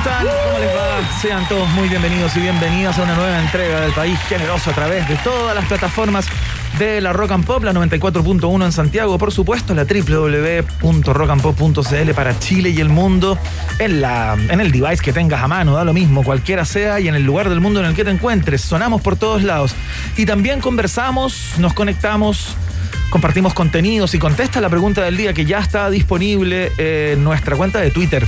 Están? ¿Cómo les va? Sean todos muy bienvenidos y bienvenidas a una nueva entrega del País Generoso a través de todas las plataformas de la Rock and Pop, la 94.1 en Santiago, por supuesto, la www.rockandpop.cl para Chile y el mundo, en, la, en el device que tengas a mano, da lo mismo, cualquiera sea, y en el lugar del mundo en el que te encuentres. Sonamos por todos lados. Y también conversamos, nos conectamos compartimos contenidos y contesta la pregunta del día que ya está disponible en nuestra cuenta de Twitter.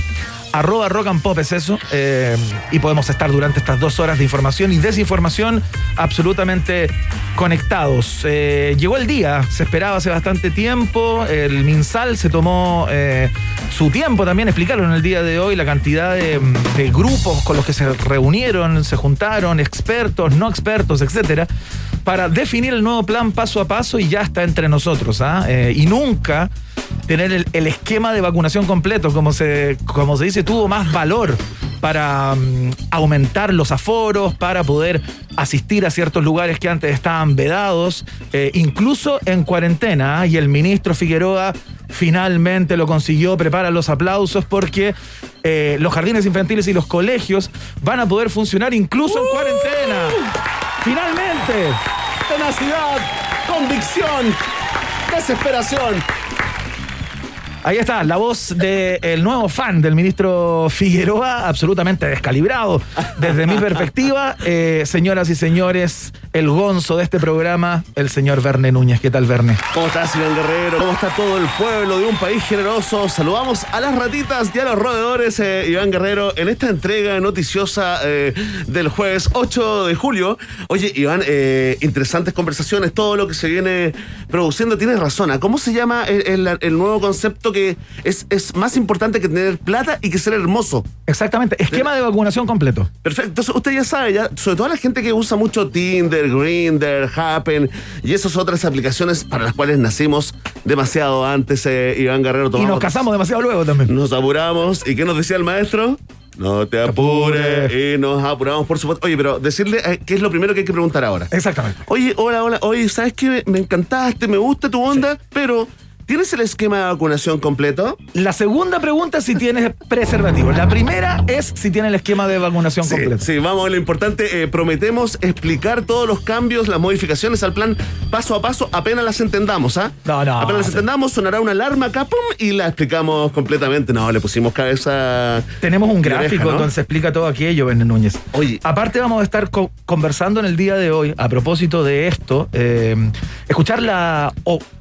Arroba rock and pop es eso. eh, y podemos estar durante estas dos horas de información y desinformación absolutamente conectados. Eh, llegó el día, se esperaba hace bastante tiempo. El MinSal se tomó eh, su tiempo también explicarlo en el día de hoy, la cantidad de, grupos con los que se reunieron, se juntaron, expertos, no expertos, etcétera para definir el nuevo plan paso a paso y ya está entre nosotros. ¿ah? Y nunca tener el, el esquema de vacunación completo, como se, como se dice, tuvo más valor para mm, aumentar los aforos, para poder asistir a ciertos lugares que antes estaban vedados, eh, incluso en cuarentena. ¿ah? Y el ministro Figueroa finalmente lo consiguió, prepara los aplausos porque eh, los jardines infantiles y los colegios van a poder funcionar incluso en cuarentena. Finalmente. Tenacidad, convicción, desesperación. Ahí está, la voz del nuevo fan del ministro Figueroa, absolutamente descalibrado desde mi perspectiva. Eh, señoras y señores, el gonzo de este programa, el señor Verne Núñez. ¿Qué tal, Verne? ¿Cómo estás, Iván Guerrero? ¿Cómo está todo el pueblo de un país generoso? Saludamos a las ratitas y a los roedores, eh, Iván Guerrero, en esta entrega noticiosa eh, del jueves 8 de julio. Oye, Iván, interesantes conversaciones, todo lo que se viene produciendo. Tienes razón. ¿Cómo se llama el- el nuevo concepto que es, es más importante que tener plata y que ser hermoso? Exactamente, esquema de vacunación completo. Perfecto, entonces usted ya sabe, ya, sobre todo la gente que usa mucho Tinder, Grinder, Happen y esas otras aplicaciones para las cuales nacimos demasiado antes, eh, Iván Guerrero. Y nos casamos demasiado luego también. Nos apuramos. ¿Y qué nos decía el maestro? No te apures. Y nos apuramos, por supuesto. Oye, pero decirle eh, qué es lo primero que hay que preguntar ahora. Exactamente. Oye, hola, hola. Oye, ¿sabes qué? Me encantaste, me gusta tu onda, pero ¿tienes el esquema de vacunación completo? La segunda pregunta es si tienes preservativo. La primera es si tienes el esquema de vacunación Sí, completo. sí, vamos lo importante. eh, prometemos explicar todos los cambios, las modificaciones al plan paso a paso, apenas las entendamos, ¿ah? No, no, Apenas las entendamos, sonará una alarma acá, pum, y la explicamos completamente. No, le pusimos cabeza. Tenemos un gráfico oreja, ¿no? donde se explica todo aquello, Verne Núñez. Oye. Aparte vamos a estar co- conversando en el día de hoy, a propósito de esto, eh, escuchar la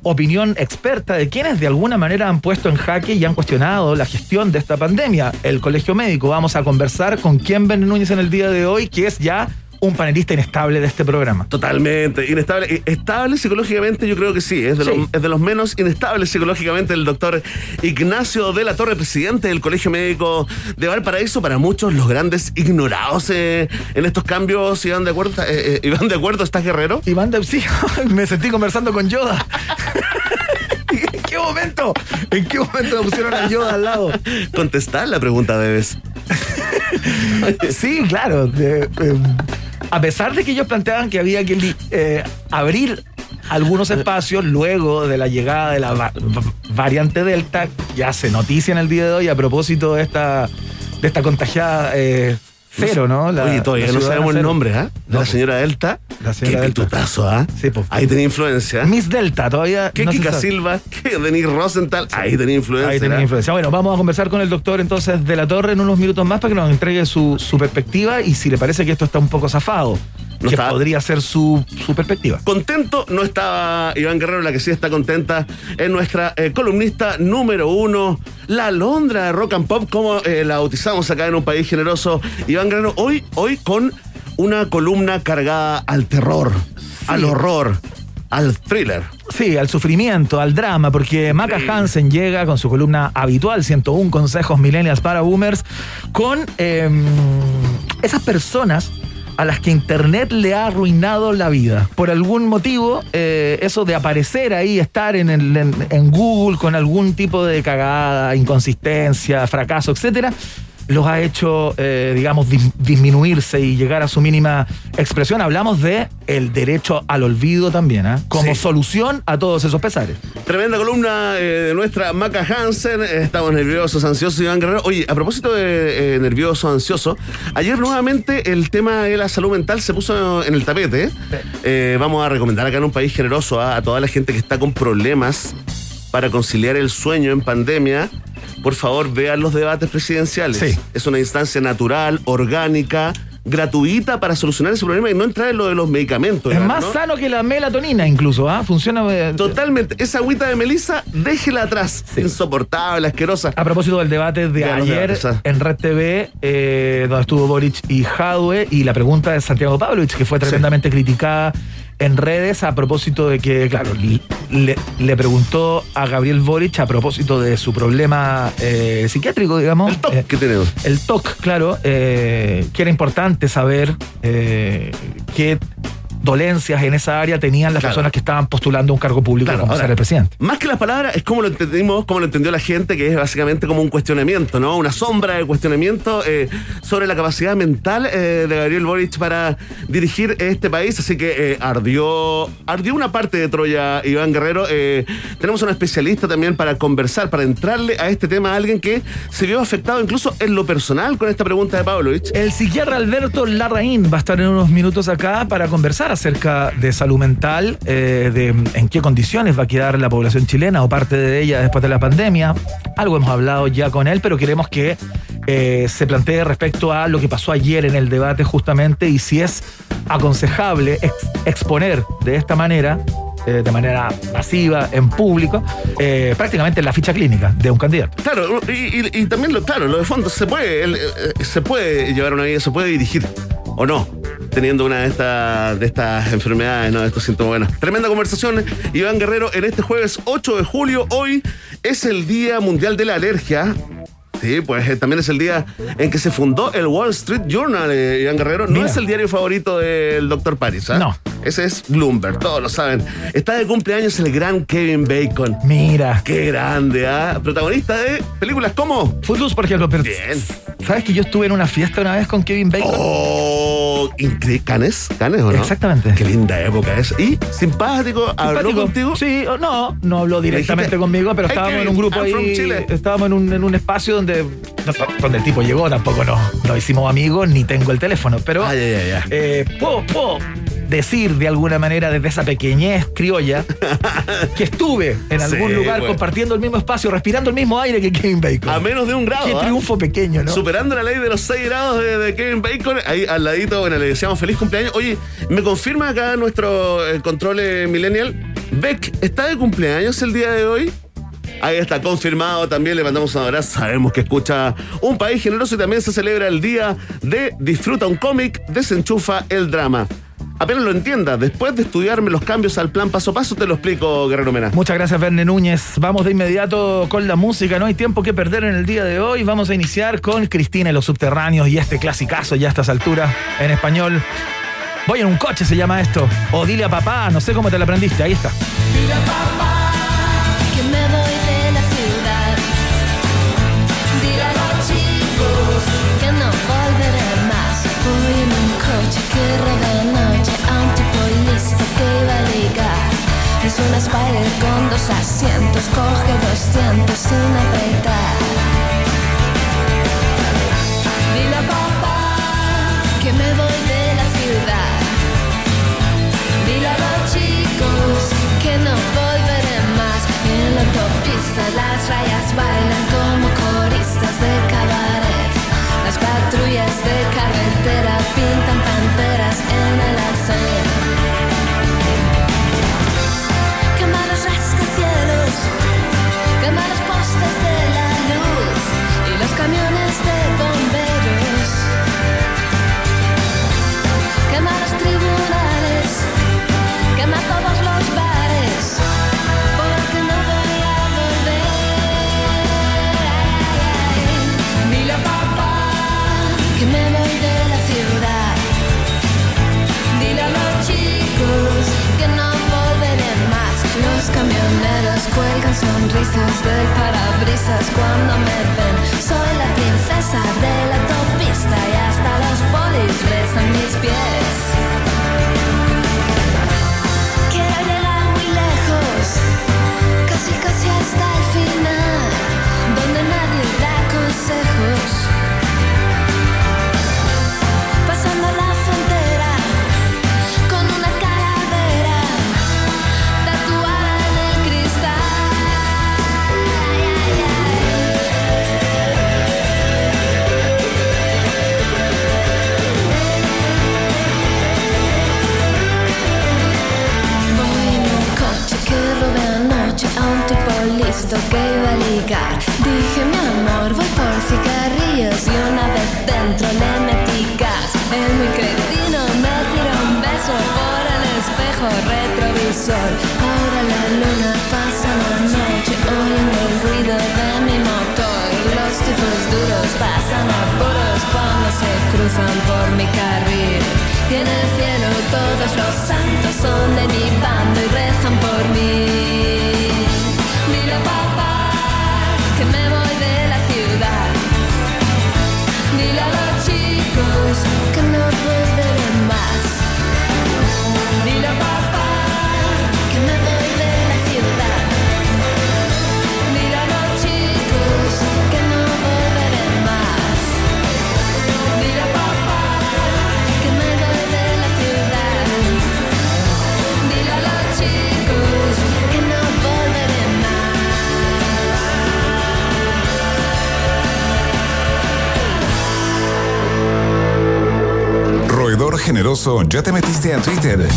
opinión experta de quienes de alguna manera han puesto en jaque y han cuestionado la gestión de esta pandemia. El Colegio Médico. Vamos a conversar con quién Verne Núñez en el día de hoy, que es ya un panelista inestable de este programa. Totalmente, inestable. Eh, Estable psicológicamente, yo creo que sí. Es de, Sí. Los, es de los menos inestables psicológicamente el doctor Ignacio de la Torre, presidente del Colegio Médico de Valparaíso. Para muchos, los grandes ignorados eh, en estos cambios. ¿Iban de acuerdo? Eh, eh, ¿Iban de acuerdo? ¿Estás guerrero? Iván de sí, me sentí conversando con Yoda. ¿En qué momento? ¿En qué momento me pusieron a Yoda al lado? Contestar la pregunta debes. Sí, claro. eh, a pesar de que ellos planteaban que había que eh, abrir algunos espacios luego de la llegada de la va- va- variante Delta, ya se noticia en el día de hoy a propósito de esta, de esta contagiada eh, cero, ¿no? La- Oye, todavía no sabemos el nombre, ¿ah? De No, la señora Delta. La señora Qué Delta. ¿ah? Sí, po. Ahí tenía influencia. Miss Delta, todavía. ¿Qué no Kika. Silva? ¿Qué Denis Rosenthal? Ahí tenía influencia. Ahí tenía influencia. Bueno, vamos a conversar con el doctor entonces de la Torre en unos minutos más para que nos entregue su, su perspectiva y si le parece que esto está un poco zafado. Que podría ser su, su, perspectiva. Contento no estaba Iván Guerrero, la que sí está contenta es nuestra eh, columnista número uno, la Londra de Rock and Pop, como eh, la bautizamos acá en un país generoso. Iván Guerrero, hoy, hoy con una columna cargada al terror, al horror, al thriller. Sí, al sufrimiento, al drama, porque Maca Hansen llega con su columna habitual, 101 consejos millennials para boomers, con em, esas personas a las que Internet le ha arruinado la vida. Por algún motivo, eh, eso de aparecer ahí, estar en, en Google con algún tipo de cagada, inconsistencia, fracaso, etcétera, los ha hecho, eh, digamos, disminuirse y llegar a su mínima expresión. Hablamos de el derecho al olvido también, ¿eh? como solución a todos esos pesares. Tremenda columna eh, de nuestra Maca Hansen. Estamos nerviosos, ansiosos, Iván Guerrero. Oye, a propósito de nervioso, ansioso, ayer nuevamente el tema de la salud mental se puso en el tapete. vamos a recomendar acá en un país generoso a toda la gente que está con problemas para conciliar el sueño en pandemia por favor vean los debates presidenciales. Es una instancia natural, orgánica, gratuita para solucionar ese problema y no entrar en lo de los medicamentos. Es más sano que la melatonina incluso, ¿ah? Funciona. Eh, Totalmente. Esa agüita de melisa, déjela atrás. Insoportable, asquerosa. A propósito del debate de ayer en Red TV, eh, donde estuvo Boric y Jadwe, y la pregunta de Santiago Pavlovich, que fue tremendamente criticada en redes a propósito de que, claro, le, preguntó a Gabriel Boric a propósito de su problema eh, psiquiátrico, digamos. El TOC eh, que tenemos. El TOC, claro, eh, que era importante saber qué dolencias en esa área tenían las personas que estaban postulando un cargo público como ser el presidente. Más que las palabras, es como lo entendimos, como lo entendió la gente, que es básicamente como un cuestionamiento, ¿no? Una sombra de cuestionamiento eh, sobre la capacidad mental eh, de Gabriel Boric para dirigir este país. Así que eh, ardió, ardió una parte de Troya, Iván Guerrero. tenemos un especialista también para conversar, para entrarle a este tema a alguien que se vio afectado incluso en lo personal con esta pregunta de Pavlovich. El psiquiatra Alberto Larraín va a estar en unos minutos acá para conversar acerca de salud mental, eh, de en qué condiciones va a quedar la población chilena o parte de ella después de la pandemia. Algo hemos hablado ya con él, pero queremos que eh, se plantee respecto a lo que pasó ayer en el debate justamente y si es aconsejable exponer de esta manera eh, de manera masiva, en público, prácticamente la ficha clínica de un candidato. Claro, y, también, lo, claro, lo de fondo, se puede, se puede llevar una vida, se puede dirigir o no teniendo una de estas de estas enfermedades, ¿no? de estos síntomas. Bueno, tremenda conversación, Iván Guerrero, en este jueves 8 de julio. Hoy es el Día Mundial de la Alergia. Sí, pues eh, también es el día en que se fundó el Wall Street Journal, eh, Iván Guerrero. No es el diario favorito del doctor Paris, ¿ah? No. Ese es Bloomberg, todos lo saben. Está de cumpleaños el gran Kevin Bacon. Mira. Qué grande, ¿ah? Protagonista de películas como Footloose, por ejemplo. Bien. ¿Sabes que yo estuve en una fiesta una vez con Kevin Bacon? Oh, ¿Canes? ¿Canes o no? Exactamente. Qué linda época es. ¿Y simpático? ¿Habló contigo? Sí, no, no habló directamente conmigo, pero estábamos en un grupo ahí. Estábamos en un, en un espacio donde, donde el tipo llegó, tampoco no, no hicimos amigos, ni tengo el teléfono. Pero ay, ay, ay, eh, puedo, puedo decir de alguna manera desde esa pequeñez criolla que estuve en algún lugar compartiendo el mismo espacio, respirando el mismo aire que Kevin Bacon. A menos de un grado. Qué ¿ah? triunfo pequeño, ¿no? Superando la ley de los 6 grados de, Kevin Bacon, ahí al ladito, bueno, le decíamos feliz cumpleaños. Oye, me confirma acá nuestro eh, control eh, millennial, Beck, ¿está de cumpleaños el día de hoy? Ahí está confirmado. También le mandamos un abrazo. Sabemos que escucha un país generoso y también se celebra el día de Disfruta un cómic, desenchufa el drama apenas lo entienda, después de estudiarme los cambios al plan paso a paso, te lo explico, Guerrero Mena. Muchas gracias, Verne Núñez. Vamos de inmediato con la música, no hay tiempo que perder en el día de hoy. Vamos a iniciar con Cristina y los subterráneos y este clasicazo ya a estas alturas en español. Voy en un coche, se llama esto. O dile a papá, no sé cómo te la aprendiste, ahí está. Dile a papá. Spider con dos asientos, coge 200 sin apretar. Dile a papá que me voy de la ciudad. Dile a los chicos que no volveré más. En la autopista las rayas bailan luces del parabrisas cuando me ven. Soy la princesa de la autopista y hasta los polis besan mis pies. Dije, mi amor, voy por cigarrillos y una vez dentro le metí gas. El muy cretino me tiró un beso por el espejo retrovisor. Ahora la luna pasa la noche oyendo el ruido de mi motor. Los tipos duros pasan apuros cuando se cruzan por mi carril. Y en el cielo todos los santos son de mi bando y rezan por mí. Roedor generoso, ¿ya te metiste a Twitter?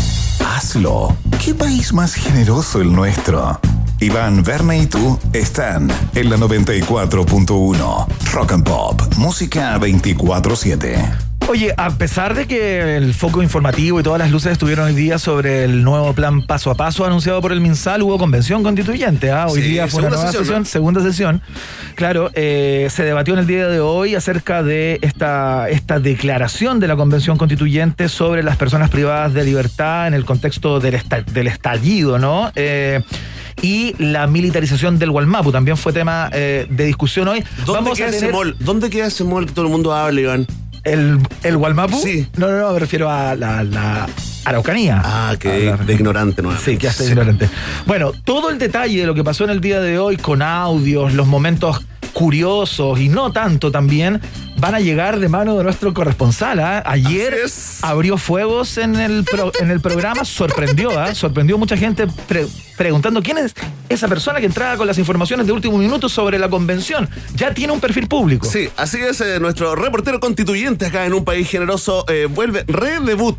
Hazlo. ¿Qué país más generoso el nuestro? Iván, Verne y tú están en la 94.1. Rock and Pop, música 24-7. Oye, a pesar de que el foco informativo y todas las luces estuvieron hoy día sobre el nuevo plan paso a paso anunciado por el MinSal, hubo convención constituyente. ¿ah? Hoy Sí, día fue una segunda nueva sesión, sesión, ¿no? segunda sesión. Claro, eh, se debatió en el día de hoy acerca de esta, esta declaración de la convención constituyente sobre las personas privadas de libertad en el contexto del, esta- del estallido, ¿no? Eh, y la militarización del Gualmapu también fue tema eh, de discusión hoy. ¿Dónde queda ese mall? ¿Dónde queda ese mall que todo el mundo habla, Iván? ¿El, el Gualmapu? Sí. No, no, no, me refiero a la, la Araucanía. Ah, que de ignorante, ¿no? Sí, que hasta ignorante. Bueno, todo el detalle de lo que pasó en el día de hoy con audios, los momentos curiosos y no tanto también, van a llegar de mano de nuestro corresponsal. ¿ah? Ayer abrió fuegos en el, pro- en el programa, sorprendió, ¿ah? sorprendió mucha gente pre- preguntando quién es esa persona que entraba con las informaciones de último minuto sobre la convención. Ya tiene un perfil público. Sí, así es, eh, nuestro reportero constituyente acá en un país generoso eh, vuelve, redebut.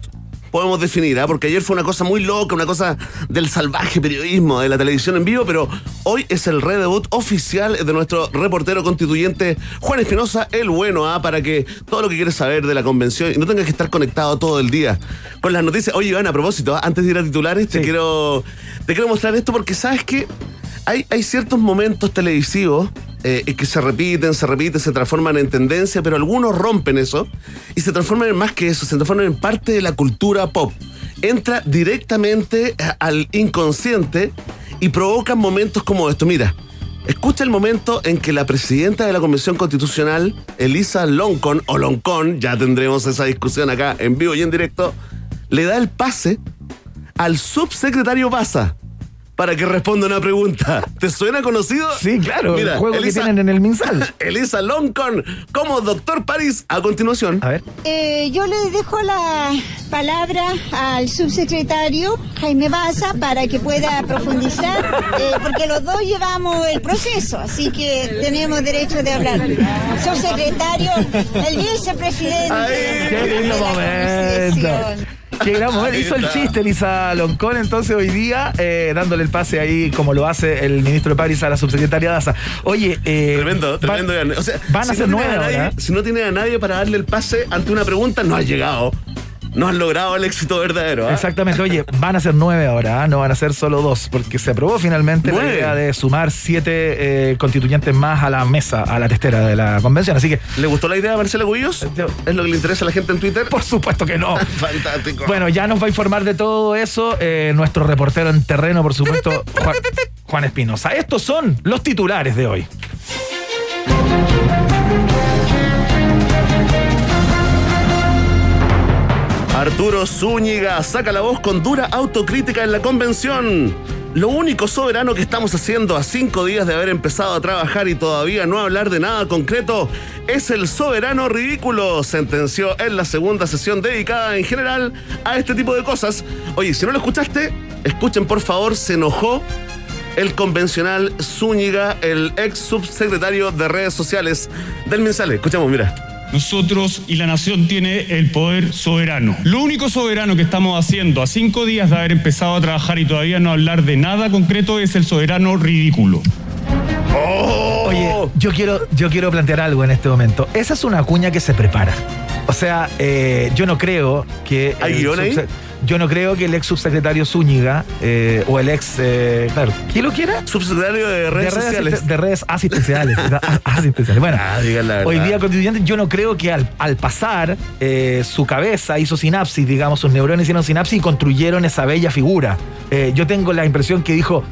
Podemos definir, ¿ah? porque ayer fue una cosa muy loca, una cosa del salvaje periodismo, de la televisión en vivo, pero hoy es el redebut oficial de nuestro reportero constituyente Juan Espinosa, el bueno, ¿ah? para que todo lo que quieres saber de la convención y no tengas que estar conectado todo el día con las noticias. Oye, Iván, a propósito, ¿ah? antes de ir a titulares, te quiero te quiero mostrar esto porque sabes que hay, hay ciertos momentos televisivos eh, que se repiten, se repiten, se transforman en tendencia, pero algunos rompen eso y se transforman en más que eso, se transforman en parte de la cultura pop. Entra directamente a- al inconsciente y provocan momentos como esto. Mira, escucha el momento en que la presidenta de la Convención Constitucional, Elisa Loncon, o Loncon, ya tendremos esa discusión acá en vivo y en directo, le da el pase al subsecretario Baza para que responda una pregunta. ¿Te suena conocido? Sí, claro, el juego que tienen en el MinSal. Elisa Loncon como doctor París a continuación. A ver. Eh, yo le dejo la palabra al subsecretario Jaime Baza para que pueda profundizar, eh, porque los dos llevamos el proceso, así que tenemos derecho de hablar. Subsecretario, el vicepresidente. Ay, Qué lindo momento. Qué gran momento. Hizo el chiste Lisa Loncón entonces hoy día, eh, dándole el pase ahí como lo hace el ministro de París a la subsecretaria Daza. Oye, eh, Tremendo, van- tremendo. Iván. O sea, van a si ser no nueve Si no tiene a nadie para darle el pase ante una pregunta, no ha llegado. No has logrado el éxito verdadero. ¿ah? Exactamente, oye, van a ser nueve ahora, ¿ah? no van a ser solo dos, porque se aprobó finalmente la idea de sumar siete eh, constituyentes más a la mesa, a la testera de la convención. Así que, ¿Le gustó la idea a Marcela Cubillos? ¿Es lo que le interesa a la gente en Twitter? por supuesto que no. Fantástico. Bueno, ya nos va a informar de todo eso eh, nuestro reportero en terreno, por supuesto, Juan, Juan Espinosa. Estos son los titulares de hoy. Arturo Zúñiga saca la voz con dura autocrítica en la convención. Lo único soberano que estamos haciendo a cinco días de haber empezado a trabajar y todavía no hablar de nada concreto es el soberano ridículo, sentenció en la segunda sesión dedicada en general a este tipo de cosas. Oye, si no lo escuchaste, escuchen por favor, se enojó el convencional Zúñiga, el ex subsecretario de redes sociales del Mensale. Escuchamos, mira. Nosotros y la nación tiene el poder soberano. Lo único soberano que estamos haciendo a cinco días de haber empezado a trabajar y todavía no hablar de nada concreto es el soberano ridículo. Oye, yo quiero, yo quiero plantear algo en este momento. Esa es una cuña que se prepara. O sea, eh, yo no creo que. ¿Hay guion ahí? Yo no creo que el ex subsecretario Zúñiga eh, o el ex. eh, claro, ¿quién lo quiera? Subsecretario de redes de redes, sociales. de redes asistenciales. asistenciales. Bueno, Ah, hoy día constituyente, yo no creo que al, al pasar eh, su cabeza hizo sinapsis, digamos, sus neuronas hicieron sinapsis y construyeron esa bella figura. Yo tengo la impresión que dijo.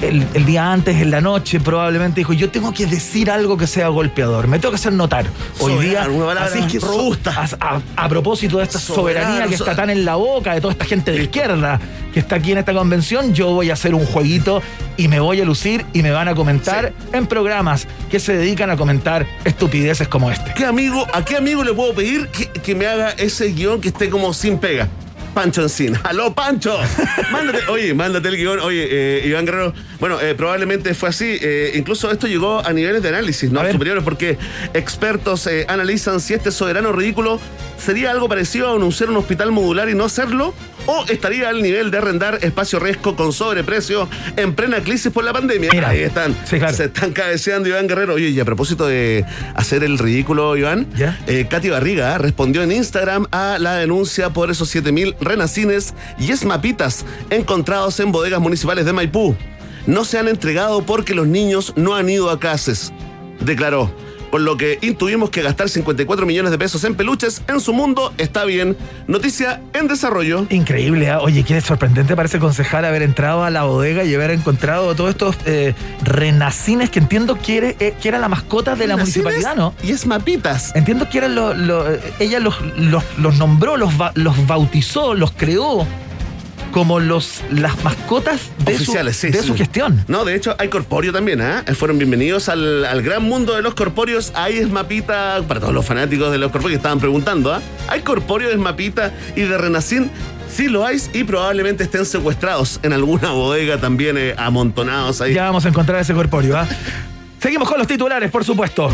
El, el día antes, en la noche, probablemente dijo: Yo tengo que decir algo que sea golpeador, me tengo que hacer notar. Hoy Soberano, día, palabra así es que so- robusta. a, a- a propósito de esta Soberano, soberanía que so- está tan en la boca de toda esta gente de izquierda que está aquí en esta convención, yo voy a hacer un jueguito y me voy a lucir y me van a comentar en programas que se dedican a comentar estupideces como este. ¿Qué amigo, ¿A qué amigo le puedo pedir que, que me haga ese guion que esté como sin pega? Pancho Encina. ¡Aló, Pancho! Mándate, oye, mándate el guion. Oye, eh, Iván Guerrero, bueno, eh, probablemente fue así. eh, incluso esto llegó a niveles de análisis, ¿no? Superiores, porque expertos analizan si este soberano ridículo sería algo parecido a anunciar un hospital modular y no hacerlo, o estaría al nivel de arrendar espacio riesgo con sobreprecio en plena crisis por la pandemia. Mira. Ahí están. Sí, claro. Se están cabeceando Iván Guerrero. Oye, y a propósito de hacer el ridículo, Iván, ¿Ya? Katy Barriga respondió en Instagram a la denuncia por esos 7000 renacines y esmapitas encontrados en bodegas municipales de Maipú. No se han entregado porque los niños no han ido a cases, declaró. Por lo que intuimos que gastar 54 millones de pesos en peluches en su mundo está bien. Noticia en desarrollo. Increíble, ¿ah? oye, qué sorprendente parece concejal haber entrado a la bodega y haber encontrado todos estos eh, renacines que entiendo que, era- eh, que era la mascota de la municipalidad, ¿no? Y esmapitas. Entiendo que eran los, los- eh, ella los, los, los nombró, los, los bautizó, los creó como los las mascotas de, Oficiales, su, sí, de sí. su gestión. No, de hecho hay corpóreo también, ¿ah? Fueron bienvenidos al, al gran mundo de los corpóreos. Hay esmapita, para todos los fanáticos de los corpóreos que estaban preguntando, ¿ah? ¿Hay corpóreo de esmapita y de renacín? Sí lo hay y probablemente estén secuestrados en alguna bodega también eh, amontonados ahí. Ya vamos a encontrar ese corpóreo. ¿ah? Seguimos con los titulares, por supuesto.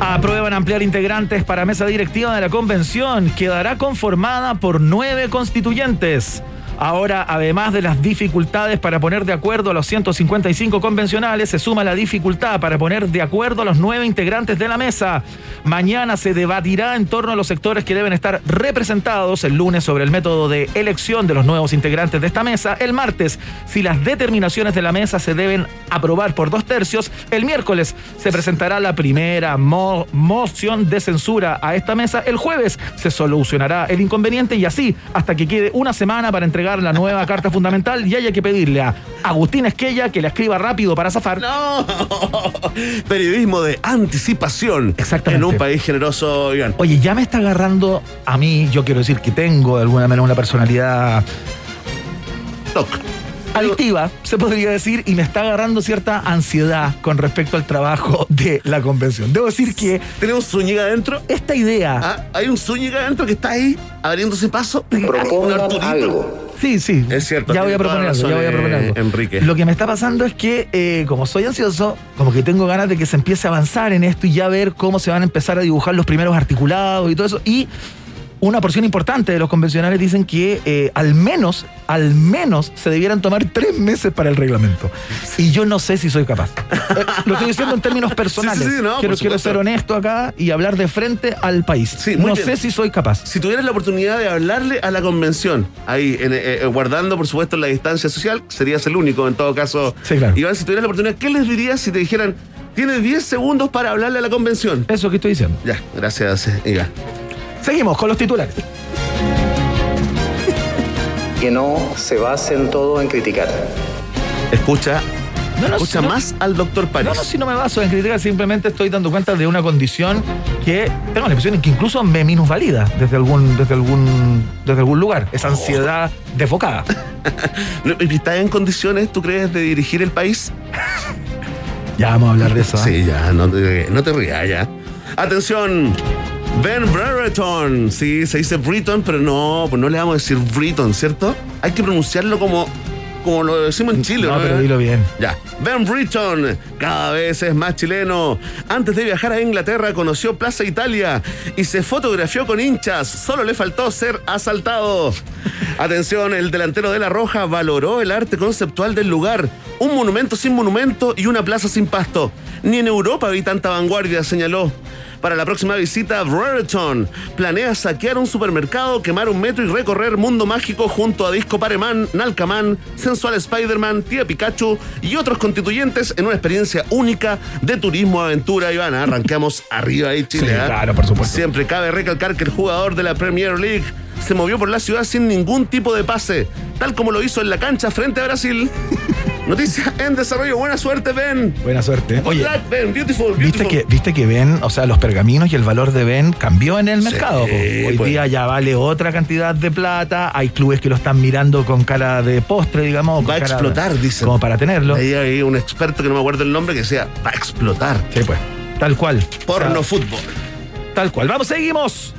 Aprueban ampliar integrantes para mesa directiva de la convención. Quedará conformada por nueve constituyentes. Ahora, además de las dificultades para poner de acuerdo a los 155 convencionales, se suma la dificultad para poner de acuerdo a los nueve integrantes de la mesa. Mañana se debatirá en torno a los sectores que deben estar representados. El lunes sobre el método de elección de los nuevos integrantes de esta mesa. El martes, si las determinaciones de la mesa se deben aprobar por dos tercios. El miércoles se presentará la primera mo- moción de censura a esta mesa. El jueves se solucionará el inconveniente y así hasta que quede una semana para entregar la nueva carta fundamental y haya que pedirle a Agustín Esquella que la escriba rápido para zafar. ¡No! Periodismo de anticipación. Exactamente. En un país generoso, Iván. Oye, ya me está agarrando a mí, yo quiero decir que tengo de alguna manera una personalidad Toc. Adictiva, se podría decir, y me está agarrando cierta ansiedad con respecto al trabajo de la convención. Debo decir que ¿Tenemos Zúñiga adentro? esta idea... Ah, hay un Zúñiga adentro que está ahí abriéndose paso. Propongan algo. Sí, sí. Es cierto, Ya voy a proponer algo, ya voy a proponer eh, algo. Enrique. Lo que me está pasando es que, eh, como soy ansioso, como que tengo ganas de que se empiece a avanzar en esto y ya ver cómo se van a empezar a dibujar los primeros articulados y todo eso. Y una porción importante de los convencionales dicen que eh, al menos, al menos se debieran tomar tres meses para el reglamento. Y yo no sé si soy capaz. Eh, lo estoy diciendo en términos personales. Sí, sí, sí, no, quiero, quiero ser honesto acá y hablar de frente al país. No bien. sé si soy capaz. Si tuvieras la oportunidad de hablarle a la convención, ahí, en, eh, guardando por supuesto la distancia social, serías el único en todo caso. Sí, claro. Iván, si tuvieras la oportunidad, ¿qué les dirías si te dijeran, tienes 10 segundos para hablarle a la convención? Eso que estoy diciendo. Ya, gracias, Iván. Seguimos con los titulares. Que no se basen todo en criticar. Escucha, No, no, escucha no. más al doctor París. No, no, si no me baso en criticar, simplemente estoy dando cuenta de una condición que tengo la impresión de que incluso me minusvalida desde algún, desde algún, desde algún lugar. Esa ansiedad desfocada. No, ¿y ¿Estás en condiciones, tú crees, de dirigir el país? Ya vamos a hablar de eso. ¿ah? Sí, ya, no te, no te rías ya. Atención, Ben Brereton. Sí, se dice Britton, pero no, pues no le vamos a decir Britton, ¿cierto? Hay que pronunciarlo como, como lo decimos en Chile, No, ¿no? pero dilo bien. Ya. Ben Britton, cada vez es más chileno. Antes de viajar a Inglaterra, conoció Plaza Italia y se fotografió con hinchas. Solo le faltó ser asaltado. Atención, el delantero de La Roja valoró el arte conceptual del lugar. Un monumento sin monumento y una plaza sin pasto. Ni en Europa vi tanta vanguardia, señaló. Para la próxima visita a Brereton, planea saquear un supermercado, quemar un metro y recorrer Mundo Mágico junto a Disco Pareman, Nalcaman, Sensual Spider-Man, Tía Pikachu y otros constituyentes en una experiencia única de turismo aventura. Ivana, arranquemos arriba ahí, Chile. Sí, ¿ah? claro, por supuesto. Siempre cabe recalcar que el jugador de la Premier League se movió por la ciudad sin ningún tipo de pase, tal como lo hizo en la cancha frente a Brasil. Noticia en desarrollo. Buena suerte, Ben. Buena suerte. Oye, Ben. Beautiful, beautiful. viste que, viste que Ben, o sea, los pergaminos y el valor de Ben cambió en el mercado. Hoy pues. día ya vale otra cantidad de plata. Hay clubes que lo están mirando con cara de postre, digamos. Va a explotar, dicen. Como para tenerlo. Ahí hay un experto que no me acuerdo el nombre que decía, va a explotar. Sí, pues. Tal cual. Porno O sea, fútbol. Tal cual. Vamos, seguimos.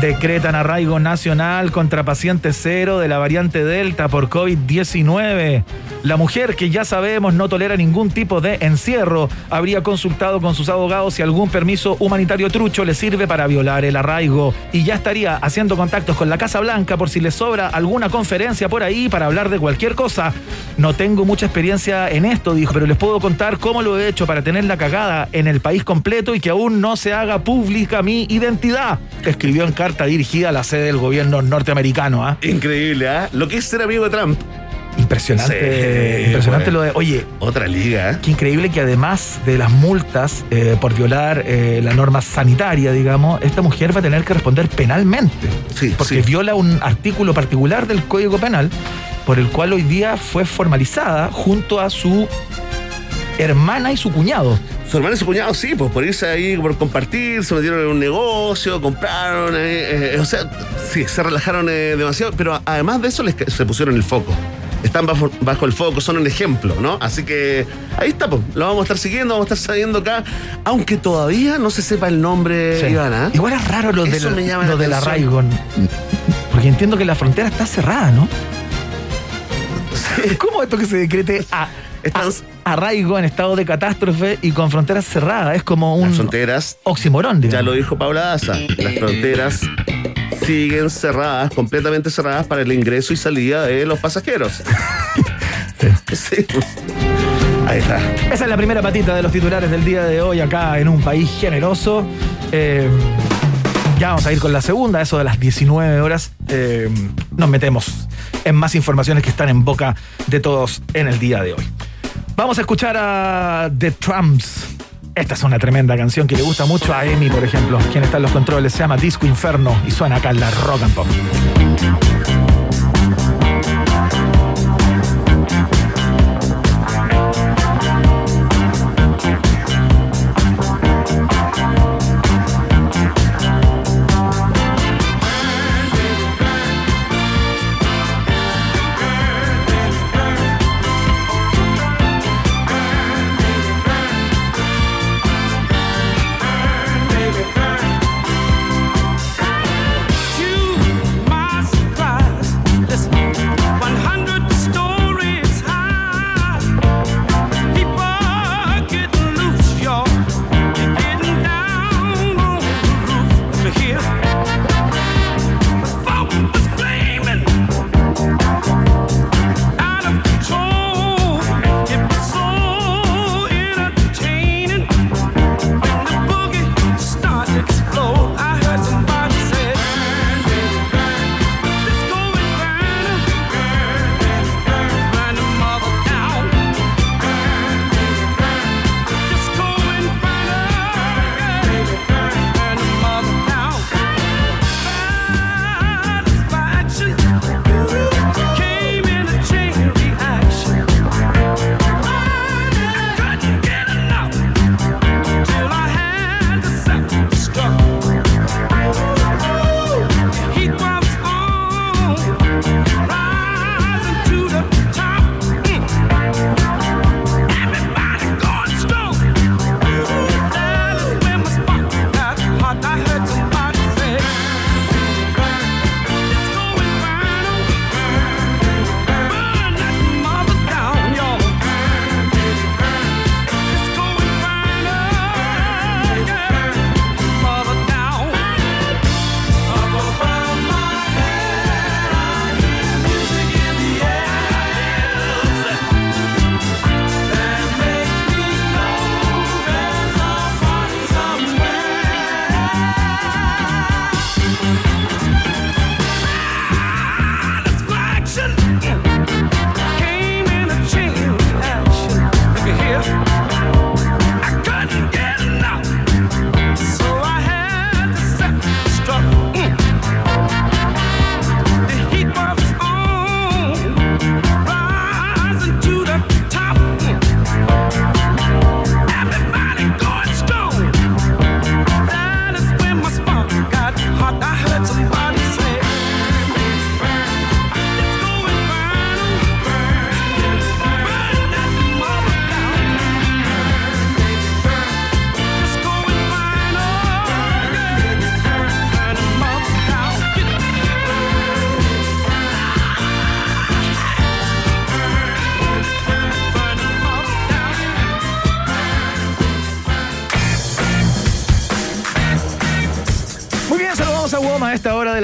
Decretan arraigo nacional contra paciente cero de la variante Delta por COVID-19. La mujer, que ya sabemos no tolera ningún tipo de encierro, habría consultado con sus abogados si algún permiso humanitario trucho le sirve para violar el arraigo. Y ya estaría haciendo contactos con la Casa Blanca por si le sobra alguna conferencia por ahí para hablar de cualquier cosa. No tengo mucha experiencia en esto, dijo, pero les puedo contar cómo lo he hecho para tener la cagada en el país completo y que aún no se haga pública mi identidad. Escribió en carta dirigida a la sede del gobierno norteamericano. ¿ah? Increíble, ¿ah? Lo que es ser amigo de Trump. Impresionante, Sí, impresionante bueno. lo de. Oye, Otra liga, ¿eh? qué increíble que además de las multas eh, por violar eh, la norma sanitaria, digamos, esta mujer va a tener que responder penalmente. Sí, porque sí. viola un artículo particular del Código Penal por el cual hoy día fue formalizada junto a su hermana y su cuñado. Su hermano y su cuñado, sí, pues por irse ahí, por compartir, se metieron en un negocio, compraron, eh, eh, o sea, sí, se relajaron eh, demasiado, pero además de eso les, se pusieron el foco. Están bajo, bajo el foco, son un ejemplo, ¿no? Así que ahí está, pues, lo vamos a estar siguiendo, vamos a estar sabiendo acá, aunque todavía no se sepa el nombre, Sí. Ivana. Igual es raro lo, del, la lo del atención. arraigo. Porque entiendo que la frontera está cerrada, ¿no? ¿Cómo esto que se decrete a, Están- a- arraigo en estado de catástrofe y con fronteras cerradas? Es como un Las fronteras, oximorón, ya digamos. lo dijo Paula Daza, las fronteras siguen cerradas, completamente cerradas para el ingreso y salida de los pasajeros. Sí. Ahí está. Esa es la primera patita de los titulares del día de hoy acá en un país generoso. Eh, ya vamos a ir con la segunda, eso de las 19 horas. Eh, nos metemos en más informaciones que están en boca de todos en el día de hoy. Vamos a escuchar a The Trumps. Esta es una tremenda canción que le gusta mucho a Emi, por ejemplo, quien está en los controles. Se llama Disco Inferno y suena acá en la Rock and Pop.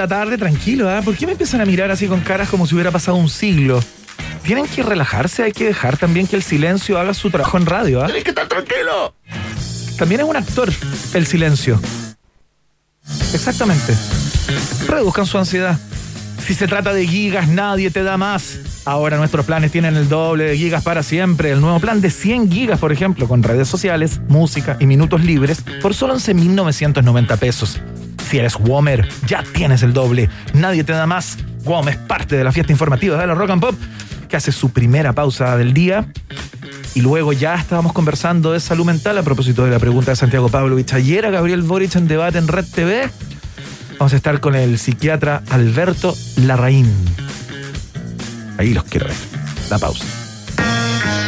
La tarde, tranquilo, ¿ah? ¿Por qué me empiezan a mirar así con caras como si hubiera pasado un siglo? Tienen que relajarse, hay que dejar también que el silencio haga su trabajo en radio, ¿ah? Tienes que estar tranquilo. También es un actor, el silencio. Exactamente. Reduzcan su ansiedad. Si se trata de gigas, nadie te da más. Ahora nuestros planes tienen el doble de gigas para siempre. El nuevo plan de 100 gigas, por ejemplo, con redes sociales, música y minutos libres por solo 11.990 pesos. Si eres Womer, ya tienes el doble. Nadie te da más. WOM es parte de la fiesta informativa de la Rock and Pop, que hace su primera pausa del día. Y luego ya estábamos conversando de salud mental a propósito de la pregunta de Santiago Pavlovich. Ayer a Gabriel Boric en debate en Red TV. Vamos a estar con el psiquiatra Alberto Larraín. Ahí los quiero ver. La pausa.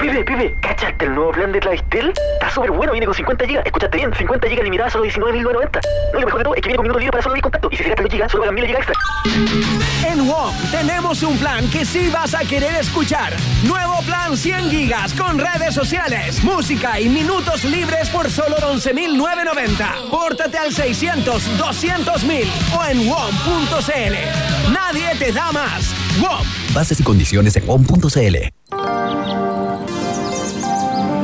Pibe, pibe, ¿cachaste el nuevo plan de Clavistel? Está súper bueno, viene con 50 GB. Escuchaste bien, 50 GB limitada a solo 19.990. No, lo mejor de todo es que viene con minutos libres para solo 10 contactos. Y si se gastan los GB, solo pagan 1000 GB extra. En WOM tenemos un plan que sí vas a querer escuchar. Nuevo plan 100 gigas con redes sociales, música y minutos libres por solo 11.990. Pórtate al 600 200.000 o en WOM.cl. Nadie te da más. Bases y condiciones en WOM.cl.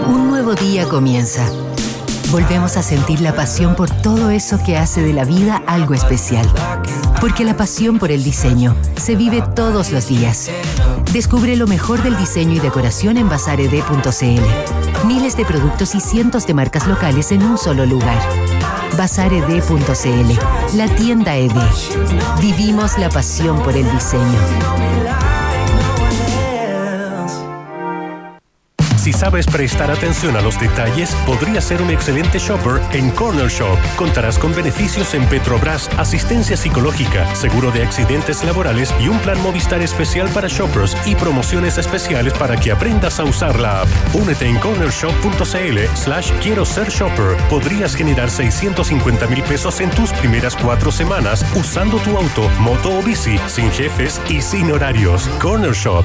Un nuevo día comienza. Volvemos a sentir la pasión por todo eso que hace de la vida algo especial. Porque la pasión por el diseño se vive todos los días. Descubre lo mejor del diseño y decoración en bazared.cl. Miles de productos y cientos de marcas locales en un solo lugar. Bazared.cl, la tienda ED. Vivimos la pasión por el diseño. Si sabes prestar atención a los detalles, podrías ser un excelente shopper en Corner Shop. Contarás con beneficios en Petrobras, asistencia psicológica, seguro de accidentes laborales y un plan Movistar especial para shoppers y promociones especiales para que aprendas a usar la app. Únete en cornershop.cl slash quiero ser shopper. Podrías generar 650 mil pesos en tus primeras cuatro semanas usando tu auto, moto o bici, sin jefes y sin horarios. Corner Shop.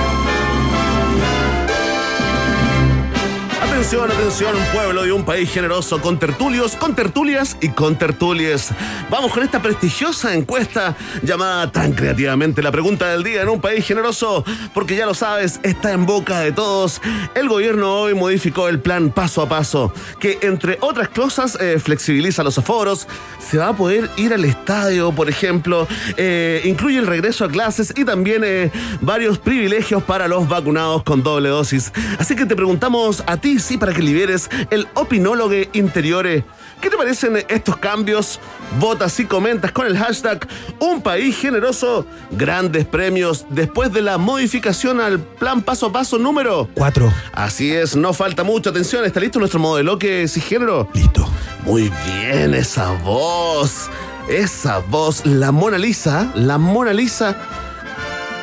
Atención, atención, pueblo de un país generoso con tertulios, con tertulias y con tertulies. Vamos con esta prestigiosa encuesta llamada tan creativamente la pregunta del día en un país generoso, porque ya lo sabes, está en boca de todos. El gobierno hoy modificó el plan paso a paso, que entre otras cosas eh, flexibiliza los aforos, se va a poder ir al estadio, por ejemplo, eh, incluye el regreso a clases y también eh, varios privilegios para los vacunados con doble dosis. Así que te preguntamos a ti, para que liberes el opinólogo interiore. ¿Qué te parecen estos cambios? Votas y comentas con el hashtag Un País Generoso. Grandes premios después de la modificación al plan paso a paso número Cuatro. Así es, no falta mucho. Atención, ¿está listo nuestro modelo que es género? Listo. Muy bien, esa voz. Esa voz, la Mona Lisa, la Mona Lisa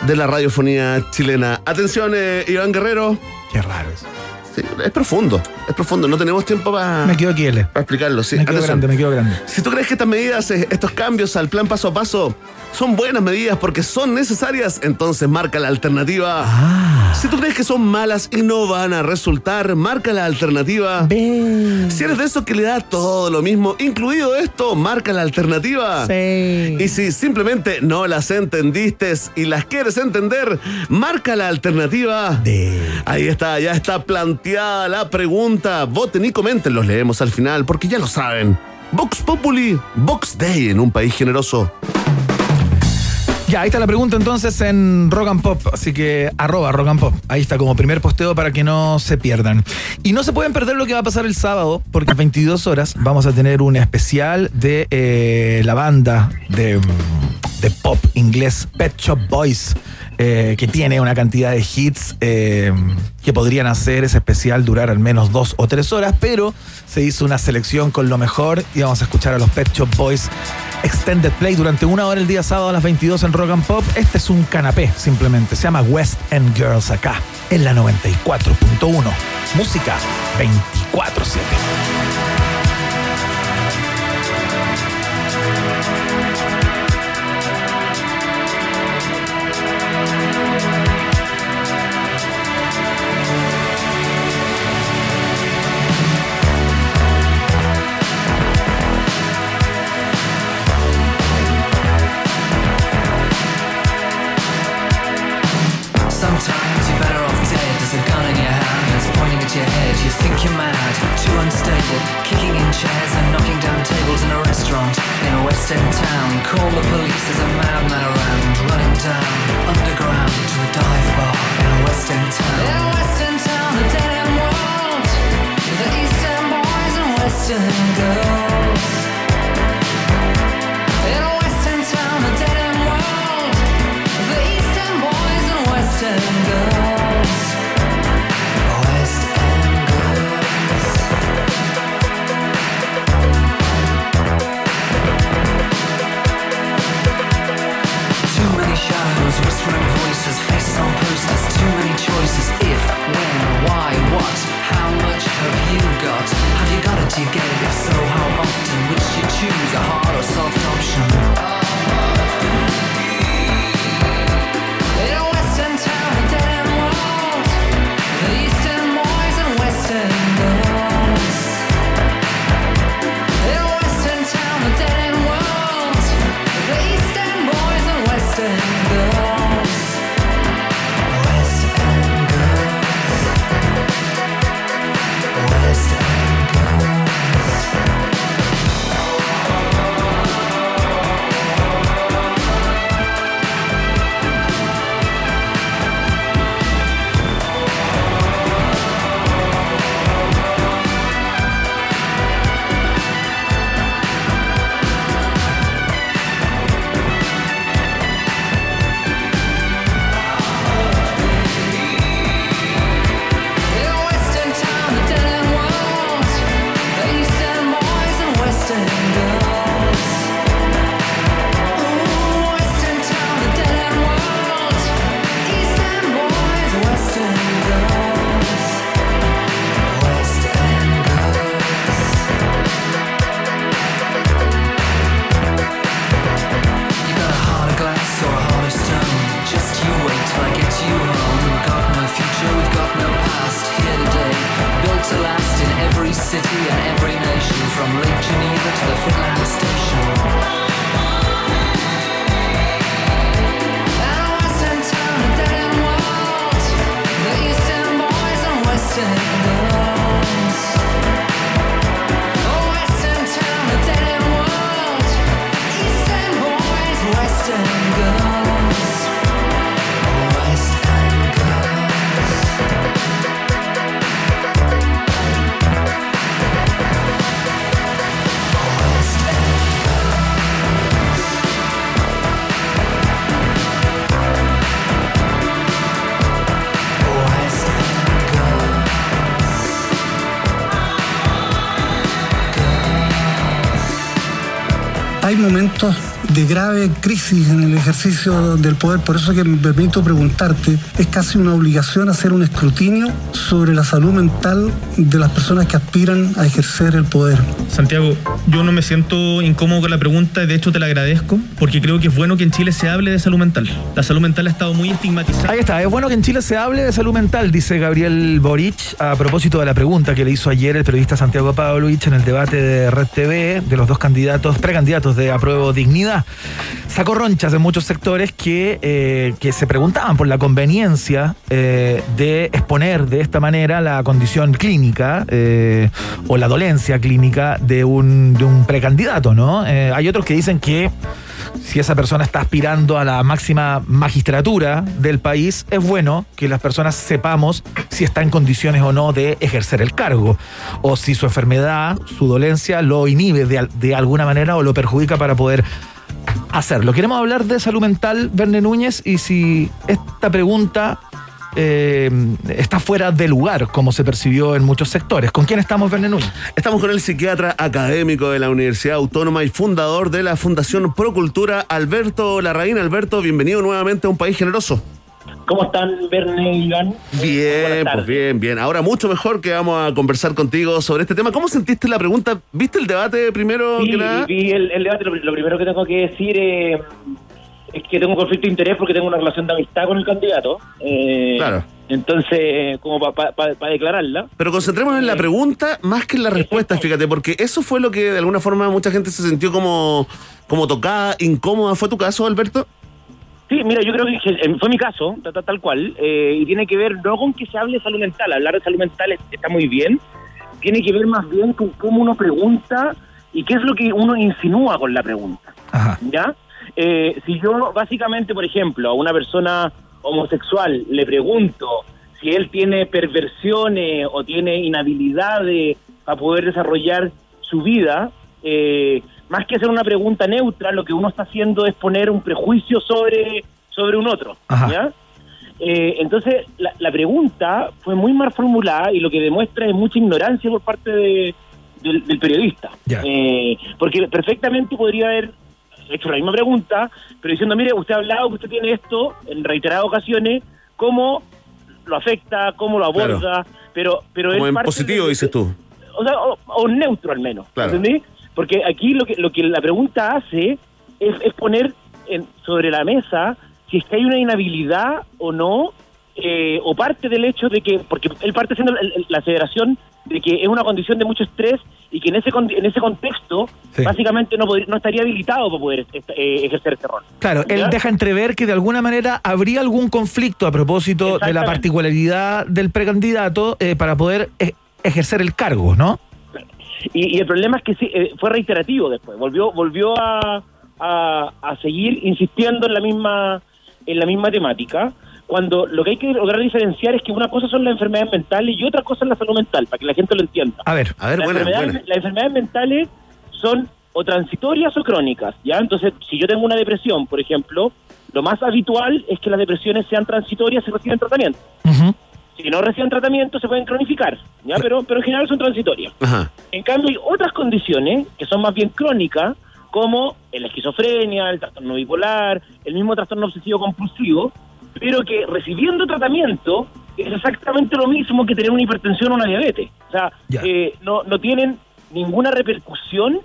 de la radiofonía chilena. Atención, eh, Iván Guerrero. Qué raro eso. Sí, es profundo, es profundo. No tenemos tiempo para Me quedo aquí, L. explicarlo. Sí. Me quedo Atención. grande, me quedo grande. Si tú crees que estas medidas, eh, estos cambios al plan paso a paso, son buenas medidas porque son necesarias, entonces marca la alternativa. Ah. Si tú crees que son malas y no van a resultar, marca la alternativa. Si eres de esos que le da todo lo mismo, incluido esto, marca la alternativa. Sí. Y si simplemente no las entendiste y las quieres entender, marca la alternativa. De. Ahí está, ya está planteada la pregunta. Voten y comenten, los leemos al final, porque ya lo saben. Vox Populi, Vox Day en un país generoso. Ya, ahí está la pregunta entonces en Rock and Pop, así que arroba Rock and Pop. Ahí está como primer posteo para que no se pierdan. Y no se pueden perder lo que va a pasar el sábado, porque a 22 horas vamos a tener un especial de eh, la banda de, de pop inglés Pet Shop Boys. Eh, que tiene una cantidad de hits eh, que podrían hacer ese especial durar al menos dos o tres horas, pero se hizo una selección con lo mejor y vamos a escuchar a los Pet Shop Boys Extended Play durante una hora el día sábado a las 22 en Rock and Pop. Este es un canapé, simplemente. Se llama West End Girls acá, en la 94.1. Música 24-7. Unstable, kicking in chairs and knocking down tables in a restaurant in a West End town. Call the police, there's a madman around, running down underground to a dive bar in a West End town. In a West End town, the dead end world. The East End boys and West End girls. When, why, what, how much have you got? Have you got it? Do you get it? If so, how often? Do you choose? A hard or soft option? Momentos de grave crisis en el ejercicio del poder, por eso que me permito preguntarte, es casi una obligación hacer un escrutinio sobre la salud mental de las personas que aspiran a ejercer el poder. Santiago, yo no me siento incómodo con la pregunta, de hecho te la agradezco, porque creo que es bueno que en Chile se hable de salud mental. La salud mental ha estado muy estigmatizada. Ahí está, es bueno que en Chile se hable de salud mental, dice Gabriel Boric, a propósito de la pregunta que le hizo ayer el periodista Santiago Pavlovich en el debate de Red TV de los dos candidatos, precandidatos de Apruebo Dignidad. Sacó ronchas en muchos sectores que, eh, que se preguntaban por la conveniencia eh, de exponer de esta manera la condición clínica eh, o la dolencia clínica de un, de un precandidato, ¿no? Hay otros que dicen que si esa persona está aspirando a la máxima magistratura del país, es bueno que las personas sepamos si está en condiciones o no de ejercer el cargo, o si su enfermedad, su dolencia lo inhibe de, de alguna manera o lo perjudica para poder hacerlo. Queremos hablar de salud mental, Verne Núñez, y si esta pregunta eh, está fuera de lugar, como se percibió en muchos sectores. ¿Con quién estamos, Verne Núñez? Estamos con el psiquiatra académico de la Universidad Autónoma y fundador de la Fundación Procultura, Alberto Larraín. Alberto, bienvenido nuevamente a Un País Generoso. ¿Cómo están, Verne y Iván? Bien, pues bien, bien. Ahora mucho mejor que vamos a conversar contigo sobre este tema. ¿Cómo sentiste la pregunta? ¿Viste el debate primero Sí, que nada? vi el, el debate. Lo, lo primero que tengo que decir eh, es que tengo un conflicto de interés porque tengo una relación de amistad con el candidato. Eh, Claro. Entonces, como para declararla. Pero concentrémonos en la pregunta más que en la respuesta, fíjate, porque eso fue lo que de alguna forma mucha gente se sintió como, como tocada, incómoda. ¿Fue tu caso, Alberto? Sí, mira, yo creo que fue mi caso, ta- ta- tal, cual, eh, y tiene que ver no con que se hable de salud mental, hablar de salud mental es- está muy bien, tiene que ver más bien con cómo uno pregunta y qué es lo que uno insinúa con la pregunta. ¿Ya? Eh, si yo, básicamente, por ejemplo, a una persona homosexual le pregunto si él tiene perversiones o tiene inhabilidades para poder desarrollar su vida, eh, más que hacer una pregunta neutra, lo que uno está haciendo es poner un prejuicio sobre, sobre un otro. ¿ya? Eh, entonces, la, la pregunta fue muy mal formulada y lo que demuestra es mucha ignorancia por parte de- del, del periodista. Eh, porque perfectamente podría haber hecho la misma pregunta, pero diciendo, mire, usted ha hablado que usted tiene esto en reiteradas ocasiones, ¿cómo lo afecta, cómo lo aborda? Claro. Pero, pero Como es en parte positivo, de- dices tú. o sea, o, o neutro al menos, Claro. ¿entendí? Porque aquí lo que lo que la pregunta hace es, es poner en- sobre la mesa si es que hay una inhabilidad o no, eh, o parte del hecho de que, porque él parte haciendo la, la aseveración de que es una condición de mucho estrés y que en ese en ese contexto Sí. básicamente no, podría- no estaría habilitado para poder eh, ejercer este rol. Claro, él deja entrever que de alguna manera habría algún conflicto a propósito de la particularidad del precandidato eh, para poder eh, ejercer el cargo, ¿no? Y, y el problema es que sí, eh, fue reiterativo después, volvió volvió a, a, a seguir insistiendo en la misma en la misma temática, cuando lo que hay que lograr diferenciar es que una cosa son las enfermedades mentales y otra cosa es la salud mental, para que la gente lo entienda. A ver, a ver, las, buena, enfermedades, buena. las enfermedades mentales son o transitorias o crónicas, ¿ya? Entonces, si yo tengo una depresión, por ejemplo, lo más habitual es que las depresiones sean transitorias y reciben tratamiento. Si no reciben tratamiento, se pueden cronificar, ¿ya? Pero, pero en general son transitorias. Ajá. En cambio, hay otras condiciones que son más bien crónicas, como la esquizofrenia, el trastorno bipolar, el mismo trastorno obsesivo compulsivo, pero que recibiendo tratamiento es exactamente lo mismo que tener una hipertensión o una diabetes. O sea, eh, no, no tienen ninguna repercusión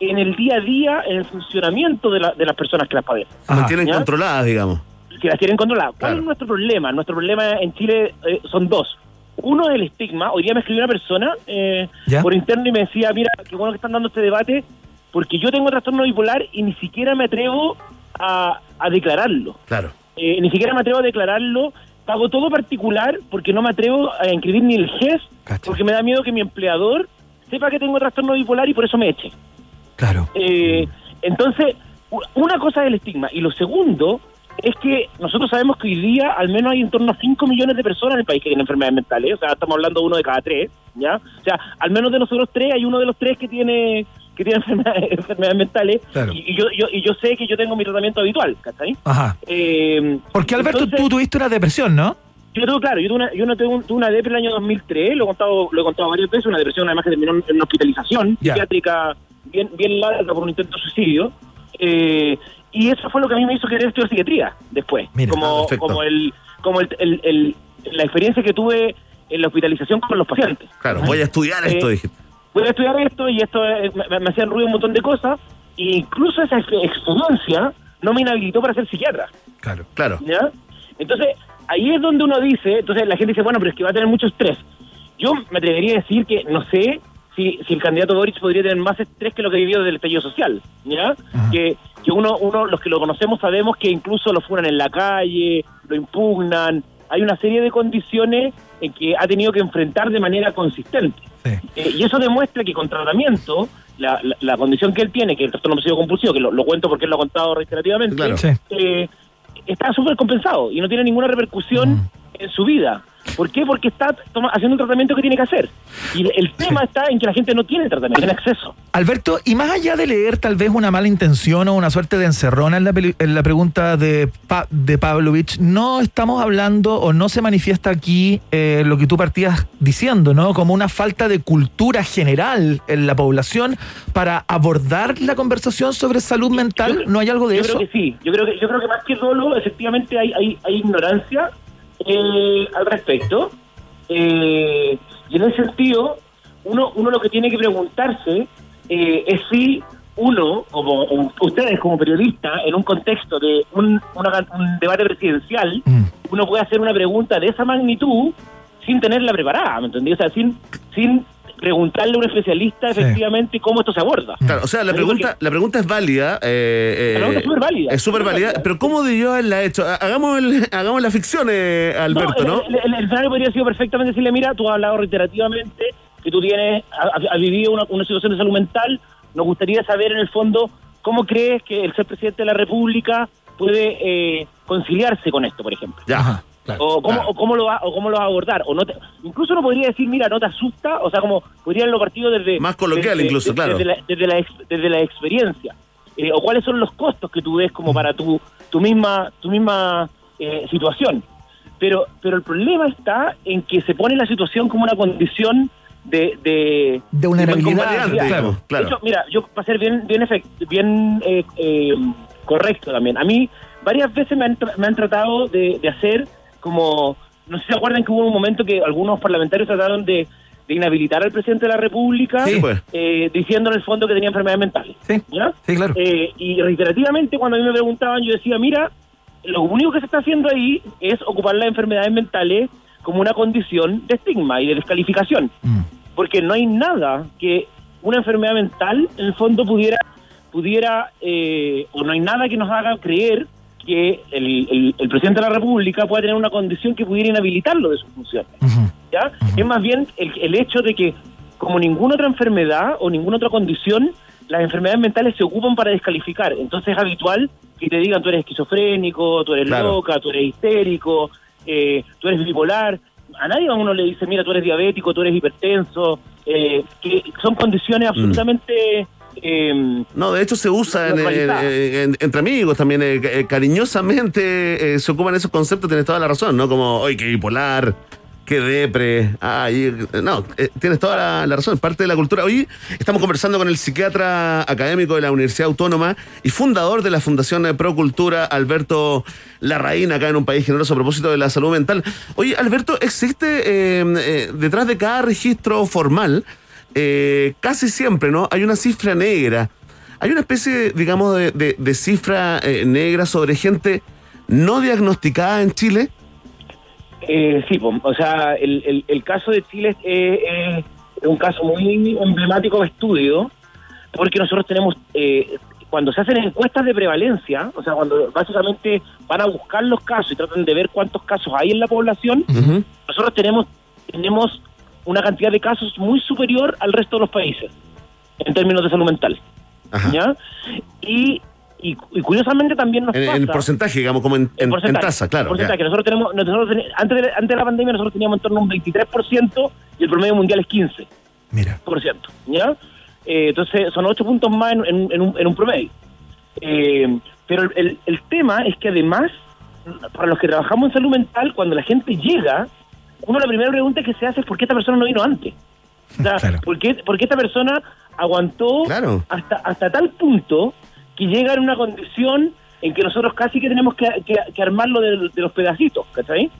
en el día a día, en el funcionamiento de, la- de las personas que las padecen. Se mantienen controladas, digamos. Que las tienen controladas. ¿Cuál es nuestro problema? Nuestro problema en Chile eh, son dos. Uno es el estigma. Hoy día me escribió una persona eh, por interno y me decía, mira, qué bueno que están dando este debate, porque yo tengo trastorno bipolar y ni siquiera me atrevo a, a declararlo. Claro. Eh, ni siquiera me atrevo a declararlo. Pago todo particular porque no me atrevo a inscribir ni el GES, porque me da miedo que mi empleador sepa que tengo trastorno bipolar y por eso me eche. Claro. Eh, entonces, una cosa es el estigma. Y lo segundo es que nosotros sabemos que hoy día al menos hay en torno a 5 millones de personas en el país que tienen enfermedades mentales. O sea, estamos hablando de uno de cada tres, ¿ya? O sea, al menos de nosotros tres hay uno de los tres que tiene que tiene enfermedades, enfermedades mentales. Claro. Y, y yo, yo, y yo sé que yo tengo mi tratamiento habitual, ¿cachai? Ajá. Eh, Porque Alberto, tú tuviste una depresión, ¿no? yo tuve, claro, yo tuve una, yo no un- tuve una depre el año 2003, lo he contado, lo he contado varias veces, una depresión además que terminó en en una hospitalización psiquiátrica bien, bien larga por un intento de suicidio. Eh, y eso fue lo que a mí me hizo querer estudiar psiquiatría después. Mira. como, Ah, perfecto. como el, como el, el- el- la experiencia que tuve en la hospitalización con los pacientes. Claro, voy a estudiar esto, Eh, dijiste. voy a estudiar esto y esto eh, me, me hacían ruido un montón de cosas. E incluso esa ex- experiencia no me inhabilitó para ser psiquiatra. Claro. Claro. ¿Ya? Entonces, ahí es donde uno dice, entonces la gente dice, bueno, pero es que va a tener mucho estrés. Yo me atrevería a decir que no sé si, si el candidato Boric podría tener más estrés que lo que vivió desde el estallido social, ¿ya? Que, que uno, uno, los que lo conocemos sabemos que incluso lo funan en la calle, lo impugnan, hay una serie de condiciones en que ha tenido que enfrentar de manera consistente. Eh, y eso demuestra que con tratamiento la, la- la condición que él tiene, que el trastorno obsesivo compulsivo, que lo, lo cuento porque él lo ha contado reiterativamente, Claro. Sí. eh, está súper compensado y no tiene ninguna repercusión en su vida. ¿Por qué? Porque está toma- haciendo un tratamiento que tiene que hacer. Y el, tema está en que la gente no tiene tratamiento, tiene acceso. Alberto, y más allá de leer tal vez una mala intención o una suerte de encerrona en la, en la pregunta de, Pa- de Pavlovich, no estamos hablando o no se manifiesta aquí eh, lo que tú partías diciendo, ¿no? Como una falta de cultura general en la población para abordar la conversación sobre salud mental. ¿No hay algo de yo eso? creo que sí. Yo creo que, yo creo que más que dolo, efectivamente hay, hay, hay ignorancia eh, al respecto. Eh, y en ese sentido, uno, uno lo que tiene que preguntarse eh, es si uno, como ustedes como periodistas, en un contexto de un, una- un debate presidencial, uno puede hacer una pregunta de esa magnitud sin tenerla preparada, ¿me entendí? O sea, sin, sin preguntarle a un especialista Sí. efectivamente cómo esto se aborda. Claro, o sea, la pregunta, la pregunta es válida. eh, La pregunta eh, es súper válida. Es súper válida, pero ¿cómo debió haberla hecho? Ha- Hagamos, el- hagamos la ficción, eh, Alberto, ¿no? El, el- el escenario podría haber sido perfectamente decirle, mira, tú has hablado reiterativamente que tú tienes, has, has vivido una, una situación de salud mental, nos gustaría saber en el fondo cómo crees que el ser presidente de la República puede eh, conciliarse con esto, por ejemplo. Ya. O, cómo, o, cómo lo va, o cómo lo va a abordar. O no te- incluso uno podría decir, mira, no te asusta, o sea, como podrían los partidos desde... Más coloquial desde- incluso, desde- claro. Desde la, desde la, ex- desde la experiencia. Eh, o cuáles son los costos que tú ves como para tu, tu misma, tu misma eh, situación. Pero, pero el problema está en que se pone la situación como una condición de... De, De vulnerabilidad, inconveniente, claro, claro. De hecho, mira, yo para ser bien, bien, efect- bien eh, eh, correcto también, a mí varias veces me han, tra- me han tratado de, de hacer como... No sé si se acuerdan que hubo un momento que algunos parlamentarios trataron de, de inhabilitar al presidente de la República, Sí, pues. eh, diciendo en el fondo que tenía enfermedades mentales. Sí, ¿ya? sí, claro. Eh, y reiterativamente cuando a mí me preguntaban, yo decía, mira, lo único que se está haciendo ahí es ocupar las enfermedades mentales como una condición de estigma y de descalificación. Porque no hay nada que una enfermedad mental en el fondo pudiera, pudiera eh, o no hay nada que nos haga creer que el, el- el presidente de la República pueda tener una condición que pudiera inhabilitarlo de sus funciones. ¿ya? Es más bien el, el hecho de que, como ninguna otra enfermedad o ninguna otra condición, las enfermedades mentales se ocupan para descalificar. Entonces es habitual que te digan tú eres esquizofrénico, tú eres Claro. loca, tú eres histérico, eh, tú eres bipolar. A nadie a uno le dice, mira, tú eres diabético, tú eres hipertenso, eh, que son condiciones absolutamente... eh, No, de hecho se usa en- entre amigos también, eh, eh, cariñosamente eh, se ocupan esos conceptos, tienes toda la razón, ¿no? Como, oye, qué bipolar, qué depre, ay, no, tienes toda la, la razón, parte de la cultura. Hoy estamos conversando con el psiquiatra académico de la Universidad Autónoma y fundador de la Fundación Pro Cultura, Alberto Larraín, acá en un país generoso a propósito de la salud mental. Oye, Alberto, ¿existe eh, eh, detrás de cada registro formal, eh, casi siempre, ¿no? Hay una cifra negra. Hay una especie, digamos, de, de- de cifra eh, negra sobre gente no diagnosticada en Chile. Eh, sí, o sea, el, el, el caso de Chile es, es un caso muy emblemático de estudio, porque nosotros tenemos, eh, cuando se hacen encuestas de prevalencia, o sea, cuando básicamente van a buscar los casos y tratan de ver cuántos casos hay en la población, nosotros tenemos, tenemos una cantidad de casos muy superior al resto de los países, en términos de salud mental. ¿Ya? Y, y, y curiosamente también nos En, pasa... en porcentaje, digamos, como en, en- tasa, claro. porcentaje. ya. Nosotros tenemos, nosotros antes, de, antes de la pandemia nosotros teníamos en torno a un 23% y el promedio mundial es 15%. Mira. Por ciento, ¿ya? Eh, entonces son 8 puntos más en, en- en un, en un promedio. Eh, pero el, el- el tema es que además, para los que trabajamos en salud mental, cuando la gente llega, uno la primera pregunta que se hace es ¿por qué esta persona no vino antes? O sea, ¿por, qué, por qué esta persona aguantó hasta, hasta tal punto que llega en una condición en que nosotros casi que tenemos que, que- que armarlo de, de los pedacitos, ¿cachai?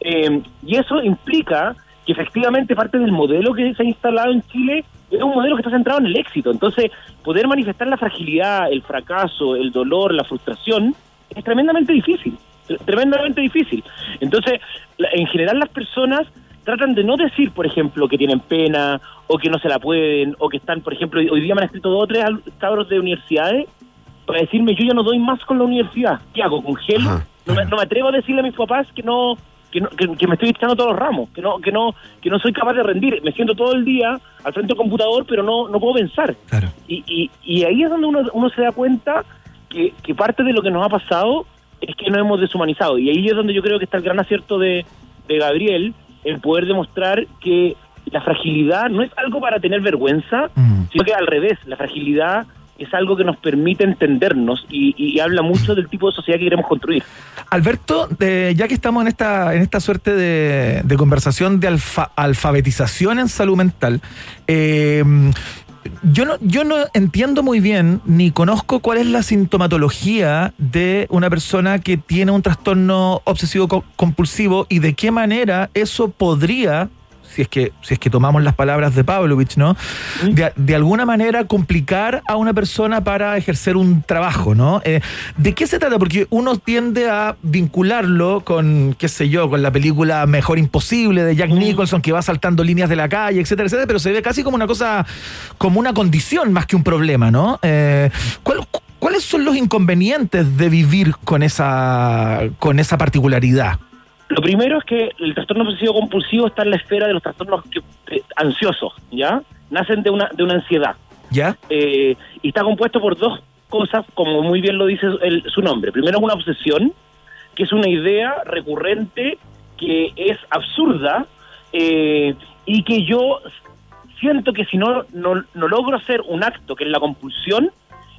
Eh, y eso implica que efectivamente parte del modelo que se ha instalado en Chile es un modelo que está centrado en el éxito. Entonces, poder manifestar la fragilidad, el fracaso, el dolor, la frustración, es tremendamente difícil. Tre- Tremendamente difícil. Entonces, en general las personas tratan de no decir, por ejemplo, que tienen pena o que no se la pueden o que están, por ejemplo, hoy día me han escrito dos o tres cabros de universidades para decirme yo ya no doy más con la universidad. ¿Qué hago? ¿Congelo? No me, no me atrevo a decirle a mis papás que no que, no- que- que me estoy echando todos los ramos, que no, que no, que no soy capaz de rendir. Me siento todo el día al frente del computador, pero no, no puedo pensar. Y, y, y ahí es donde uno, uno se da cuenta que, que parte de lo que nos ha pasado es que nos hemos deshumanizado. Y ahí es donde yo creo que está el gran acierto de, de Gabriel, el poder demostrar que la fragilidad no es algo para tener vergüenza, sino que al revés, la fragilidad es algo que nos permite entendernos y, y habla mucho del tipo de sociedad que queremos construir. Alberto, ya que estamos en esta, en esta suerte de, de conversación de alfa- alfabetización en salud mental, eh, yo no, yo no entiendo muy bien ni conozco cuál es la sintomatología de una persona que tiene un trastorno obsesivo co- compulsivo y de qué manera eso podría si es que si es que tomamos las palabras de Pavlovich, ¿no? De, de alguna manera complicar a una persona para ejercer un trabajo, ¿no? Eh, ¿De qué se trata? Porque uno tiende a vincularlo con, qué sé yo, con la película Mejor Imposible de Jack Nicholson, que va saltando líneas de la calle, etcétera, etcétera, pero se ve casi como una cosa, como una condición más que un problema, ¿no? Eh, ¿cuál- cu- ¿Cuáles son los inconvenientes de vivir con esa, con esa particularidad? Lo primero es que el trastorno obsesivo compulsivo está en la esfera de los trastornos que- eh, ansiosos, ¿ya? Nacen de una, de una ansiedad. ¿Ya? Eh, y está compuesto por dos cosas, como muy bien lo dice el- su nombre. Primero es una obsesión, que es una idea recurrente que es absurda eh, y que yo siento que si no, no, no logro hacer un acto, que es la compulsión,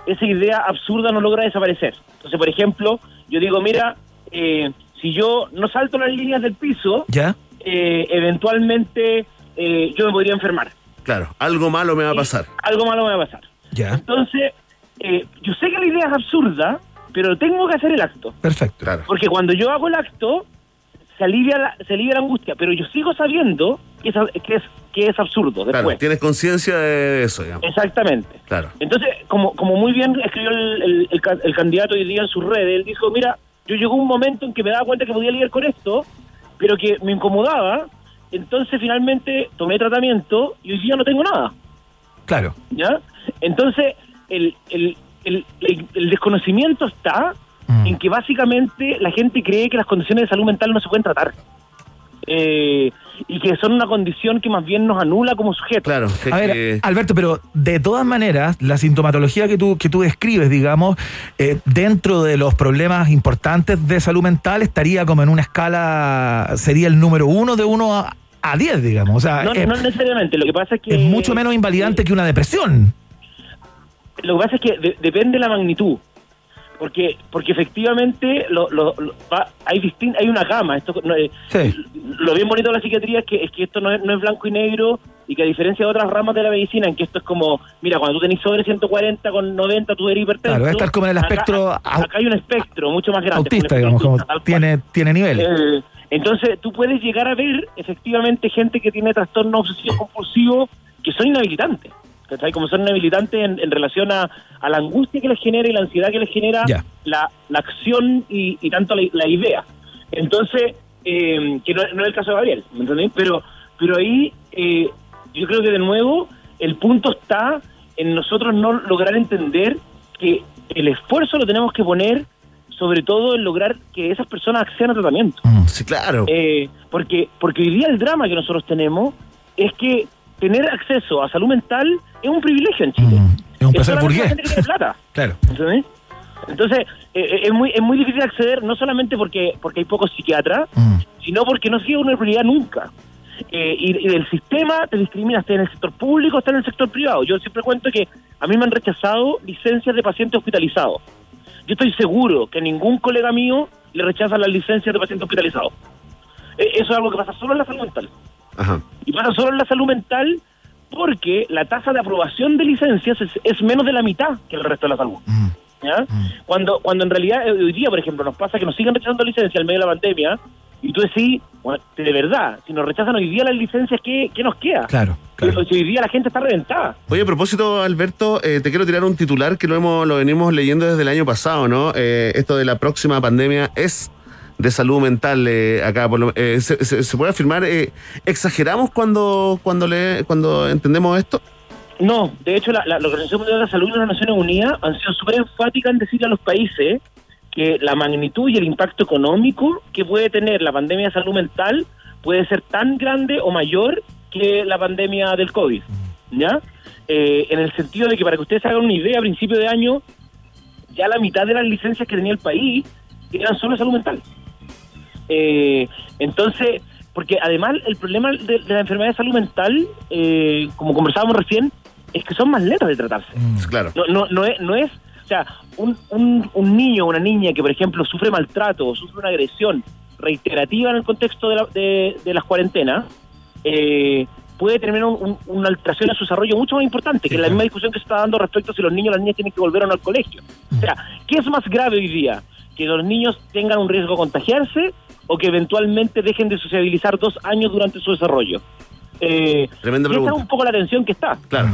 esa idea absurda no logra desaparecer. Entonces, por ejemplo, yo digo, mira, eh, si yo no salto las líneas del piso, ¿Ya? eh, eventualmente eh, yo me podría enfermar. Claro, algo malo me va a pasar. Algo malo me va a pasar. ¿Ya? Entonces, eh, yo sé que la idea es absurda, pero tengo que hacer el acto. Perfecto. Porque cuando yo hago el acto, se alivia la, se alivia la angustia, pero yo sigo sabiendo que es, que es, que es absurdo Claro, después. tienes conciencia de eso, digamos. Exactamente. Claro. Entonces, como, como muy bien escribió el, el- el candidato hoy día en sus redes, él dijo, mira, yo llegó un momento en que me daba cuenta que podía lidiar con esto, pero que me incomodaba, entonces finalmente tomé tratamiento y hoy día no tengo nada. Claro. ¿ya? Entonces, el, el, el, el- el desconocimiento está en que básicamente la gente cree que las condiciones de salud mental no se pueden tratar. Eh, y que son una condición que más bien nos anula como sujeto. Claro. A ver, Alberto, pero de todas maneras, la sintomatología que tú, que tú describes, digamos, eh, dentro de los problemas importantes de salud mental, estaría como en una escala, sería el número uno de uno a, a diez, digamos. O sea, No, es, no necesariamente, lo que pasa es que... es mucho menos invalidante que una depresión. Lo que pasa es que de- depende de la magnitud. Porque porque efectivamente lo, lo- lo- va- hay distin- hay una gama. Esto no Lo bien bonito de la psiquiatría es que, es que esto no es, no es blanco y negro y que a diferencia de otras ramas de la medicina, en que esto es como, mira, cuando tú tenés sobre 140 con 90, tú eres hipertenso. Claro, estar como en el Acá- espectro Acá, hay un espectro mucho más grande. Autista, digamos, como tiene, tiene niveles. Eh, entonces, tú puedes llegar a ver efectivamente gente que tiene trastorno obsesivo compulsivo que son inhabilitantes. ¿Cachai? Como son inhabilitantes en, en relación a, a la angustia que les genera y la ansiedad que les genera la, la acción y, y tanto la, la idea. Entonces, eh, que no, no es el caso de Gabriel, ¿me entendés? Pero, pero ahí eh, yo creo que de nuevo el punto está en nosotros no lograr entender que el esfuerzo lo tenemos que poner sobre todo en lograr que esas personas accedan a tratamiento. Sí, claro. Eh, porque, porque hoy día el drama que nosotros tenemos es que tener acceso a salud mental es un privilegio en Chile. Es un placer burgués. la gente que tiene plata. Claro. ¿entendés? Entonces, eh, es muy es muy difícil acceder, no solamente porque porque hay pocos psiquiatras, sino porque no sigue una prioridad nunca. Eh, y, y del sistema te discrimina, esté en el sector público, está en el sector privado. Yo siempre cuento que a mí me han rechazado licencias de pacientes hospitalizados. Yo estoy seguro que ningún colega mío le rechazan las licencias de pacientes hospitalizados. Eh, eso es algo que pasa solo en la salud mental. Ajá. Y pasa solo en la salud mental porque la tasa de aprobación de licencias es, es menos de la mitad que el resto de la salud. ¿ya? Cuando, cuando en realidad eh, hoy día, por ejemplo, nos pasa que nos siguen rechazando licencias en medio de la pandemia y tú decís, bueno, de verdad, si nos rechazan hoy día las licencias, ¿qué, qué nos queda? Claro. Si hoy día la gente está reventada. Oye, a propósito, Alberto, eh, te quiero tirar un titular que lo hemos lo venimos leyendo desde el año pasado, ¿no? Eh, esto de la próxima pandemia es de salud mental eh, acá. Por lo- eh, se, se- puede afirmar? eh, ¿Exageramos cuando, cuando, le, cuando entendemos esto? No, de hecho la, la- la Organización Mundial de la Salud y las Naciones Unidas han sido súper enfáticas en decirle a los países que la magnitud y el impacto económico que puede tener la pandemia de salud mental puede ser tan grande o mayor que la pandemia del COVID, ¿ya? Eh, en el sentido de que para que ustedes hagan una idea, a principio de año ya la mitad de las licencias que tenía el país eran solo salud mental. Eh, entonces, porque además el problema de, de la enfermedad de salud mental, eh, como conversábamos recién, es que son más lentas de tratarse. Claro. No, no, no, es, no es, o sea, un, un, un niño o una niña que, por ejemplo, sufre maltrato o sufre una agresión reiterativa en el contexto de, la- de, de las cuarentenas, eh, puede tener un- un- una alteración en su desarrollo mucho más importante, que es la misma discusión que se está dando respecto a si los niños o las niñas tienen que volver o no al colegio. O sea, ¿qué es más grave hoy día? ¿Que los niños tengan un riesgo de contagiarse o que eventualmente dejen de sociabilizar dos años durante su desarrollo? Eh, Tremenda y esa pregunta. es un poco la tensión que está. Claro.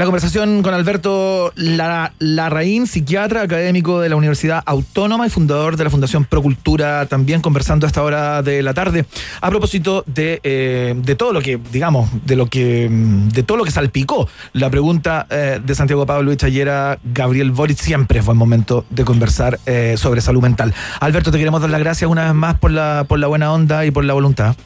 La conversación con Alberto Larraín, psiquiatra, académico de la Universidad Autónoma y fundador de la Fundación Procultura, también conversando a esta hora de la tarde, a propósito de, eh, de todo lo que, digamos, de lo que, mm, de todo lo que salpicó la pregunta eh, de Santiago Pablo ayer Gabriel Boric. Siempre fue el momento de conversar eh, sobre salud mental. Alberto, te queremos dar las gracias una vez más por la, por la buena onda y por la voluntad.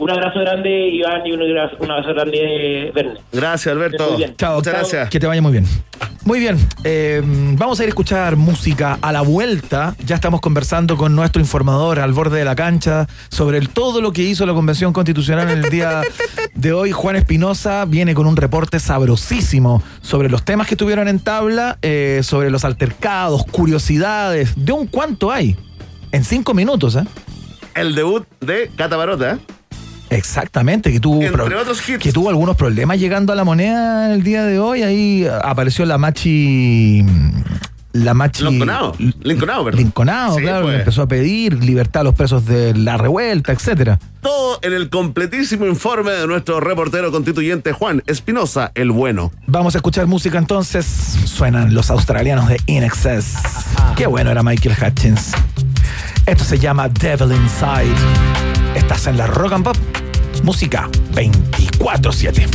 Un abrazo grande, Iván, y un abrazo, un abrazo grande, Verne. Gracias, Alberto. Muy bien. Chao. Muchas gracias. Que te vaya muy bien. Muy bien, eh, vamos a ir a escuchar música a la vuelta. Ya estamos conversando con nuestro informador al borde de la cancha sobre el- todo lo que hizo la Convención Constitucional en el día de hoy. Juan Espinosa viene con un reporte sabrosísimo sobre los temas que estuvieron en tabla, eh, sobre los altercados, curiosidades, de un cuánto hay. En cinco minutos, ¿eh? El debut de Cata Barota. ¿eh? Exactamente, que tuvo, que tuvo algunos problemas llegando a la moneda el día de hoy. Ahí apareció la Machi. La Machi. Linconado. Linconado, perdón. Linconado, Sí, claro. pues. empezó a pedir libertad a los presos de la revuelta, etcétera. Todo en el completísimo informe de nuestro reportero constituyente Juan Espinosa, el bueno. Vamos a escuchar música entonces. Suenan los australianos de In Excess. Qué bueno era Michael Hutchins. Esto se llama Devil Inside. Estás en la Rock and Pop. Música 24-7.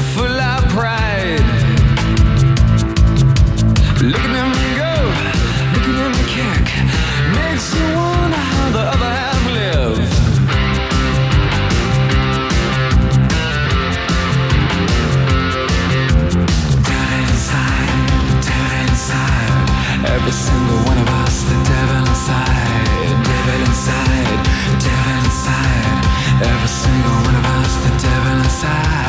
Full of pride. Look at him go, look at him kick. Makes you wonder how the other half live. Devil inside, devil inside. Every single one of us, the devil inside, devil inside, devil inside. Every single one of us, the devil inside.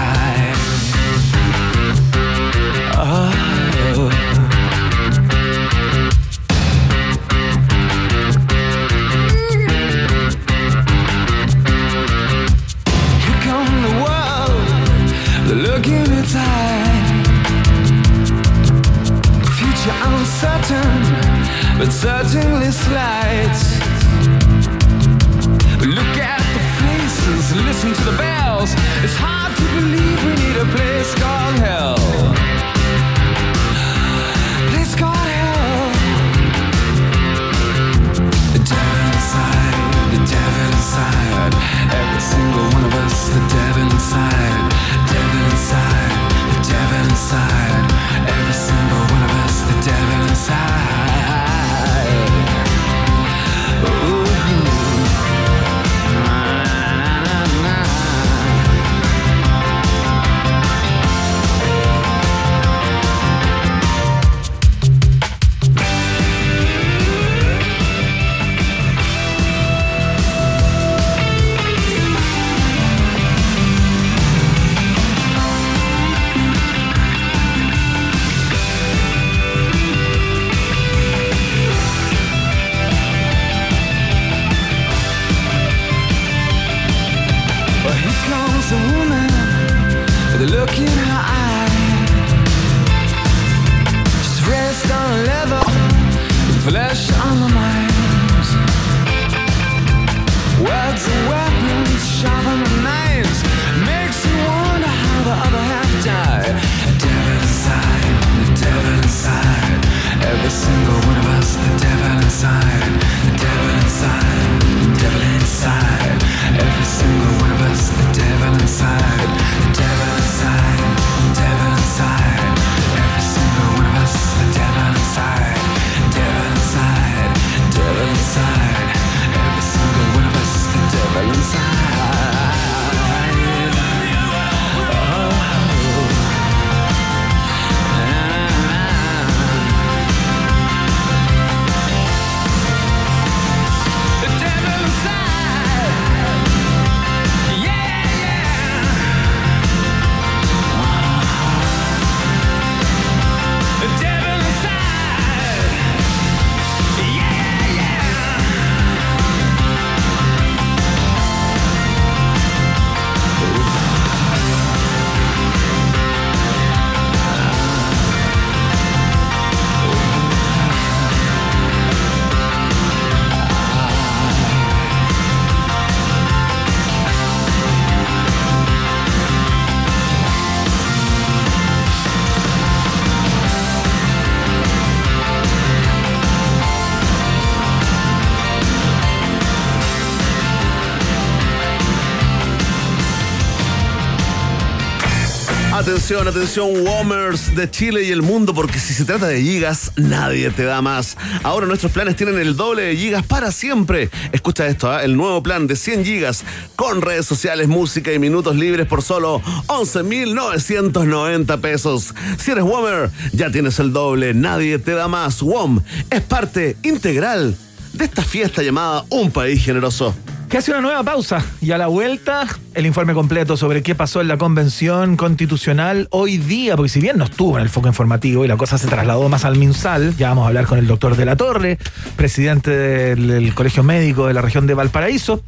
Atención, atención, Womers de Chile y el mundo, porque si se trata de gigas, nadie te da más. Ahora nuestros planes tienen el doble de gigas para siempre. Escucha esto, ¿ah? el nuevo plan de 100 gigas con redes sociales, música y minutos libres por solo 11.990 pesos. Si eres Womer, ya tienes el doble, nadie te da más. WOM es parte integral de esta fiesta llamada Un País Generoso. Que hace una nueva pausa y a la vuelta el informe completo sobre qué pasó en la convención constitucional hoy día, porque si bien no estuvo en el foco informativo y la cosa se trasladó más al MinSal, ya vamos a hablar con el doctor de la Torre, presidente del, Colegio Médico de la región de Valparaíso.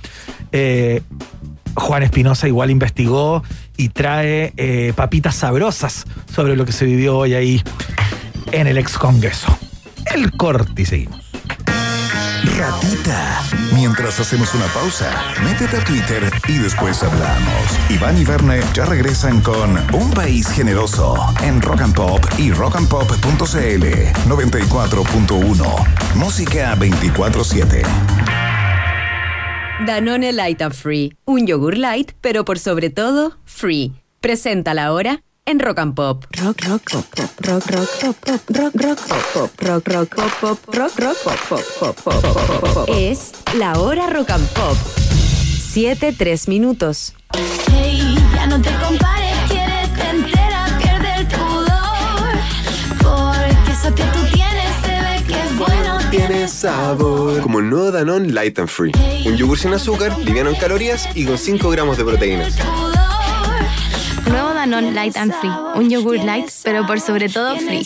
Eh, Juan Espinosa igual investigó y trae eh, papitas sabrosas sobre lo que se vivió hoy ahí en el ex Congreso. El corte y seguimos. Ratita. Mientras hacemos una pausa, métete a Twitter y después hablamos. Iván y Verne ya regresan con Un País Generoso en Rock and Pop y rockandpop.cl 94.1. Música 24-7. Danone Light and Free. Un yogur light, pero por sobre todo, free. Presenta la hora en Rock and Pop. Rock, rock, pop, pop, rock, rock, pop, pop, rock, rock, pop, pop, rock, rock, pop, pop, rock, rock, pop, pop, pop, pop, pop, pop. Es la hora Rock and Pop. Siete, tres minutos. Hey, ya no te compares, quiérete entera, pierde el pudor. Porque eso que tú tienes se ve que es bueno. Tiene sabor. Como el nuevo Danone Light and Free. Un yogur sin azúcar, liviano en calorías y con 5 gramos de proteínas. Nuevo Danone Light and Free. Un yogur light, pero por sobre todo free.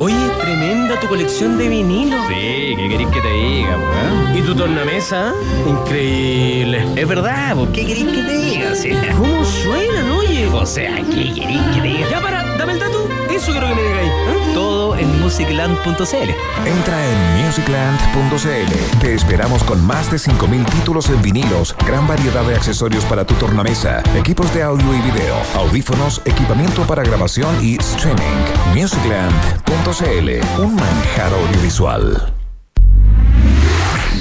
Oye, tremenda tu colección de vinilos. Sí, ¿qué querés que te diga, po, ¿Y tu tornamesa? Increíble. Es verdad, ¿qué querés que te diga? ¿Cómo suenan, oye? O sea, ¿qué querés que te diga? Ya para, dame el dato. Eso quiero que me digáis. ¿eh? Todo en musicland.cl. Entra en musicland.cl. Te esperamos con más de 5.000 títulos en vinilos, gran variedad de accesorios para tu tornamesa, equipos de audio y video, audífonos, equipamiento para grabación y streaming. Musicland.cl, un manjar audiovisual.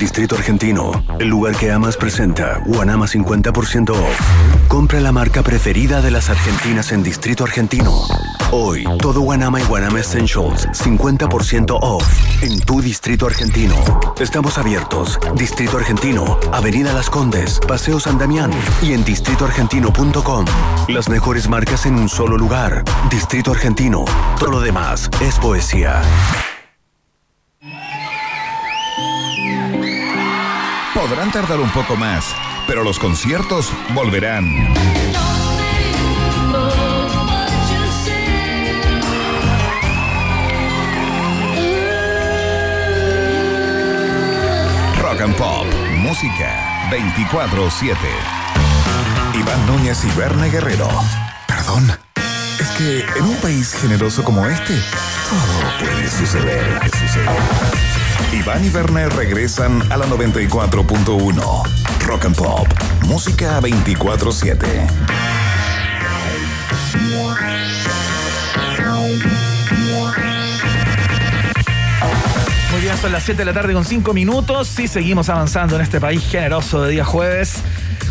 Distrito Argentino, el lugar que amas presenta Guanama 50% off. Compra la marca preferida de las argentinas en Distrito Argentino. Hoy, todo Guanama y Guanama Essentials 50% off en tu Distrito Argentino. Estamos abiertos. Distrito Argentino, Avenida Las Condes, Paseo San Damián y en distritoargentino.com. Las mejores marcas en un solo lugar. Distrito Argentino. Todo lo demás es poesía. podrán tardar un poco más, pero los conciertos volverán. Rock and Pop, música 24-7. Iván Núñez y Verne Guerrero. Perdón. Es que en un país generoso como este, todo puede suceder. Puede suceder. Iván y Verne regresan a la 94.1. Rock and Pop. Música 24-7. Son las 7 de la tarde con 5 minutos y seguimos avanzando en este país generoso de día jueves.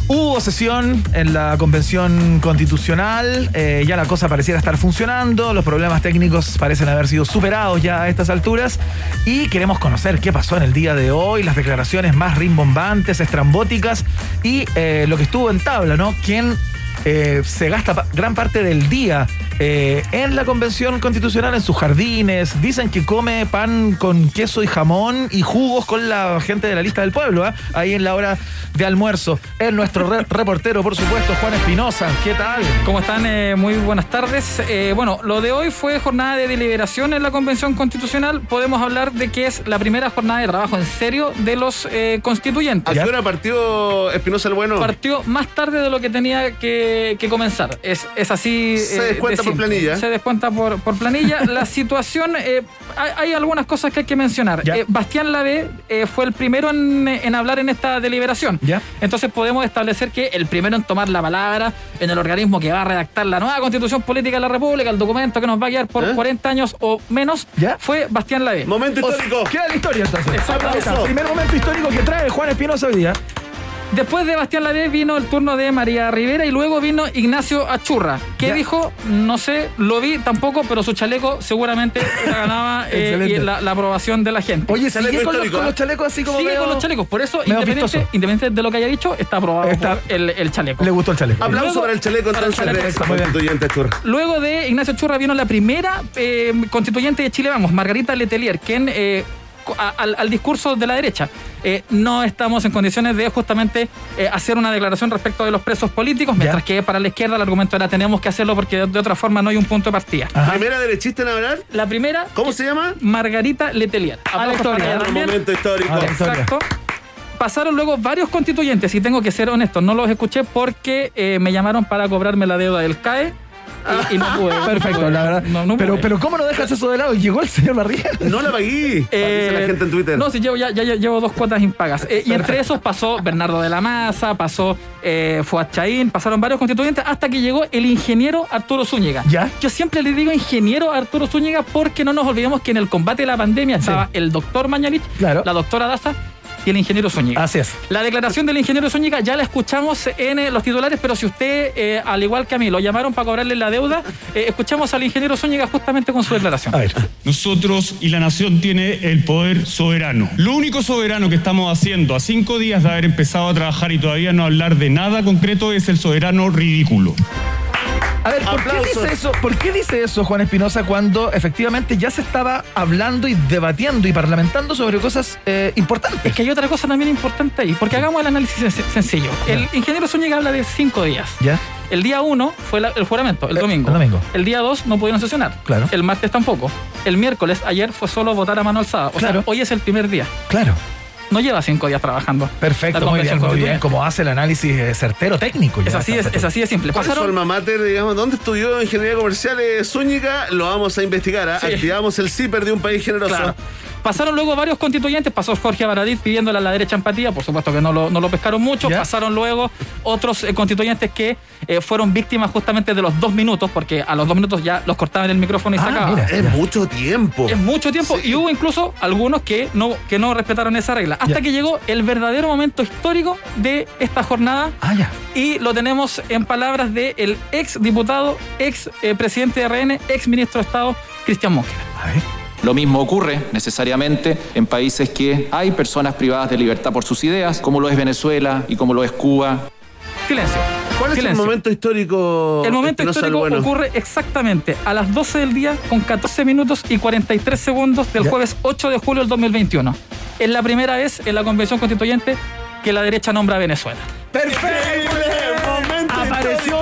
Hubo sesión en la convención constitucional, eh, ya la cosa pareciera estar funcionando, los problemas técnicos parecen haber sido superados ya a estas alturas y queremos conocer qué pasó en el día de hoy, las declaraciones más rimbombantes, estrambóticas y eh, lo que estuvo en tabla, ¿no? ¿Quién eh, se gasta pa- gran parte del día eh, en la convención constitucional, en sus jardines. Dicen que come pan con queso y jamón y jugos con la gente de la lista del pueblo, ¿ah? ahí en la hora de almuerzo. Es nuestro re- reportero, por supuesto, Juan Espinosa. ¿Qué tal? ¿Cómo están? Eh, muy buenas tardes. Eh, bueno, lo de hoy fue jornada de deliberación en la Convención Constitucional. Podemos hablar de que es la primera jornada de trabajo en serio de los eh, constituyentes. ¿A qué hora partió Espinosa el Bueno? Partió más tarde de lo que tenía que, que comenzar. Es, es así. Se eh, descuenta de por planilla. Se descuenta por, por planilla. la situación, eh, hay, hay algunas cosas que hay que mencionar. Eh, Bastián Lavé eh, fue el primero en, en hablar en esta deliberación. Entonces podemos establecer que el primero en tomar la palabra en el organismo que va a redactar la nueva constitución política de la República, el documento que nos va a guiar por 40 años o menos, fue Bastián Lavé. Momento histórico. Queda la historia entonces. Primer momento histórico que trae Juan Espinosa hoy día. Después de Bastián Lavé vino el turno de María Rivera y luego vino Ignacio Achurra. ¿Qué dijo? No sé, lo vi tampoco, pero su chaleco seguramente la ganaba eh, y la, la aprobación de la gente. Oye, sigue con los, con los chalecos así como Sigue medio- con los chalecos, por eso, independiente, de lo que haya dicho, está aprobado Está- por el, el chaleco. Le gustó el chaleco. Aplauso Luego- para el chaleco para el entonces chaleco, constituyente Churra. Luego de Ignacio Churra vino la primera eh, constituyente de Chile Vamos, Margarita Letelier, quien eh, al, al discurso de la derecha. eh, no estamos en condiciones de justamente eh, hacer una declaración respecto de los presos políticos, mientras que para la izquierda el argumento era tenemos que hacerlo porque de, de otra forma no hay un punto de partida. ¿Primera derechista en hablar? La primera. ¿Cómo se llama? Margarita Letelier. A la historia. Un momento histórico. A la historia. Exacto. Pasaron luego varios constituyentes, y tengo que ser honesto, no los escuché porque eh, me llamaron para cobrarme la deuda del CAE y, y no pude. Perfecto, la verdad. No, no pero, pude. pero ¿cómo no dejas eso de lado? Llegó el señor Barriga. No la pagué. Eh, Dice la gente en Twitter. No, sí, llevo, ya, ya- ya llevo dos cuotas impagas. Eh, y entre esos pasó Bernardo de la Maza, pasó eh, Fuad Chaín, pasaron varios constituyentes hasta que llegó el ingeniero Arturo Zúñiga. ¿Ya? Yo siempre le digo ingeniero Arturo Zúñiga porque no nos olvidemos que en el combate de la pandemia estaba el doctor Mañalich, la doctora Daza y el ingeniero Zúñiga. Así es. La declaración del ingeniero Zúñiga ya la escuchamos en eh, los titulares, pero si usted, eh, al igual que a mí, lo llamaron para cobrarle la deuda, eh, escuchamos al ingeniero Zúñiga justamente con su declaración. Nosotros y la nación tiene el poder soberano. Lo único soberano que estamos haciendo a cinco días de haber empezado a trabajar y todavía no hablar de nada concreto es el soberano ridículo. A ver, ¿por qué, dice eso, ¿por qué dice eso Juan Espinosa cuando efectivamente ya se estaba hablando y debatiendo y parlamentando sobre cosas eh, importantes? Es que hay otra cosa también importante ahí, porque hagamos el análisis sen- sencillo. El ingeniero Zúñiga habla de cinco días. ¿Ya? El día uno fue la- el juramento, el domingo. el domingo. El día dos no pudieron sesionar. Claro. El martes tampoco. El miércoles, ayer, fue solo votar a mano alzada. O Claro. sea, hoy es el primer día. Claro. No lleva cinco días trabajando. Perfecto, muy bien, muy. Como hace el análisis eh, certero técnico. ya Es así, es, es así de simple. ¿Cuál es su Pasaron alma mater, digamos? ¿Dónde estudió Ingeniería Comercial eh, Zúñiga? Lo vamos a investigar. ¿ah? Sí. Activamos el CIPER de un país generoso. Claro. Pasaron luego varios constituyentes, pasó Jorge Baradit pidiéndole a la derecha empatía, por supuesto que no lo, no lo pescaron mucho, pasaron luego otros eh, constituyentes que eh, fueron víctimas justamente de los dos minutos, porque a los dos minutos ya los cortaban el micrófono y Ah, acababa. mira, es mucho tiempo. Es mucho tiempo y hubo incluso algunos que no, que no respetaron esa regla. Hasta que llegó el verdadero momento histórico de esta jornada. Y lo tenemos en palabras del ex diputado, ex eh, presidente de RN, ex ministro de Estado, Cristian Mosquera. Lo mismo ocurre necesariamente en países que hay personas privadas de libertad por sus ideas, como lo es Venezuela y como lo es Cuba. Silencio. ¿Cuál es el momento histórico? El momento histórico ocurre exactamente a las 12 del día con 14 minutos y 43 segundos del Ya. jueves 8 de julio del 2021. Es la primera vez en la Convención Constituyente que la derecha nombra a Venezuela. Perfecto. Apareció Venezuela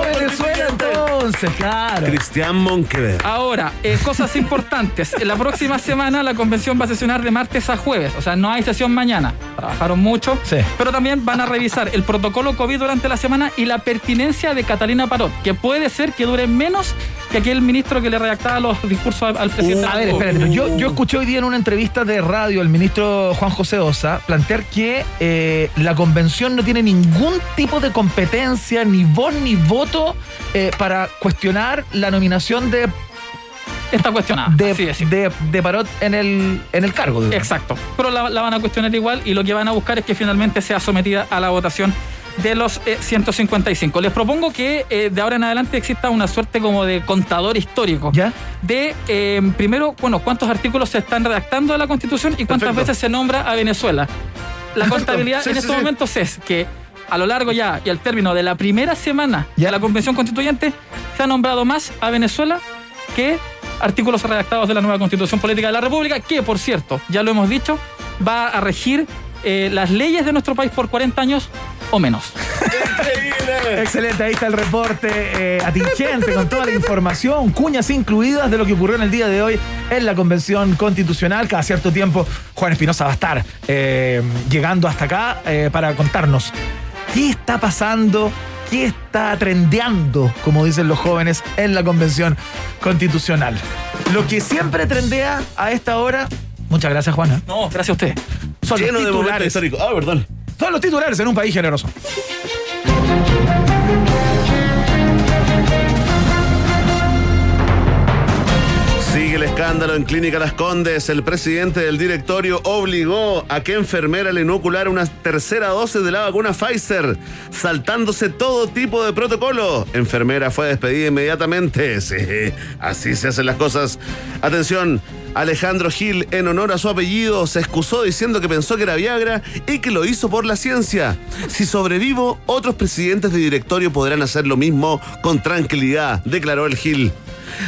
entonces. Claro. Cristian Monquever. Ahora, eh, cosas importantes. En la próxima semana la convención va a sesionar de martes a jueves. O sea, no hay sesión mañana. Trabajaron mucho. Sí. Pero también van a revisar el protocolo COVID durante la semana y la pertinencia de Catalina Parot, que puede ser que dure menos que aquel ministro que le redactaba los discursos al, presidente. Uh, a ver, espérate. yo escuché hoy día en una entrevista de radio al ministro Juan José Osa plantear que eh, la convención no tiene ningún tipo de competencia, ni voz ni voto eh, para cuestionar la nominación de Está cuestionada. de, así de de, de Parot en el, en el cargo. digamos. Exacto. Pero la, la van a cuestionar igual y lo que van a buscar es que finalmente sea sometida a la votación de los eh, 155. Les propongo que eh, de ahora en adelante exista una suerte como de contador histórico. ¿Ya? De, eh, primero, bueno, cuántos artículos se están redactando de la Constitución y cuántas Perfecto. veces se nombra a Venezuela. La contabilidad Sí, en sí, estos sí. momentos es que a lo largo ya y al término de la primera semana Ya. de la Convención Constituyente se ha nombrado más a Venezuela que artículos redactados de la nueva Constitución Política de la República, que por cierto, ya lo hemos dicho, va a regir eh, las leyes de nuestro país por 40 años o menos. Excelente, ahí está el reporte eh, atingente con toda la información, cuñas incluidas de lo que ocurrió en el día de hoy en la Convención Constitucional. Cada cierto tiempo Juan Espinosa va a estar eh, llegando hasta acá eh, para contarnos qué está pasando, qué está trendeando, como dicen los jóvenes, en la Convención Constitucional. Lo que siempre trendea a esta hora, muchas gracias Juana, No, gracias a usted. son Lleno los de titulares. históricos. Ah, perdón. Son los titulares en un país generoso. Sigue el escándalo en Clínica Las Condes. El presidente del directorio obligó a que enfermera le inoculara una tercera dosis de la vacuna Pfizer, saltándose todo tipo de protocolo. Enfermera fue despedida inmediatamente. Sí, así se hacen las cosas. Atención. Alejandro Gil, en honor a su apellido, se excusó diciendo que pensó que era Viagra y que lo hizo por la ciencia. Si sobrevivo, otros presidentes de directorio podrán hacer lo mismo con tranquilidad, declaró el Gil.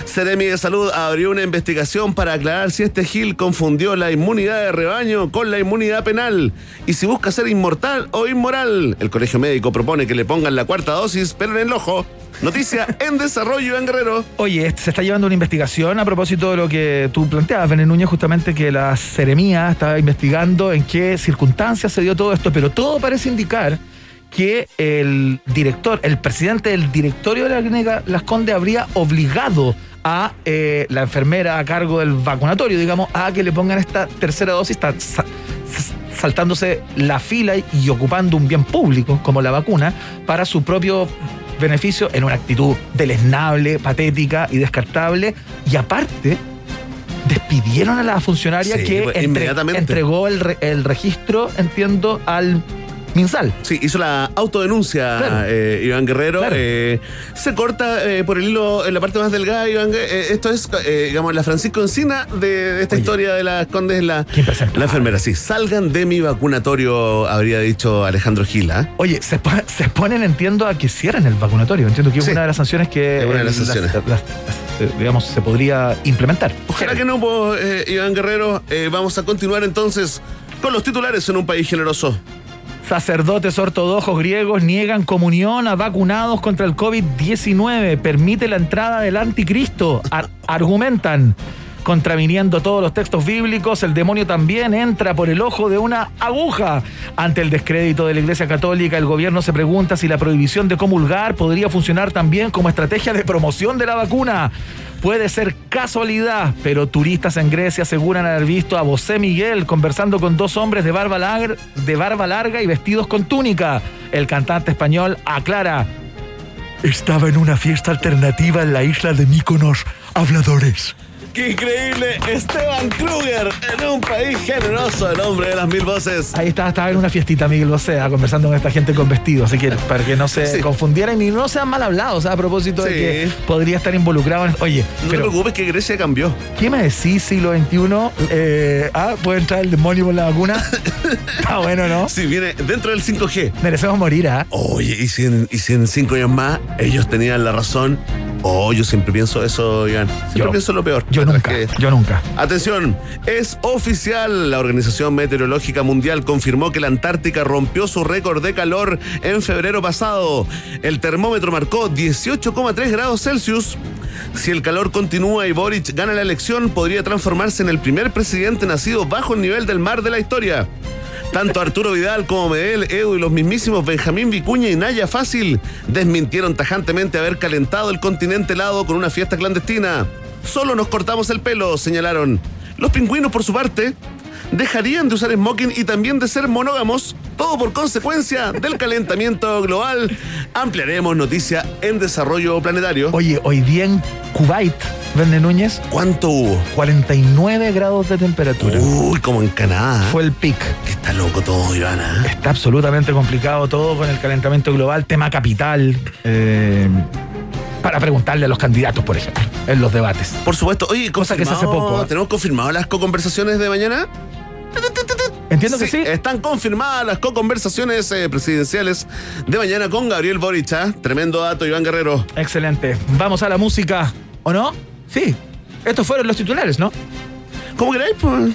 Seremi de Salud abrió una investigación para aclarar si este Gil confundió la inmunidad de rebaño con la inmunidad penal y si busca ser inmortal o inmoral. El colegio médico propone que le pongan la cuarta dosis, pero en el ojo. Noticia en desarrollo en Guerrero. Oye, se está llevando una investigación a propósito de lo que tú planteabas, Bené Núñez, justamente que la Seremía estaba investigando en qué circunstancias se dio todo esto, pero todo parece indicar que el director, el presidente del directorio de la clínica Las Condes habría obligado a eh, la enfermera a cargo del vacunatorio, digamos, a que le pongan esta tercera dosis, está sa- sa- saltándose la fila y ocupando un bien público como la vacuna para su propio beneficio en una actitud deleznable, patética y descartable. Y aparte, despidieron a la funcionaria Sí, que pues, entre- entregó el, re- el registro, entiendo, al Minsal. Sí, hizo la autodenuncia Claro. eh, Iván Guerrero. Claro. Eh, se corta eh, por el hilo en la parte más delgada, Iván. Eh, esto es, digamos, la Francisco Encina de, esta historia de las condes, la, la enfermera. Sí, salgan de mi vacunatorio, habría dicho Alejandro Gila. Oye, se, se ponen, entiendo, a que cierren el vacunatorio. Entiendo que es Sí. una de las sanciones que, Es una de las sanciones. las- las- digamos, se podría implementar. Ojalá que no, pues, eh, Iván Guerrero. Vamos a continuar entonces con los titulares en un país generoso. Sacerdotes ortodoxos griegos niegan comunión a vacunados contra el COVID-19. Permite la entrada del anticristo. Ar- argumentan. Contraviniendo todos los textos bíblicos, el demonio también entra por el ojo de una aguja. Ante el descrédito de la Iglesia Católica, el gobierno se pregunta si la prohibición de comulgar podría funcionar también como estrategia de promoción de la vacuna. Puede ser casualidad, pero turistas en Grecia aseguran haber visto a José Miguel conversando con dos hombres de barba, lar- de barba larga y vestidos con túnica. El cantante español aclara. Estaba en una fiesta alternativa en la isla de Míconos, habladores. ¡Qué increíble! Esteban Kruger en un país generoso, el hombre de las mil voces. Ahí estaba, estaba en una fiestita Miguel Bosea conversando con esta gente con vestidos, así que para que no se Sí. confundieran y no sean mal hablados a propósito de que podría estar involucrado en... Oye, No te pero preocupes que Grecia cambió. ¿qué me decís siglo XXI? Eh, ah, ¿puede entrar el demonio por la vacuna? Está bueno, ¿no? Sí, viene dentro del 5G. Merecemos morir, ¿ah? Oye, y si, en, y si en cinco años más ellos tenían la razón Oh, yo siempre pienso eso, Iván. Siempre Yo- pienso lo peor. Yo nunca, Que- yo nunca. Atención, es oficial. La Organización Meteorológica Mundial confirmó que la Antártica rompió su récord de calor en febrero pasado. El termómetro marcó 18,3 grados Celsius. Si el calor continúa y Boric gana la elección, podría transformarse en el primer presidente nacido bajo el nivel del mar de la historia. Tanto Arturo Vidal como Medel, Edu y los mismísimos Benjamín Vicuña y Naya Fácil desmintieron tajantemente haber calentado el continente helado con una fiesta clandestina. Solo nos cortamos el pelo, señalaron. Los pingüinos, por su parte, dejarían de usar smoking y también de ser monógamos, todo por consecuencia del calentamiento global. Ampliaremos noticia en desarrollo planetario. Oye, hoy día en Kuwait, Verne Núñez. ¿Cuánto hubo? 49 grados de temperatura. Uy, como en Canadá. Fue el pic. Está loco todo, Ivana. Está absolutamente complicado todo con el calentamiento global, tema capital. eh, para preguntarle a los candidatos, por ejemplo, en los debates. Por supuesto. Oye, Cosa que se hace poco. ¿eh? ¿Tenemos confirmado las co-conversaciones de mañana? Entiendo que sí. Están confirmadas las co-conversaciones eh, presidenciales de mañana con Gabriel Boric. ¿ah? Tremendo dato, Iván Guerrero. Excelente. Vamos a la música, ¿o no? Sí. Estos fueron los titulares, ¿no? ¿Cómo queráis? Pues?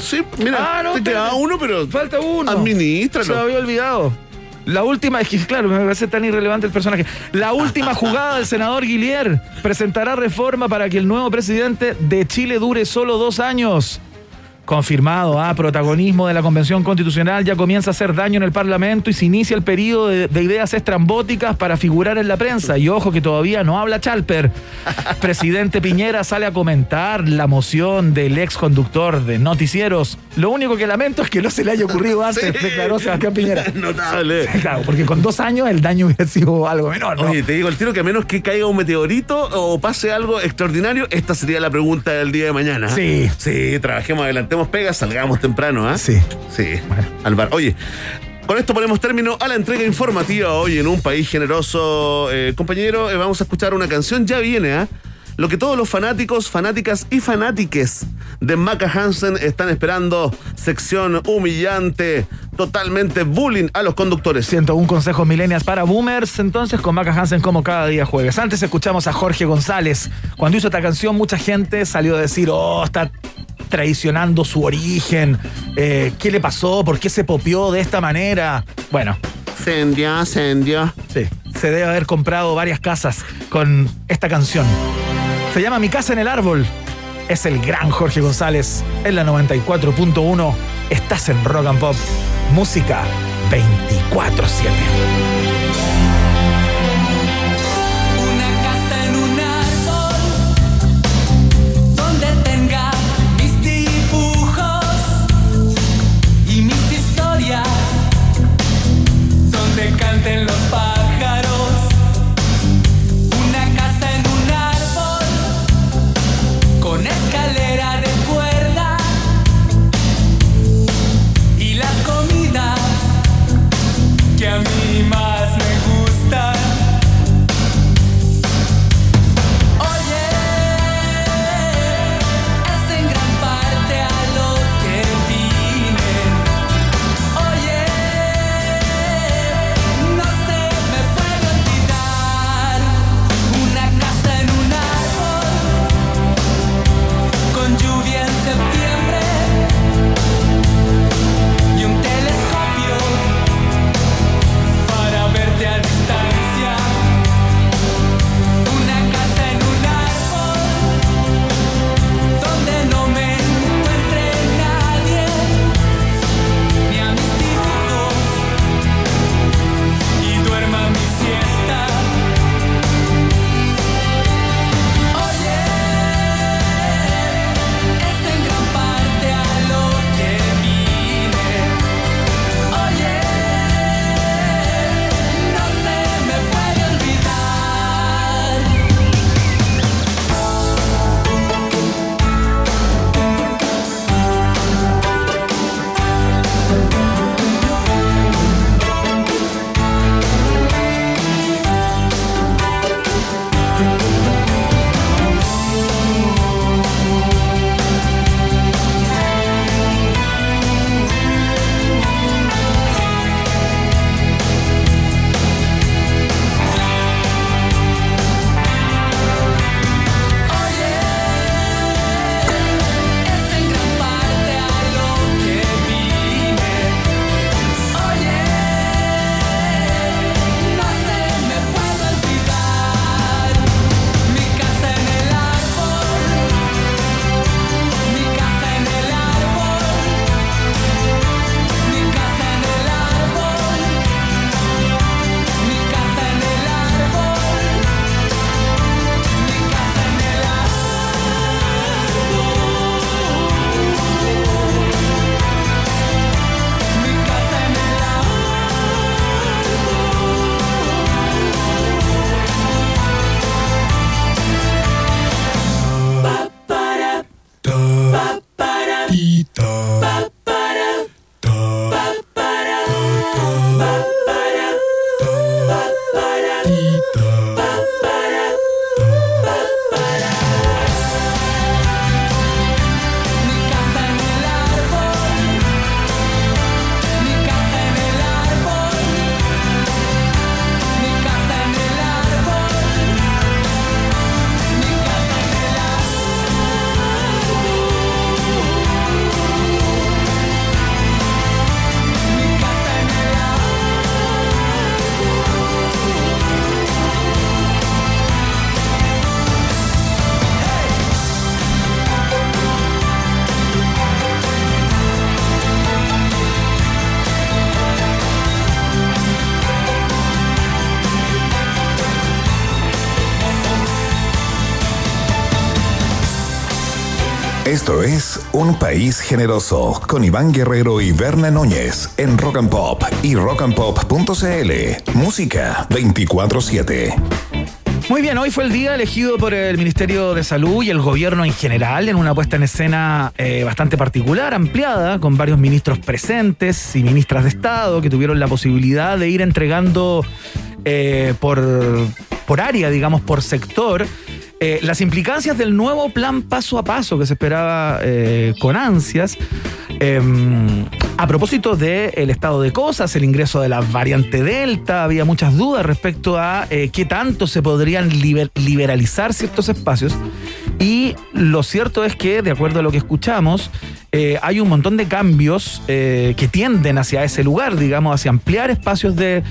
Sí, mira, Ah, no, te queda uno, pero Falta uno. administralo. Se me había olvidado. La última, es que claro, me parece tan irrelevante el personaje. La última jugada del senador Guillier presentará reforma para que el nuevo presidente de Chile dure solo dos años. Confirmado, a protagonismo de la Convención Constitucional, ya comienza a hacer daño en el Parlamento y se inicia el periodo de, de ideas estrambóticas para figurar en la prensa. Y ojo que todavía no habla Chalper. Presidente Piñera sale a comentar la moción del ex conductor de noticieros. Lo único que lamento es que no se le haya ocurrido antes, Sí. declaró Sebastián Piñera. Notable. Claro, porque con dos años el daño hubiera sido algo menor, ¿no? Oye, te digo el tiro que a menos que caiga un meteorito o pase algo extraordinario, esta sería la pregunta del día de mañana. ¿ah? Sí. Sí, trabajemos, adelantemos pegas, salgamos temprano, ¿ah? Sí. Sí. Al bar. Oye. Con esto ponemos término a la entrega informativa hoy en un país generoso. Eh, compañero, eh, vamos a escuchar una canción. Ya viene, ¿ah? Lo que todos los fanáticos, fanáticas y fanátiques de Maca Hansen están esperando. Sección humillante, totalmente bullying a los conductores. 101 consejos millennials para boomers, entonces con Maca Hansen como cada día jueves. Antes escuchamos a Jorge González. Cuando hizo esta canción, mucha gente salió a decir, oh, está traicionando su origen. Eh, ¿Qué le pasó? ¿Por qué se popió de esta manera? Bueno. Sendia, sendia. Sí, se debe haber comprado varias casas con esta canción. Se llama Mi casa en el árbol. Es el gran Jorge González en la 94.1. Estás en Rock and Pop. Música 24-7. Un País Generoso con Iván Guerrero y Berna Núñez en Rock and Pop y rockandpop.cl. Música 24-7. Muy bien, hoy fue el día elegido por el Ministerio de Salud y el gobierno en general en una puesta en escena eh, bastante particular, ampliada, con varios ministros presentes y ministras de Estado que tuvieron la posibilidad de ir entregando eh, por, por área, digamos, por sector, eh, las implicancias del nuevo plan paso a paso que se esperaba eh, con ansias. em, a propósito del estado de cosas, el ingreso de la variante Delta, había muchas dudas respecto a eh, qué tanto se podrían liber- liberalizar ciertos espacios. Y lo cierto es que, de acuerdo a lo que escuchamos, hay un montón de cambios que tienden hacia ese lugar, digamos, hacia ampliar espacios de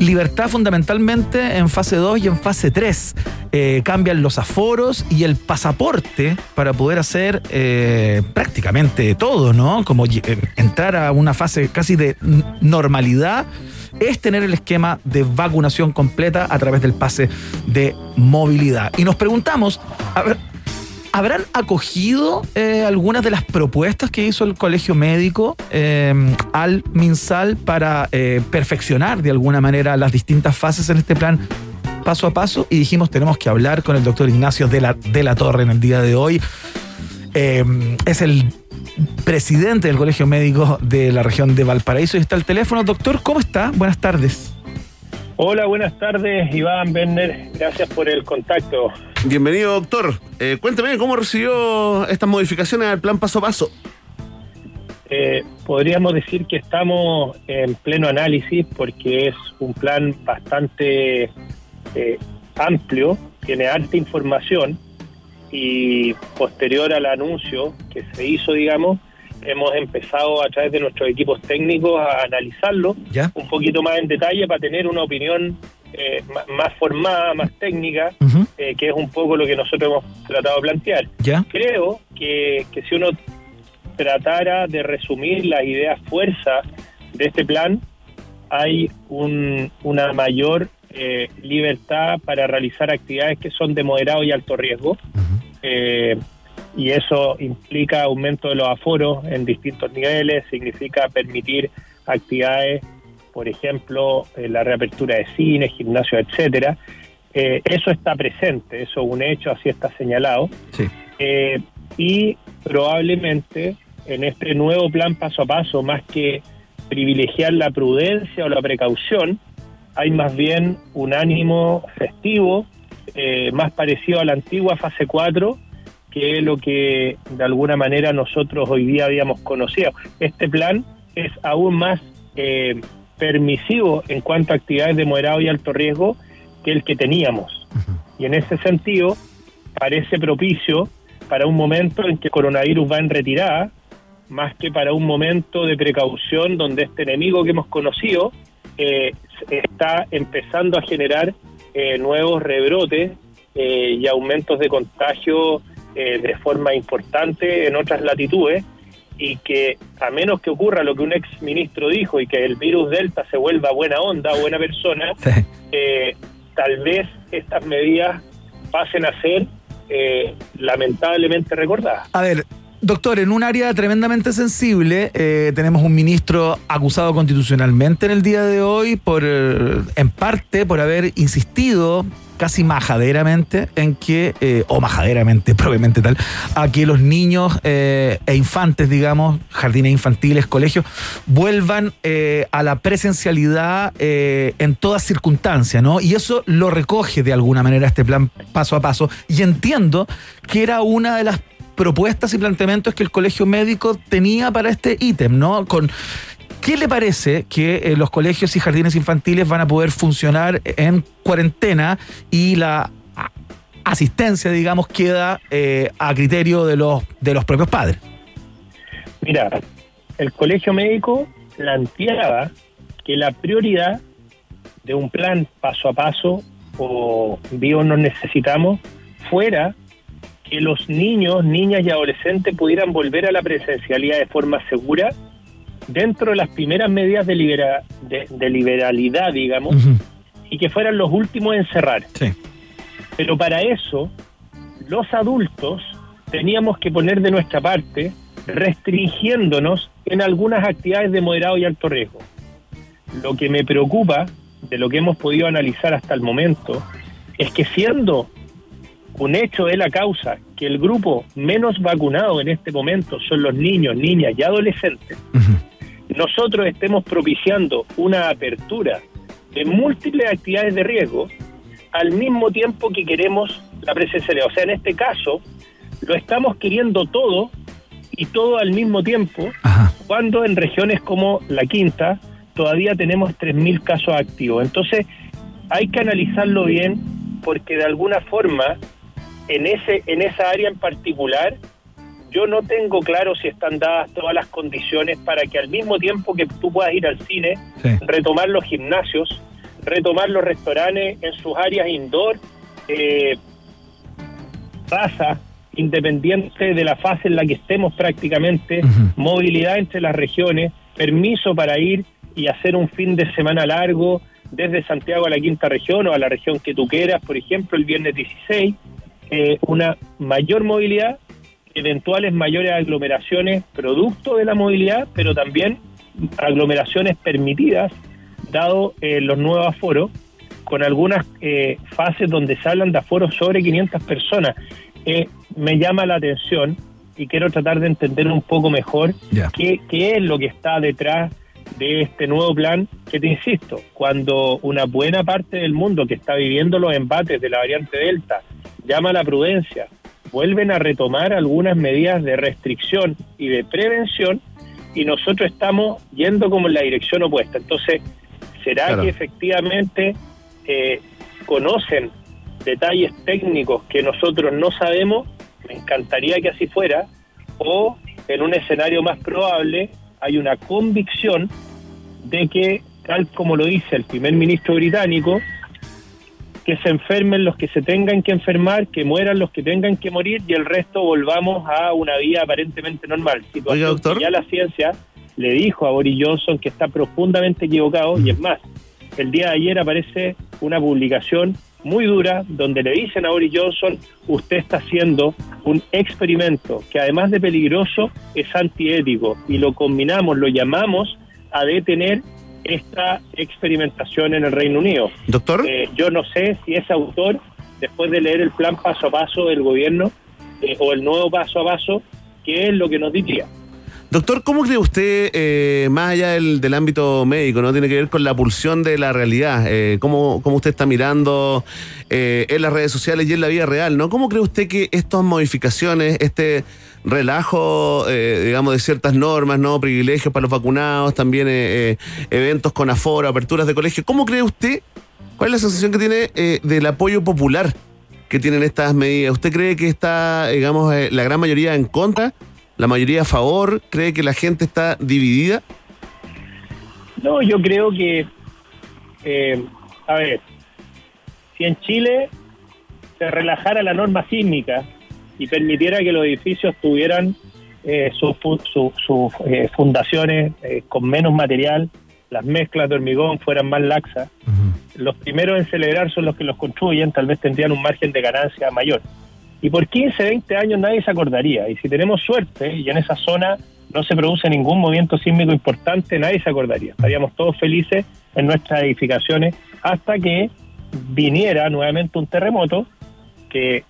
libertad fundamentalmente en fase 2 y en fase 3. Eh, cambian los aforos y el pasaporte para poder hacer eh, prácticamente todo, ¿no? Como eh, entrar a una fase casi de normalidad es tener el esquema de vacunación completa a través del pase de movilidad. Y nos preguntamos, a ver, ¿Habrán acogido eh, algunas de las propuestas que hizo el Colegio Médico eh, al MinSal para eh, perfeccionar de alguna manera las distintas fases en este plan paso a paso? Y dijimos, tenemos que hablar con el doctor Ignacio de la, de la Torre en el día de hoy. Eh, es el presidente del Colegio Médico de la región de Valparaíso y está al teléfono. Doctor, ¿cómo está? Buenas tardes. Hola, buenas tardes, Iván Werner. Gracias por el contacto. Bienvenido, doctor. Eh, cuénteme cómo recibió estas modificaciones al plan paso a paso. Eh, podríamos decir que estamos en pleno análisis porque es un plan bastante eh, amplio, tiene alta información y posterior al anuncio que se hizo, digamos, hemos empezado a través de nuestros equipos técnicos a analizarlo ¿Ya? un poquito más en detalle para tener una opinión eh, más formada, más técnica, eh, que es un poco lo que nosotros hemos tratado de plantear. ¿Ya? Creo que, que si uno tratara de resumir las ideas fuerzas de este plan, hay un- una mayor eh, libertad para realizar actividades que son de moderado y alto riesgo. Eh, y eso implica aumento de los aforos en distintos niveles, significa permitir actividades, por ejemplo, eh, la reapertura de cines, gimnasios, etcétera. Eh, eso está presente, eso es un hecho, así está señalado. Sí. Eh, y probablemente en este nuevo plan paso a paso, más que privilegiar la prudencia o la precaución, hay más bien un ánimo festivo, eh, más parecido a la antigua fase 4, que es lo que de alguna manera nosotros hoy día habíamos conocido. Este plan es aún más eh, permisivo en cuanto a actividades de moderado y alto riesgo que el que teníamos. Y en ese sentido, parece propicio para un momento en que el coronavirus va en retirada, más que para un momento de precaución donde este enemigo que hemos conocido eh, está empezando a generar eh, nuevos rebrotes eh, y aumentos de contagio eh, de forma importante en otras latitudes y que a menos que ocurra lo que un ex ministro dijo y que el virus Delta se vuelva buena onda, buena persona, eh, tal vez estas medidas pasen a ser eh, lamentablemente recordadas. A ver, doctor, en un área tremendamente sensible, eh, tenemos un ministro acusado constitucionalmente en el día de hoy por, eh, en parte, por haber insistido casi majaderamente en que, eh, o majaderamente, propiamente tal, a que los niños eh, e infantes, digamos, jardines infantiles, colegios, vuelvan eh, a la presencialidad en todas circunstancias, ¿no? Y eso lo recoge de alguna manera este plan paso a paso. Y entiendo que era una de las propuestas y planteamientos que el colegio médico tenía para este ítem, ¿no? Con ¿Qué le parece que eh, los colegios y jardines infantiles van a poder funcionar en cuarentena y la asistencia, digamos, queda eh, a criterio de los, de los propios padres? Mira, el colegio médico planteaba que la prioridad de un plan paso a paso o vivos nos necesitamos fuera que los niños, niñas y adolescentes pudieran volver a la presencialidad de forma segura dentro de las primeras medidas de, libera- de- de liberalidad, digamos, y que fueran los últimos en cerrar. Sí. Pero para eso, los adultos teníamos que poner de nuestra parte restringiéndonos en algunas actividades de moderado y alto riesgo. Lo que me preocupa de lo que hemos podido analizar hasta el momento es que siendo un hecho de la causa que el grupo menos vacunado en este momento son los niños, niñas y adolescentes, nosotros estemos propiciando una apertura de múltiples actividades de riesgo al mismo tiempo que queremos la presencialidad. O sea, en este caso, lo estamos queriendo todo y todo al mismo tiempo, cuando en regiones como la Quinta todavía tenemos 3.000 casos activos. Entonces, hay que analizarlo bien porque de alguna forma, en, ese, en esa área en particular, yo no tengo claro si están dadas todas las condiciones para que al mismo tiempo que tú puedas ir al cine, retomar los gimnasios, retomar los restaurantes en sus áreas indoor, eh, raza, independiente de la fase en la que estemos prácticamente, movilidad entre las regiones, permiso para ir y hacer un fin de semana largo desde Santiago a la quinta región o a la región que tú quieras, por ejemplo, el viernes 16, eh, una mayor movilidad, eventuales mayores aglomeraciones producto de la movilidad, pero también aglomeraciones permitidas, dado eh, los nuevos aforos, con algunas eh, fases donde se hablan de aforos sobre 500 personas. Eh, me llama la atención y quiero tratar de entender un poco mejor qué, qué es lo que está detrás de este nuevo plan, que te insisto, cuando una buena parte del mundo que está viviendo los embates de la variante Delta llama a la prudencia, vuelven a retomar algunas medidas de restricción y de prevención y nosotros estamos yendo como en la dirección opuesta. Entonces, ¿será Claro. que efectivamente eh, conocen detalles técnicos que nosotros no sabemos? Me encantaría que así fuera. O en un escenario más probable hay una convicción de que, tal como lo dice el primer ministro británico, que se enfermen los que se tengan que enfermar, que mueran los que tengan que morir y el resto volvamos a una vida aparentemente normal. Situación que ya la ciencia le dijo a Boris Johnson que está profundamente equivocado y es más, el día de ayer aparece una publicación muy dura donde le dicen a Boris Johnson, usted está haciendo un experimento que además de peligroso es antiético y lo combinamos, lo llamamos a detener esta experimentación en el Reino Unido. Doctor. Eh, yo no sé si ese autor, después de leer el plan paso a paso del gobierno eh, o el nuevo paso a paso, qué es lo que nos diría. Doctor, ¿cómo cree usted, eh, más allá del, del ámbito médico, no tiene que ver con la pulsión de la realidad? Eh, ¿cómo, cómo usted está mirando eh, en las redes sociales y en la vida real? ¿no? ¿Cómo cree usted que estas modificaciones, este relajo, eh, digamos, de ciertas normas, no privilegios para los vacunados, también eventos con aforo, aperturas de colegio, ¿cómo cree usted? ¿Cuál es la sensación que tiene del apoyo popular que tienen estas medidas? ¿Usted cree que está, digamos, la gran mayoría en contra? ¿La mayoría a favor? ¿Cree que la gente está dividida? No, yo creo que, eh, a ver, si en Chile se relajara la norma sísmica y permitiera que los edificios tuvieran eh, sus su- eh, fundaciones eh, con menos material, las mezclas de hormigón fueran más laxas, los primeros en celebrar son los que los construyen, tal vez tendrían un margen de ganancia mayor. Y por 15, 20 años nadie se acordaría. Y si tenemos suerte y en esa zona no se produce ningún movimiento sísmico importante, nadie se acordaría. Estaríamos todos felices en nuestras edificaciones hasta que viniera nuevamente un terremoto que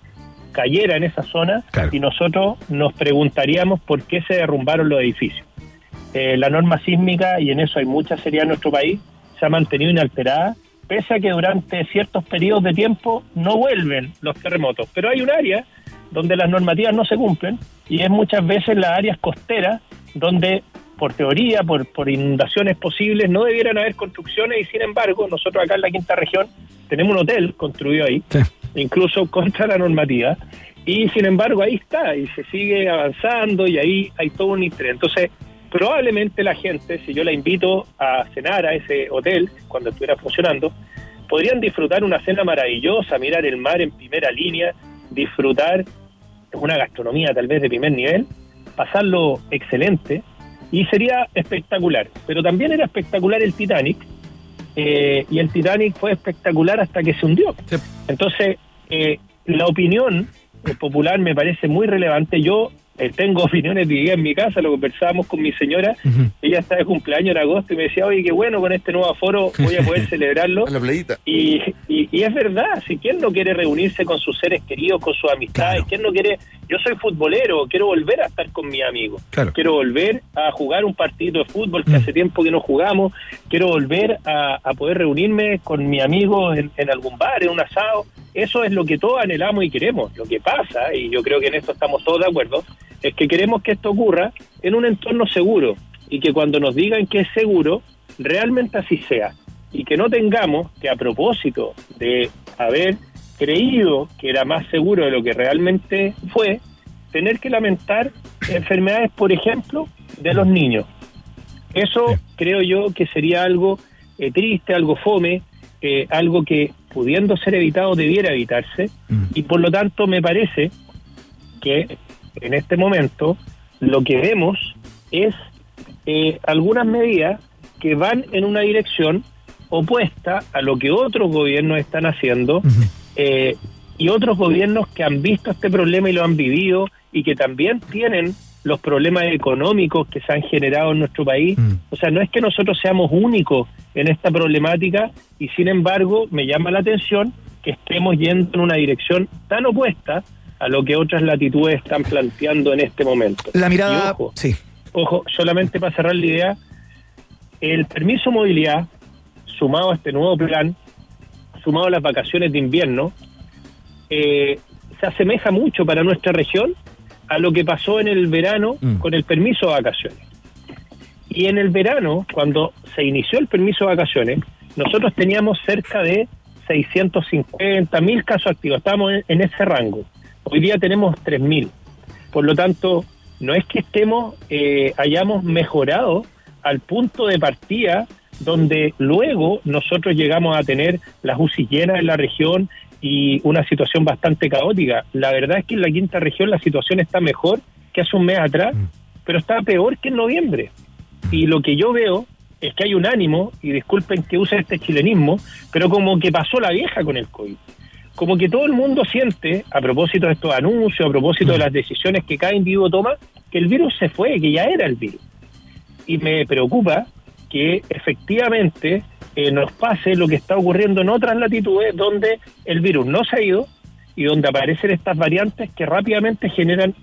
cayera en esa zona y nosotros nos preguntaríamos por qué se derrumbaron los edificios. Eh, la norma sísmica, y en eso hay mucha seriedad en nuestro país, se ha mantenido inalterada, pese a que durante ciertos periodos de tiempo no vuelven los terremotos. Pero hay un área donde las normativas no se cumplen y es muchas veces las áreas costeras donde por teoría, por, por inundaciones posibles, no debieran haber construcciones y sin embargo nosotros acá en la quinta región tenemos un hotel construido ahí, incluso contra la normativa, y sin embargo ahí está y se sigue avanzando y ahí hay todo un interés. Entonces, probablemente la gente, si yo la invito a cenar a ese hotel cuando estuviera funcionando, podrían disfrutar una cena maravillosa, mirar el mar en primera línea, disfrutar una gastronomía tal vez de primer nivel, pasarlo excelente y sería espectacular. Pero también era espectacular el Titanic eh, y el Titanic fue espectacular hasta que se hundió. Entonces, eh, la opinión eh, popular me parece muy relevante. Yo eh, tengo opiniones divididas en mi casa, lo conversábamos con mi señora, ella está de cumpleaños en agosto y me decía, oye, qué bueno, con este nuevo aforo voy a poder celebrarlo. la playita. Y, y, y es verdad, si quién no quiere reunirse con sus seres queridos, con sus amistades, quién no quiere, yo soy futbolero, quiero volver a estar con mis amigos, quiero volver a jugar un partido de fútbol que hace tiempo que no jugamos, quiero volver a, a poder reunirme con mi amigo en, en algún bar, en un asado, eso es lo que todos anhelamos y queremos. Lo que pasa, y yo creo que en esto estamos todos de acuerdo, es que queremos que esto ocurra en un entorno seguro y que cuando nos digan que es seguro, realmente así sea. Y que no tengamos que a propósito de haber creído que era más seguro de lo que realmente fue, tener que lamentar enfermedades, por ejemplo, de los niños. Eso creo yo que sería algo eh, triste, algo fome, eh, algo que pudiendo ser evitado debiera evitarse. Y por lo tanto me parece que en este momento lo que vemos es eh, algunas medidas que van en una dirección opuesta a lo que otros gobiernos están haciendo eh, y otros gobiernos que han visto este problema y lo han vivido y que también tienen los problemas económicos que se han generado en nuestro país. O sea, no es que nosotros seamos únicos en esta problemática y sin embargo me llama la atención que estemos yendo en una dirección tan opuesta a lo que otras latitudes están planteando en este momento. La mirada, Y ojo, sí. ojo, solamente para cerrar la idea, el permiso movilidad, sumado a este nuevo plan, sumado a las vacaciones de invierno, eh, se asemeja mucho para nuestra región a lo que pasó en el verano con el permiso de vacaciones. Y en el verano, cuando se inició el permiso de vacaciones, nosotros teníamos cerca de 650 mil casos activos, estábamos en, en ese rango. Hoy día tenemos 3 mil. Por lo tanto, no es que estemos, eh, hayamos mejorado al punto de partida donde luego nosotros llegamos a tener las UCI llenas en la región y una situación bastante caótica. La verdad es que en la quinta región la situación está mejor que hace un mes atrás, pero está peor que en noviembre. Y lo que yo veo es que hay un ánimo, y disculpen que use este chilenismo, pero como que pasó la vieja con el COVID. Como que todo el mundo siente, a propósito de estos anuncios, a propósito de las decisiones que cada individuo toma, que el virus se fue, que ya era el virus. Y me preocupa que efectivamente eh, nos pase lo que está ocurriendo en otras latitudes donde el virus no se ha ido y donde aparecen estas variantes que rápidamente generan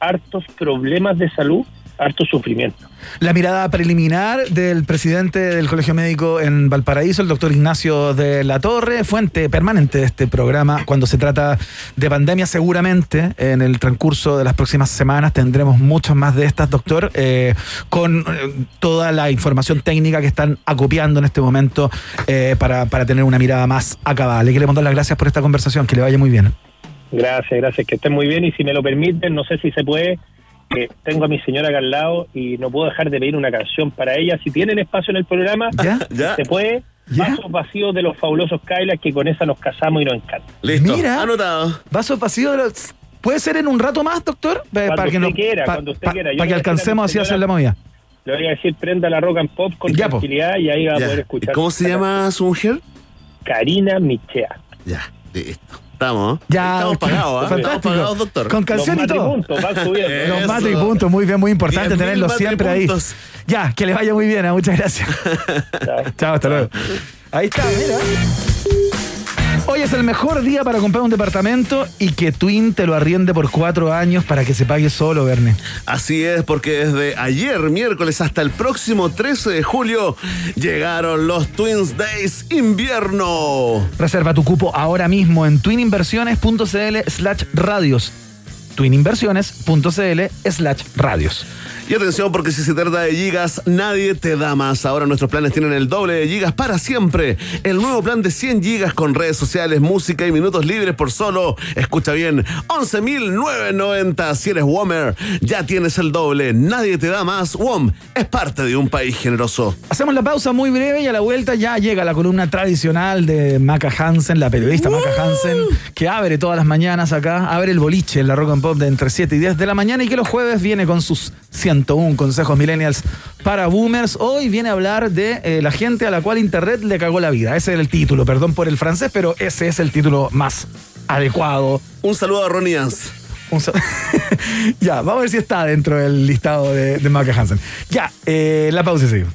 hartos problemas de salud, harto sufrimiento. La mirada preliminar del presidente del Colegio Médico en Valparaíso, el doctor Ignacio de la Torre, fuente permanente de este programa. Cuando se trata de pandemia, seguramente en el transcurso de las próximas semanas tendremos muchas más de estas, doctor, eh, con eh, toda la información técnica que están acopiando en este momento eh, para, para tener una mirada más acabada. Le queremos dar las gracias por esta conversación, que le vaya muy bien. Gracias, gracias, que estén muy bien y si me lo permiten, no sé si se puede, tengo a mi señora acá al lado y no puedo dejar de pedir una canción para ella. Si tienen espacio en el programa, se puede. Vasos vacíos de los fabulosos Kylas que con esa nos casamos y nos encanta. Listo, Mira, anotado. Vasos vacíos de los- ¿Puede ser en un rato más, doctor? Cuando usted no- quiera, pa- cuando usted pa- quiera. Yo Para que alcancemos así a hacer la movida. Le voy a decir, prenda la rock and pop con Ya, po. tranquilidad y ahí va Ya. a poder escuchar. ¿Cómo se llama su mujer? Karina Michea. Ya, listo. Estamos. Ya, Estamos pagados, ¿eh? fantástico. Estamos pagados, doctor. Con canción y todo. Puntos, van subiendo. Los mate y puntos, muy bien, muy importante 10.000 tenerlos siempre ahí. puntos. Ya, que les vaya muy bien, ¿eh? muchas gracias. Chao, hasta luego. Ahí está, mira. Hoy es el mejor día para comprar un departamento y que Twin te lo arriende por cuatro años para que se pague solo, Verne. Así es, porque desde ayer, miércoles, hasta el próximo 13 de julio, llegaron los Twins Days invierno. Reserva tu cupo ahora mismo en twininversiones.cl slash radios. twininversiones.cl slash radios. Y atención, porque si se trata de gigas, nadie te da más. Ahora nuestros planes tienen el doble de gigas para siempre. El nuevo plan de 100 gigas con redes sociales, música y minutos libres por solo, escucha bien, 11.990. Si eres WOMer, ya tienes el doble. Nadie te da más. WOM es parte de un país generoso. Hacemos la pausa muy breve y a la vuelta ya llega la columna tradicional de Maca Hansen, la periodista Maca Hansen, que abre todas las mañanas acá, abre el boliche en la Rock and Pop de entre 7 y 10 de la mañana y que los jueves viene con sus 101 consejos millennials para boomers. Hoy viene a hablar de eh, la gente a la cual Internet le cagó la vida. Ese es el título, perdón por el francés, pero ese es el título más adecuado. Un saludo a Ronnie sa- ya, vamos a ver si está dentro del listado de, de Maca Hansen. Ya, eh, la pausa y seguimos.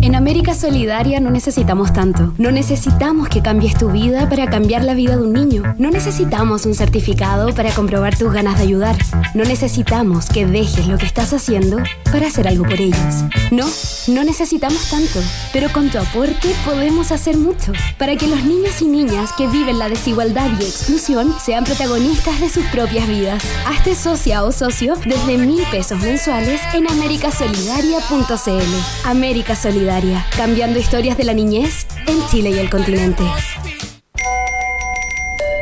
En América Solidaria no necesitamos tanto. No necesitamos que cambies tu vida para cambiar la vida de un niño. No necesitamos un certificado para comprobar tus ganas de ayudar. No necesitamos que dejes lo que estás haciendo para hacer algo por ellos. No, no necesitamos tanto. Pero con tu aporte podemos hacer mucho para que los niños y niñas que viven la desigualdad y exclusión sean protagonistas de sus propias vidas. Hazte socia o socio desde mil pesos mensuales en americasolidaria.cl. América Solidaria, cambiando historias de la niñez en Chile y el continente.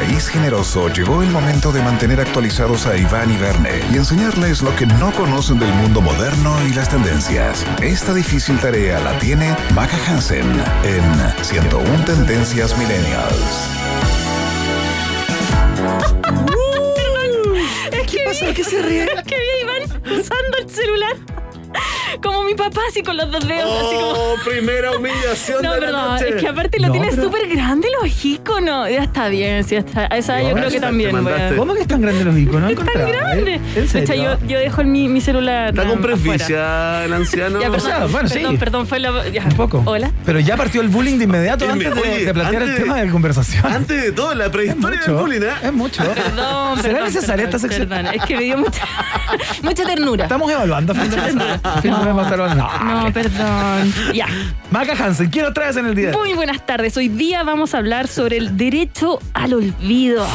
País generoso llegó el momento de mantener actualizados a Iván y Verne y enseñarles lo que no conocen del mundo moderno y las tendencias. Esta difícil tarea la tiene Maca Hansen en 101 Tendencias Millennials. Es que pasa? ¿Qué se ríe? Es que vi a Iván usando el celular. Como mi papá, así con los dos dedos. así como... Oh, primera humillación No, de la perdón, noche. es que aparte lo No, tiene pero- súper grande los iconos. Ya está bien, sí, está. A esa yo creo que también. ¿Cómo que están grandes los iconos? No Tan encontraba, ¿eh? grande. ¿En serio? yo, yo dejo mi, mi celular. Está con presbicia el anciano. Ya, O sea, perdón, bueno, sí. perdón, perdón, fue la. ya. Un poco. Hola. Pero ya partió el bullying de inmediato antes de, oye, de plantear el tema de conversación. Antes de todo, la prehistoria del mucho, bullying, ¿eh? Es mucho. Perdón, ¿Será perdón, necesaria perdón, esta sección? perdón. Es que me dio mucha, mucha ternura. Estamos evaluando. a fin No, perdón. Ya. Maca Hansen, ¿qué nos traes en el día? de hoy? Muy buenas tardes. Hoy día vamos a hablar sobre el derecho al olvido.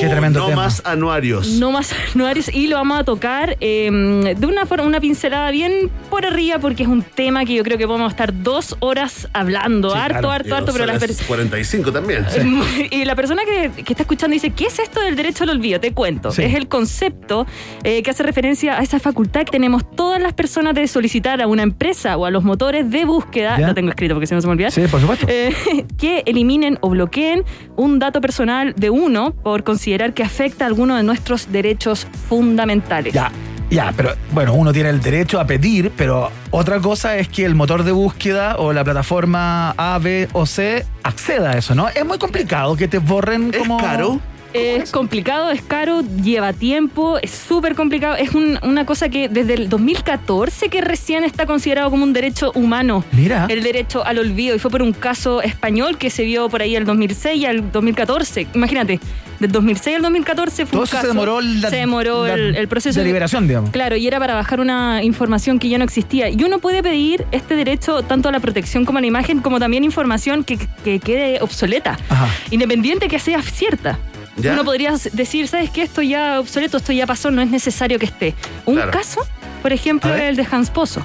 Qué tremendo no tema. más anuarios. No más anuarios y lo vamos a tocar eh, de una forma, una pincelada bien por arriba porque es un tema que yo creo que podemos estar dos horas hablando. Sí, harto, claro. harto, Y harto, pero las horas per- 45 también. Y la persona que, que está escuchando dice, ¿qué es esto del derecho al olvido? Te cuento. Sí. Es el concepto eh, que hace referencia a esa facultad que tenemos todas las personas de solicitar a una empresa o a los motores de búsqueda, ¿Ya? lo tengo escrito porque si no se me olvida, Sí, por supuesto. eh, que eliminen o bloqueen un dato personal de uno por considerar que afecta a alguno de nuestros derechos fundamentales. Ya, ya, pero bueno, uno tiene el derecho a pedir, pero otra cosa es que el motor de búsqueda o la plataforma A, B o C acceda a eso, ¿no? Es muy complicado que te borren como. caro? Es complicado, es caro, lleva tiempo, es súper complicado. Es un- una cosa que desde el 2014 que recién está considerado como un derecho humano. Mira. El derecho al olvido. Y fue por un caso español que se vio por ahí el 2006 y al 2014. Imagínate, del 2006 al 2014 fue Todo un eso caso. se demoró, la, se demoró la el, el proceso. deliberación, digamos. Claro, y era para bajar una información que ya no existía. Y uno puede pedir este derecho tanto a la protección como a la imagen, como también información que, que quede obsoleta, Ajá. independiente que sea cierta. ¿Ya? Uno podría decir, ¿sabes qué? Esto ya obsoleto, esto ya pasó, no es necesario que esté. Un Claro. caso, por ejemplo, es el de Hans Pozo.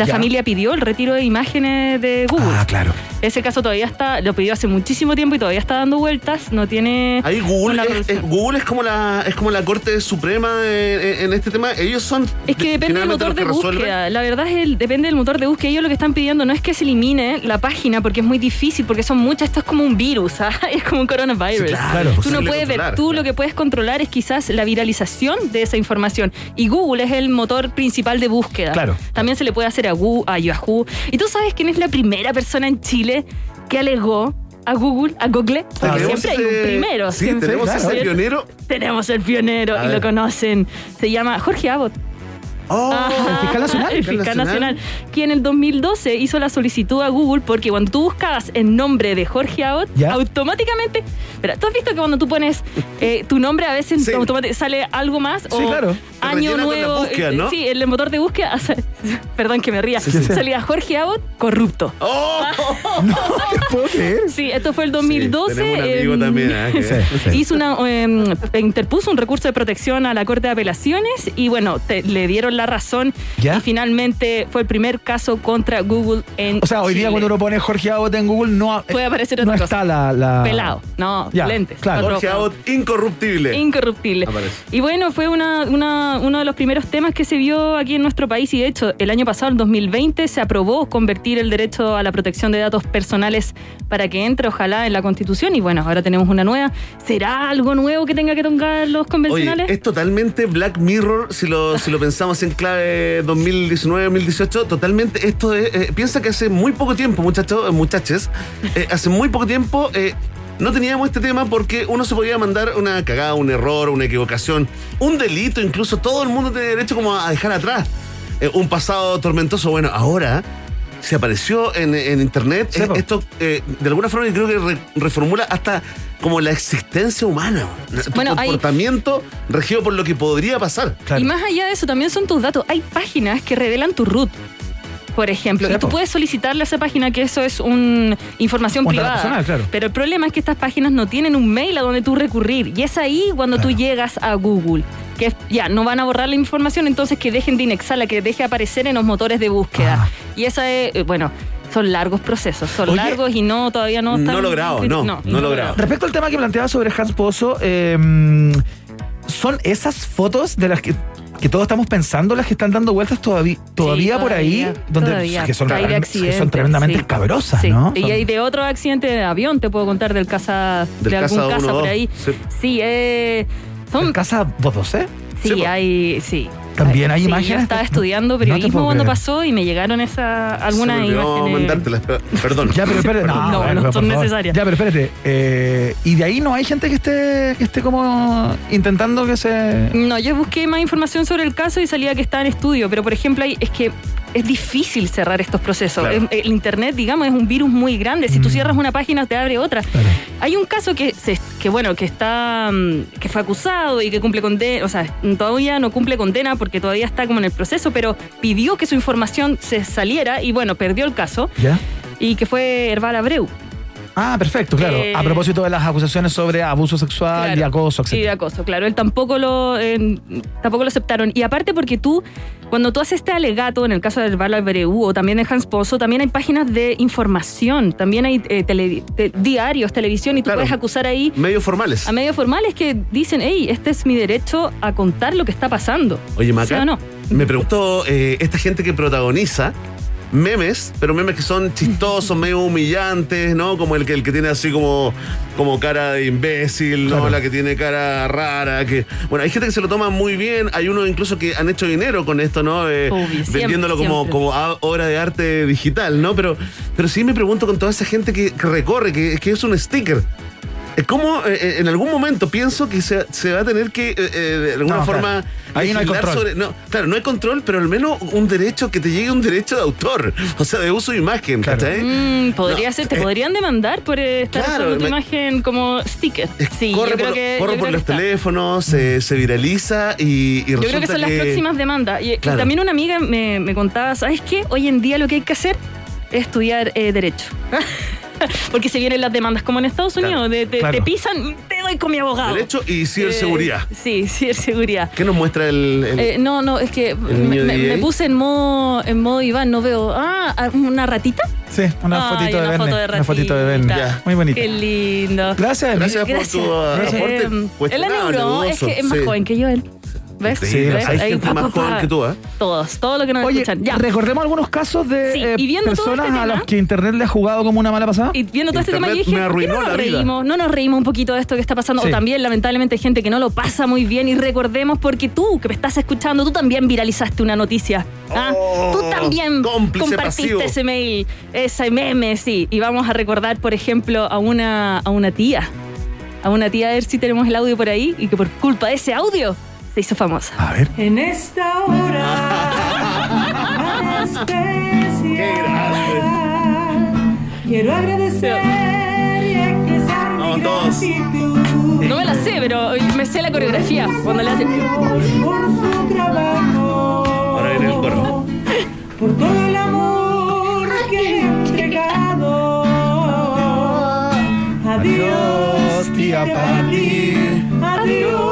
La Ya. familia pidió el retiro de imágenes de Google. Ah, claro. Ese caso todavía está, lo pidió hace muchísimo tiempo y todavía está dando vueltas, no tiene... Ahí Google, es, es- Google es como la es como la Corte Suprema en, este tema. Ellos son Es que depende del motor de resuelven. búsqueda. La verdad es el, depende del motor de búsqueda. Ellos lo que están pidiendo no es que se elimine la página porque es muy difícil, porque son muchas. Esto es como un virus, ¿ah? es como un coronavirus. Sí, claro, tú no puedes ver, tú lo que puedes controlar es quizás la viralización de esa información. Y Google es el motor principal de búsqueda. Claro. También se le puede hacer a, Yahoo. Y tú sabes quién es la primera persona en Chile que alegó a Google, a Google, porque Tenemos siempre hay un primero. Sí, tenemos ese pionero. Tenemos el pionero y lo conocen. Se llama Jorge Abbott. Oh, Ajá, el fiscal nacional. El fiscal nacional. Quien en el 2012 hizo la solicitud a Google porque cuando tú buscabas el nombre de Jorge Abbott, Ya. automáticamente. Pero tú has visto que cuando tú pones eh, tu nombre a veces Sí. automáticamente sale algo más Sí, o claro. año nuevo. búsqueda, eh, ¿no? Sí, el motor de búsqueda. Perdón que me ría. sí. Salía Jorge Abbott corrupto. ¡Oh! No te puedo creer. Sí, esto fue el 2012. tenemos un amigo también, ¿eh? Sí, sí. Hizo una, em, interpuso un recurso de protección a la Corte de Apelaciones y bueno, te- le dieron la razón ¿Ya? y finalmente fue el primer caso contra Google en O sea, hoy día cuando uno pone Jorge Abbott en Google no, Puede aparecer no está la, la- Pelado, no, Ya, lentes. claro. Jorge Abbott, incorruptible. Incorruptible. Aparece. Y bueno, fue una, una- uno de los primeros temas que se vio aquí en nuestro país y de hecho el año pasado, en 2020, se aprobó convertir el derecho a la protección de datos personales para que entre ojalá en la Constitución y bueno, ahora tenemos una nueva. ¿Será algo nuevo que tenga que tocar los Oye, convencionales? es totalmente Black Mirror si lo, si lo pensamos en clave 2019-2018. Totalmente, esto es. eh, piensa que hace muy poco tiempo, muchachos, eh, muchaches, eh, hace muy poco tiempo. no teníamos este tema porque uno se podía mandar una cagada, un error, una equivocación, un delito, incluso todo el mundo tiene derecho como a dejar atrás un pasado tormentoso. Bueno, ahora se apareció en, en internet. Sí, esto, eh, de alguna forma, yo creo que re- reformula hasta como la existencia humana. Tu Bueno, hay- comportamiento regido por lo que podría pasar. Claro. Y más allá de eso, también son tus datos. Hay páginas que revelan tu root. Por ejemplo, Sí, y tú po. puedes solicitarle a esa página que eso es información Un dato privada. personal, claro. Pero el problema es que estas páginas no tienen un mail a donde tú recurrir. Y es ahí cuando tú llegas a Google. Que es- ya no van a borrar la información, entonces que dejen de indexarla, que deje aparecer en los motores de búsqueda. Ah. Y esa es, eh, bueno, son largos procesos, son Oye, largos y no, todavía no están. no logrado, no, no logrado. Respecto al tema que planteaba sobre Hans Pozo, eh, son esas fotos de las que, que todos estamos pensando las que están dando vueltas todavía, todavía, por ahí, todavía, donde todavía. que son, Hay de realmente- que accidentes, son tremendamente sí. escabrosas, Sí. ¿no? Y de otro accidente de avión, te puedo contar del casa, Del de algún casa casa 1-2, por ahí. sí. Sí, eh, son, Casa 212. sí, hay, sí. También hay Sí, imágenes. Yo estaba No- estudiando no te periodismo puedo cuando pasó y me llegaron esa, algunas imágenes. mandártelas, pero- Perdón. Ya, pero espérate. No, No, no por son necesarias. Ya, pero espérate. eh, y de ahí no hay gente que esté, que esté como intentando que se. No, yo busqué más información sobre el caso y salía que está en estudio, pero por ejemplo hay- es que es difícil cerrar estos procesos. Claro. Es- El Internet, digamos, es un virus muy grande. Si tú Mm. cierras una página, te abre otra. Hay un caso que, se, que bueno, que está, mm, que fue acusado y que cumple condena, o sea, todavía no cumple condena porque todavía está como en el proceso, pero pidió que su información se saliera y bueno, perdió el caso ¿Ya? y que fue Herbal Abreu. Ah, perfecto, claro. Eh, a propósito de las acusaciones sobre abuso sexual Claro. y acoso, Y de etc. acoso, claro. Él tampoco lo, eh, tampoco lo aceptaron. Y aparte porque tú, cuando tú haces este alegato, en el caso del Val Albereu o también de Hans Pozo, también hay páginas de información, también hay eh, tele- te- diarios, televisión, y tú Claro. puedes acusar ahí Medios formales. a medios formales que dicen, hey, este es mi derecho a contar lo que está pasando. Oye, Maca, ¿Sí o no? me pregunto, eh, esta gente que protagoniza memes, pero memes que son chistosos, medio humillantes, ¿no? Como el que, el que tiene así como, como cara de imbécil, ¿no? Claro. La que tiene cara rara, que... Bueno, hay gente que se lo toma muy bien, hay unos incluso que han hecho dinero con esto, ¿no? Eh, Obvio, siempre, vendiéndolo como, siempre. como a- obra de arte digital, ¿no? Pero, pero sí me pregunto con toda esa gente que, que recorre, que, que es un sticker. Eh, ¿Cómo eh, en algún momento pienso que se, se va a tener que, eh, eh, de alguna No, forma, claro. Ahí no hay control. sobre- no, claro, no hay control, pero al menos un derecho, que te llegue un derecho de autor, o sea, de uso de imagen, Claro. ¿cachai? Mm, podría No, ser, te eh, podrían demandar por eh, estar claro, usando tu me- imagen como sticker. Sí, corre yo creo por, que, corre yo por creo los que teléfonos, se, se viraliza y, y Yo creo que son las próximas demandas. Y, también una amiga me, me contaba, ¿sabes qué? Hoy en día lo que hay que hacer es estudiar eh, Derecho. Porque se vienen las demandas como en Estados Claro, Unidos. de- te, claro. te pisan, te doy con mi abogado. Derecho y ciberseguridad. Eh, sí, ciberseguridad. ¿Qué nos muestra el...? el- Eh, no, no, es que me, puse en modo, en modo Iván, no veo. Ah, una ratita. Sí, una fotito de una foto de una fotito de Verne. ratita. Muy bonita. Qué lindo. Gracias, Gracias por Gracias. tu uh, aporte Eh, él es neuro, es que es más sí. joven que yo él. ¿Ves? Sí, ¿Ves? hay gente más joven que tú, ¿eh? Todos, todos los que nos Oye, escuchan. Ya. recordemos algunos casos de Sí, eh, y viendo todo personas este a las que Internet le ha jugado como una mala pasada. Y viendo todo este tema, yo Internet dije, me ¿por qué arruinó no nos la vida. reímos? No nos reímos un poquito de esto que está pasando. Sí. O también, lamentablemente, gente que no lo pasa muy bien. Y recordemos, porque tú, que me estás escuchando, tú también viralizaste una noticia. ¿ah? Oh, tú también compartiste pasivo. ese mail, ese meme, sí. Y vamos a recordar, por ejemplo, a una, a una tía. A una tía, a ver si tenemos el audio por ahí. Y que por culpa de ese audio se hizo famosa. A ver. En esta hora especial, quiero agradecer y expresar mi todos. gratitud No me la sé, pero me sé la coreografía. Cuando le hace. por su trabajo, Ahora viene el coro. por todo el amor que he entregado. Adiós, tía Pati. Adiós,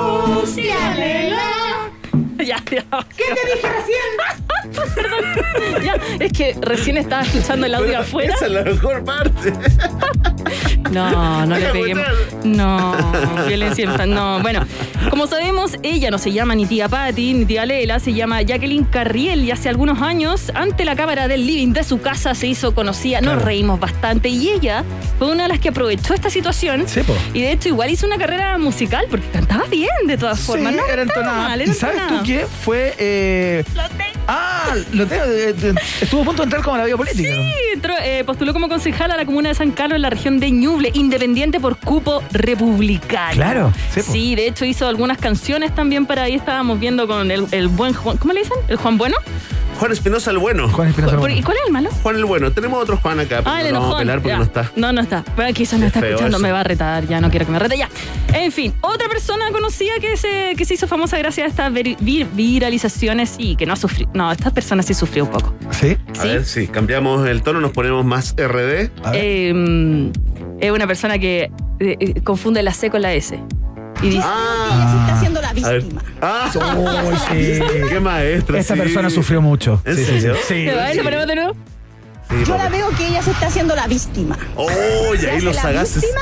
¿Qué te dije recién? Perdón. Ya, es que recién estaba escuchando el audio Pero afuera. Esa es la mejor parte. No, no le peguemos. No, violencia infantil. No, bueno, como sabemos, ella no se llama ni tía Patty ni tía Lela, se llama Jacqueline Carriel y hace algunos años, ante la cámara del living de su casa, se hizo conocida. Nos Claro. reímos bastante y ella fue una de las que aprovechó esta situación. Sí, po. Y de hecho, igual hizo una carrera musical porque cantaba bien de todas formas. Sí, no era entonada. mal, era ¿Y sabes tú qué? Fue. eh, Ah, lo tengo. eh, eh, estuvo a punto de entrar como a la vida política. Sí, entró, eh, postuló como concejal a la comuna de San Carlos en la región de Ñuble, independiente por cupo republicano. Claro, sí, Sí, de hecho hizo algunas canciones también para ahí estábamos viendo con el, el buen Juan, ¿cómo le dicen? ¿El Juan Bueno? Juan Espinosa el bueno. Juan Espinosa ¿Y cuál es el malo? Juan el bueno. Tenemos otro Juan acá, pero Ah, el no vamos a pelar porque Ya. no está. No, no está. Bueno, quizás no está feo escuchando, eso. me va a retar, ya no quiero que me rete, ya. En fin, otra persona conocida que se, que se hizo famosa gracias a estas vir- vir- viralizaciones y que no ha sufrido. No, esta persona sí sufrió un poco. Sí. A ver, si cambiamos el tono, nos ponemos más RD. Eh, es una persona que eh, eh, confunde la C con la S. Y dice, Ah, haciendo la a ver. Ah, Uy, sí. qué maestra. Esta sí. persona sufrió mucho. ¿En Sí, sí, serio? sí. ¿Lo ponemos de nuevo? Sí, Yo la veo que ella se está haciendo la víctima. Oh, y ¿Se ahí los la sagaces. víctima?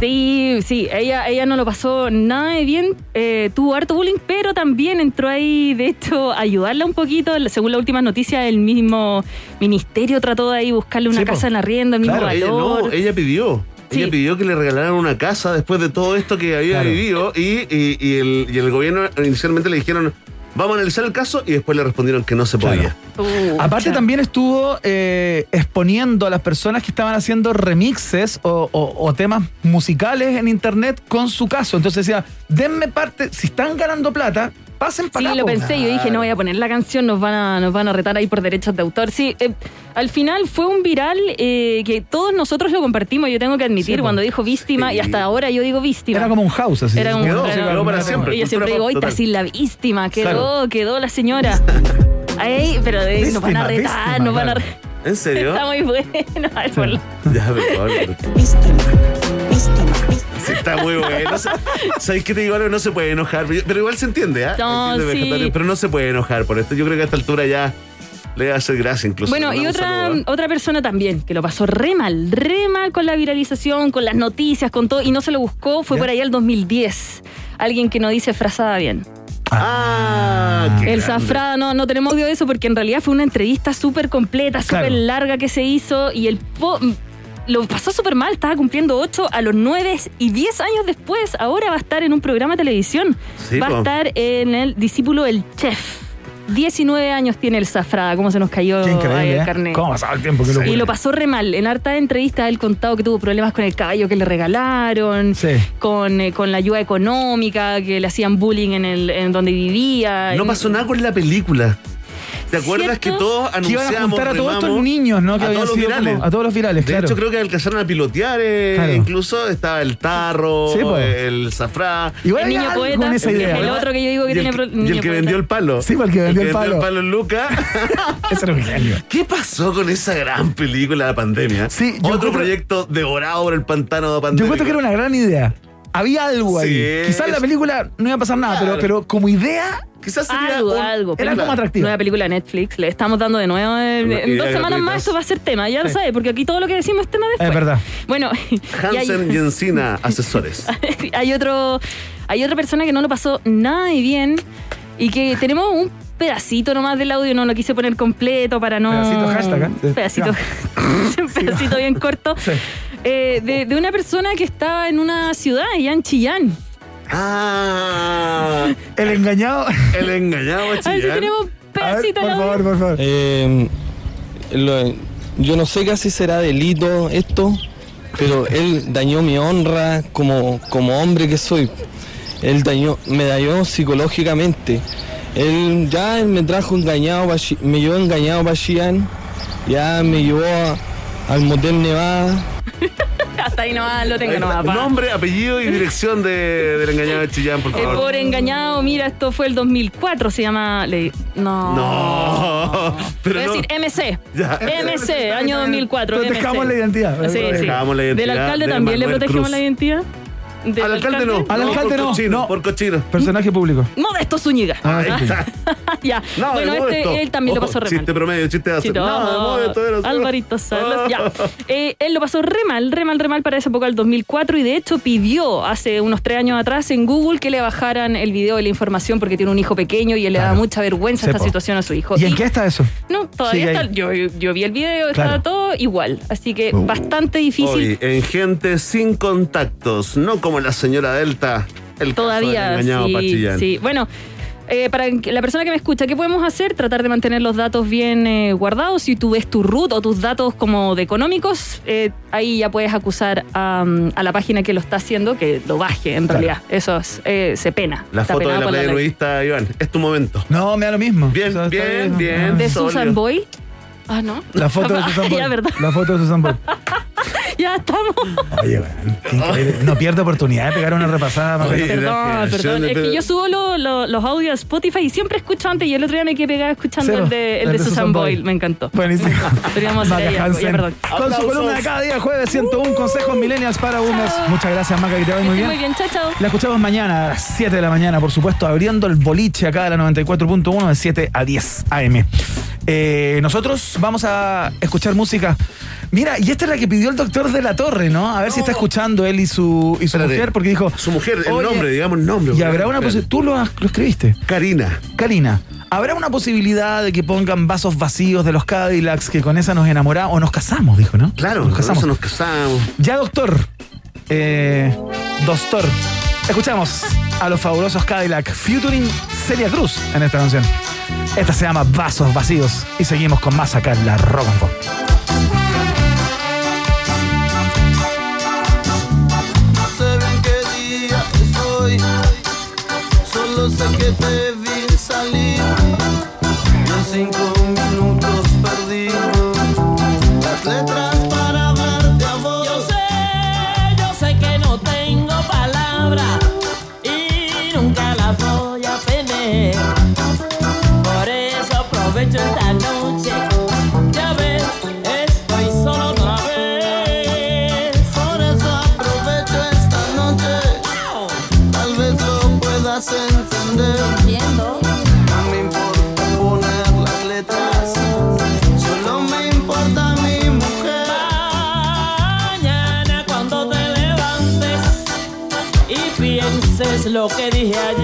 Sí, sí, ella, ella no lo pasó nada de bien, eh, tuvo harto bullying, pero también entró ahí, de hecho, a ayudarla un poquito. Según la última noticia, el mismo ministerio trató de ahí buscarle una Sí, po. casa en arriendo, el mismo Claro, ella, no, ella pidió. Sí. Ella pidió que le regalaran una casa después de todo esto que había Claro. vivido y, y- y el, y el gobierno inicialmente le dijeron, vamos a analizar el caso y después le respondieron que no se Claro. podía. Uh, Aparte claro. también estuvo eh, exponiendo a las personas que estaban haciendo remixes o, o- o temas musicales en internet con su caso. Entonces decía, denme parte, si están ganando plata, pasen para Sí, acá, lo po". pensé. Yo dije, no voy a poner la canción, nos van a, nos van a retar ahí por derechos de autor. Sí, eh, al final fue un viral eh, que todos nosotros lo compartimos, yo tengo que admitir, Sí, cuando dijo víctima, Sí. y hasta ahora yo digo víctima. Era como un house así. Era Quedó, era- quedó para siempre. Y yo siempre digo, total. sin la víctima, quedó, Claro. quedó la señora. Ay, pero eh, nos van a retar, víctima, nos van a retar. ¿En serio? Está muy bueno. Ay, por Ya, por favor. Víctima, víctima. Sí, está muy bueno. Sa- ¿Sabéis que te digo algo? No se puede enojar. Pero igual se entiende, ¿ah? No, Entiende sí. vegetariano, Pero no se puede enojar por esto. Yo creo que a esta altura ya le va a hacer gracia incluso. Bueno, y otra, ¿ah? otra persona también que lo pasó re mal, re mal con la viralización, con las noticias, con todo, y no se lo buscó, fue ¿Ya? por ahí el 2010. Alguien que no dice frazada bien. Ah, qué el. Zafrada, no, no tenemos audio de eso porque en realidad fue una entrevista súper completa, súper Claro. larga que se hizo y el po- lo pasó súper mal, estaba cumpliendo 8 a los 9 y 10 años después, ahora va a estar en un programa de televisión. Sí, va po. a estar en el discípulo El Chef. 19 años tiene el Zafrada, cómo se nos cayó ahí el ¿eh? carnet. ¿Cómo ha pasado el tiempo? Locura. Y lo pasó re mal. En harta entrevistas él contado que tuvo problemas con el caballo que le regalaron, Sí. con, eh, con la ayuda económica, que le hacían bullying en, el, en donde vivía. No En- pasó nada con la película. ¿Te acuerdas ¿Cierto? que todos Que iban a anunciamos, juntar a todos estos niños, ¿no? Que a todos los virales? como- a todos los virales, De claro. hecho, creo que alcanzaron a pilotear, eh, Claro. incluso estaba el tarro, Sí, el zafrá. Igual el niño poeta, en esa idea. el otro que yo digo que y tiene el, y el que poeta. vendió el palo. Sí, pues, el que vendió el palo. el palo en Luca. Ese era un genio. ¿Qué pasó con esa gran película de la pandemia? Sí, yo Otro proyecto devorado por el pantano de Yo pandemia. encuentro que era una gran idea. Había algo ahí. Sí. Quizás en la película no iba a pasar nada, pero, Claro. pero como idea, Quizás sería Algo, un- algo. era como atractivo. Nueva película de Netflix. Le estamos dando de nuevo. En, Una en dos semanas más esto va a ser tema. Ya lo Sí. sabes, porque aquí todo lo que decimos es tema después. es verdad. Bueno, Hansen y hay, Encina, asesores. hay otro, hay otra persona que no lo pasó nada de bien. Y que tenemos un pedacito nomás del audio, no lo quise poner completo para no. Pedacito hashtag, ¿eh? Sí. Pedacito, un pedacito bien corto. Eh, de, de una persona que estaba en una ciudad, allá en Chillán. Ah, El engañado. el engañado A ver si Chillán. tenemos un pedacito por favor, por favor. Eh, lo- yo no sé casi será delito esto, pero él dañó mi honra como, como hombre que soy. Él dañó, me dañó psicológicamente. Él ya él me trajo engañado, me llevó engañado para Xi'an, ya me llevó a- al motel Nevada. Hasta ahí nomás lo tengo nomás. Nombre, apellido y dirección de, del engañado de Chillán, por El favor. pobre engañado, mira, esto fue el 2004, se llama... le- no. No, pero Voy a no. decir MC. Ya. MC, año 2004. Protejamos MC. la identidad. Sí, sí. Protejamos la identidad ¿Del alcalde de también le protegemos Cruz. la identidad? ¿Del Al alcalde no. Al alcalde por no, cochino, no. Por cochino. Personaje público. Modesto Zúñiga. Ahí está. ya. No, bueno, este él también lo pasó re mal. Chiste promedio, chiste de No, era- Alvarito Salas, ya. Eh, él lo pasó re mal, re mal, re mal para esa época, el 2004, y de hecho pidió hace unos tres años atrás en Google que le bajaran el video y la información porque tiene un hijo pequeño y él le da mucha vergüenza Sepo. esta situación a su hijo. ¿Y en qué está eso? No, todavía está. yo vi el video, Claro. está todo igual. Así que Uh. bastante difícil. Hoy, en gente sin contactos, no como la señora Delta. El caso Todavía, del engañado sí, sí. Bueno, eh, para la persona que me escucha, ¿qué podemos hacer? Tratar de mantener los datos bien eh, guardados. Si tú ves tu root o tus datos como de económicos, eh, ahí ya puedes acusar a, mm, a la página que lo está haciendo que lo baje, en Claro. realidad. Eso es, eh, se pena. La Está foto de la nudista, Iván. Es tu momento. No, me da lo mismo. Bien, O sea, está bien, bien. De. Susan Boy. Ah, no. La foto de Susan Boyle. ya, verdad. La foto de Susan Boyle. Ya estamos. Oye, increíble. No pierdo oportunidad de pegar una repasada. más Oye. Perdón, gracias. perdón. Yo Es que yo subo lo- lo- los audios a Spotify y siempre escucho antes y el otro día me quedé pegada escuchando Cero. el de, el de Susan Boyle. Me encantó. Buenísimo. Podríamos hacer Hansen. perdón. Con su columna de cada día, jueves 101 consejos millennials para boomers. Muchas gracias, Maca, que te vaya muy bien. Muy bien, chao, chao. La escuchamos mañana a las 7 de la mañana, por supuesto, abriendo el boliche acá de la 94.1 de 7 a 10 AM. Eh, nosotros vamos a escuchar música. Mira, y esta es la que pidió el doctor de la Torre, ¿no? A ver si está escuchando él y su, y su Espérate. mujer, porque dijo. Su mujer, el nombre, digamos el nombre. Y habrá una posibilidad. Tú lo, has- lo escribiste. Karina. Karina, ¿habrá una posibilidad de que pongan vasos vacíos de los Cadillacs que con esa nos enamoramos o nos casamos, dijo, ¿no? Claro, nos con casamos. eso nos casamos. Ya, doctor. Eh, doctor. Escuchamos a los fabulosos Cadillac featuring Celia Cruz en esta canción. Esta se llama Vasos Vacíos y seguimos con más acá en la Rock and hoy, solo sé que te vi salir lo que dije ayer.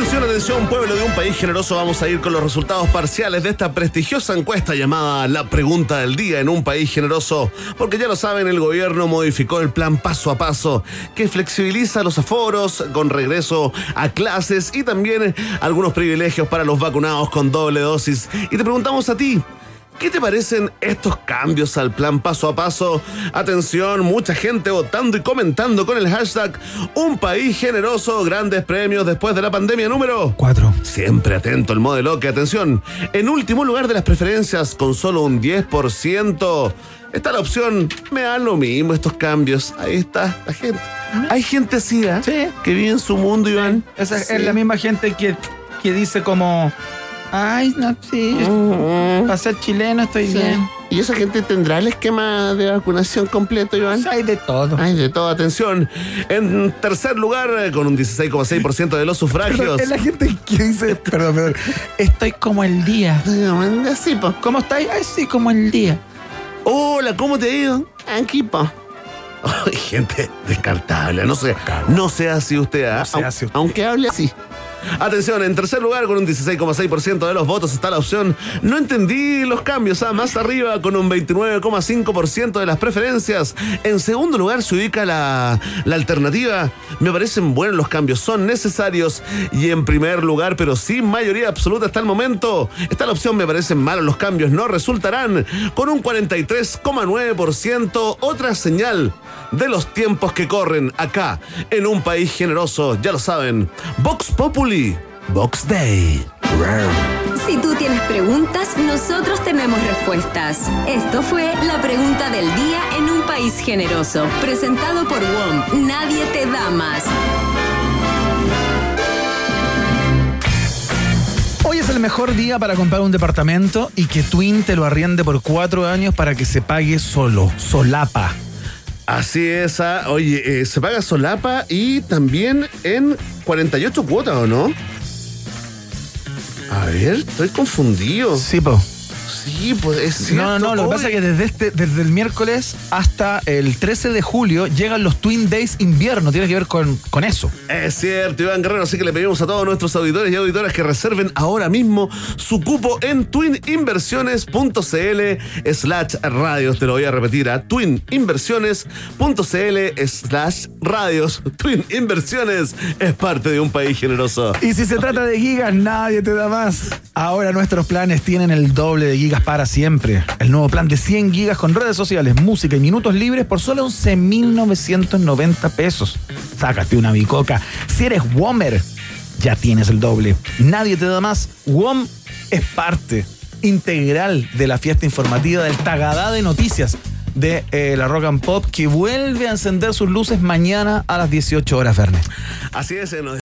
Atención, atención, pueblo de un país generoso. Vamos a ir con los resultados parciales de esta prestigiosa encuesta llamada La Pregunta del Día en un país generoso. Porque ya lo saben, el gobierno modificó el plan paso a paso que flexibiliza los aforos con regreso a clases y también algunos privilegios para los vacunados con doble dosis. Y te preguntamos a ti. ¿Qué te parecen estos cambios al plan paso a paso? Atención, mucha gente votando y comentando con el hashtag Un país generoso, grandes premios después de la pandemia número 4. Siempre atento el modelo que atención. En último lugar de las preferencias, con solo un 10%, está la opción, me dan lo mismo estos cambios. Ahí está la gente. Hay gente así, ¿eh? Que vive en su mundo, Iván. Esa Sí. es la misma gente que, que dice como, ay, no, sí, para ser chileno estoy Sí. bien. ¿Y esa gente tendrá el esquema de vacunación completo, Iván? Hay de todo. Hay de todo, atención. En tercer lugar, eh, con un 16,6% de los sufragios. Es la gente que dice, perdón, perdón, estoy como el día. Así, po. ¿Cómo estáis? Ay, sí, como el día. Hola, ¿cómo te ha ido? Aquí, po. Gente descartable. No sé, no sea así usted, ¿ah? sea Au- así usted. aunque hable así. Atención, en tercer lugar, con un 16,6% de los votos está la opción. No entendí los cambios. Ah, más arriba, con un 29,5% de las preferencias. En segundo lugar, se ubica la, la alternativa. Me parecen buenos los cambios, son necesarios. Y en primer lugar, pero sin mayoría absoluta hasta el momento, está la opción. Me parecen malos los cambios, no resultarán. Con un 43,9%. Otra señal de los tiempos que corren acá, en un país generoso. Ya lo saben. Vox Populi, Vox Day. Si tú tienes preguntas, nosotros tenemos respuestas. Esto fue la pregunta del día en un país generoso. Presentado por WOM. Nadie te da más. Hoy es el mejor día para comprar un departamento y que Twin te lo arriende por cuatro años para que se pague solo, solapa. Así es, ah, oye, eh, se paga solapa y también en 48 cuotas, ¿o no? A ver, estoy confundido. Sí, po. Sí, pues es cierto. No, no, no, lo que pasa es que desde, este, desde el miércoles hasta el 13 de julio llegan los Twin Days invierno, tiene que ver con, con eso. Es cierto, Iván Guerrero, así que le pedimos a todos nuestros auditores y auditoras que reserven ahora mismo su cupo en twininversiones.cl slash radios. Te lo voy a repetir a twininversiones.cl slash radios. Twin Inversiones es parte de un país generoso. Y si se trata de gigas, nadie te da más. Ahora nuestros planes tienen el doble de gigas para siempre. El nuevo plan de 100 gigas con redes sociales, música y minutos libres por solo 11.990 pesos. Sácate una bicoca. Si eres Womer, ya tienes el doble. Nadie te da más. WOM es parte integral de la fiesta informativa del Tagadá de Noticias de eh, la Rock and Pop que vuelve a encender sus luces mañana a las 18 horas, Verne. Así es, eh, nos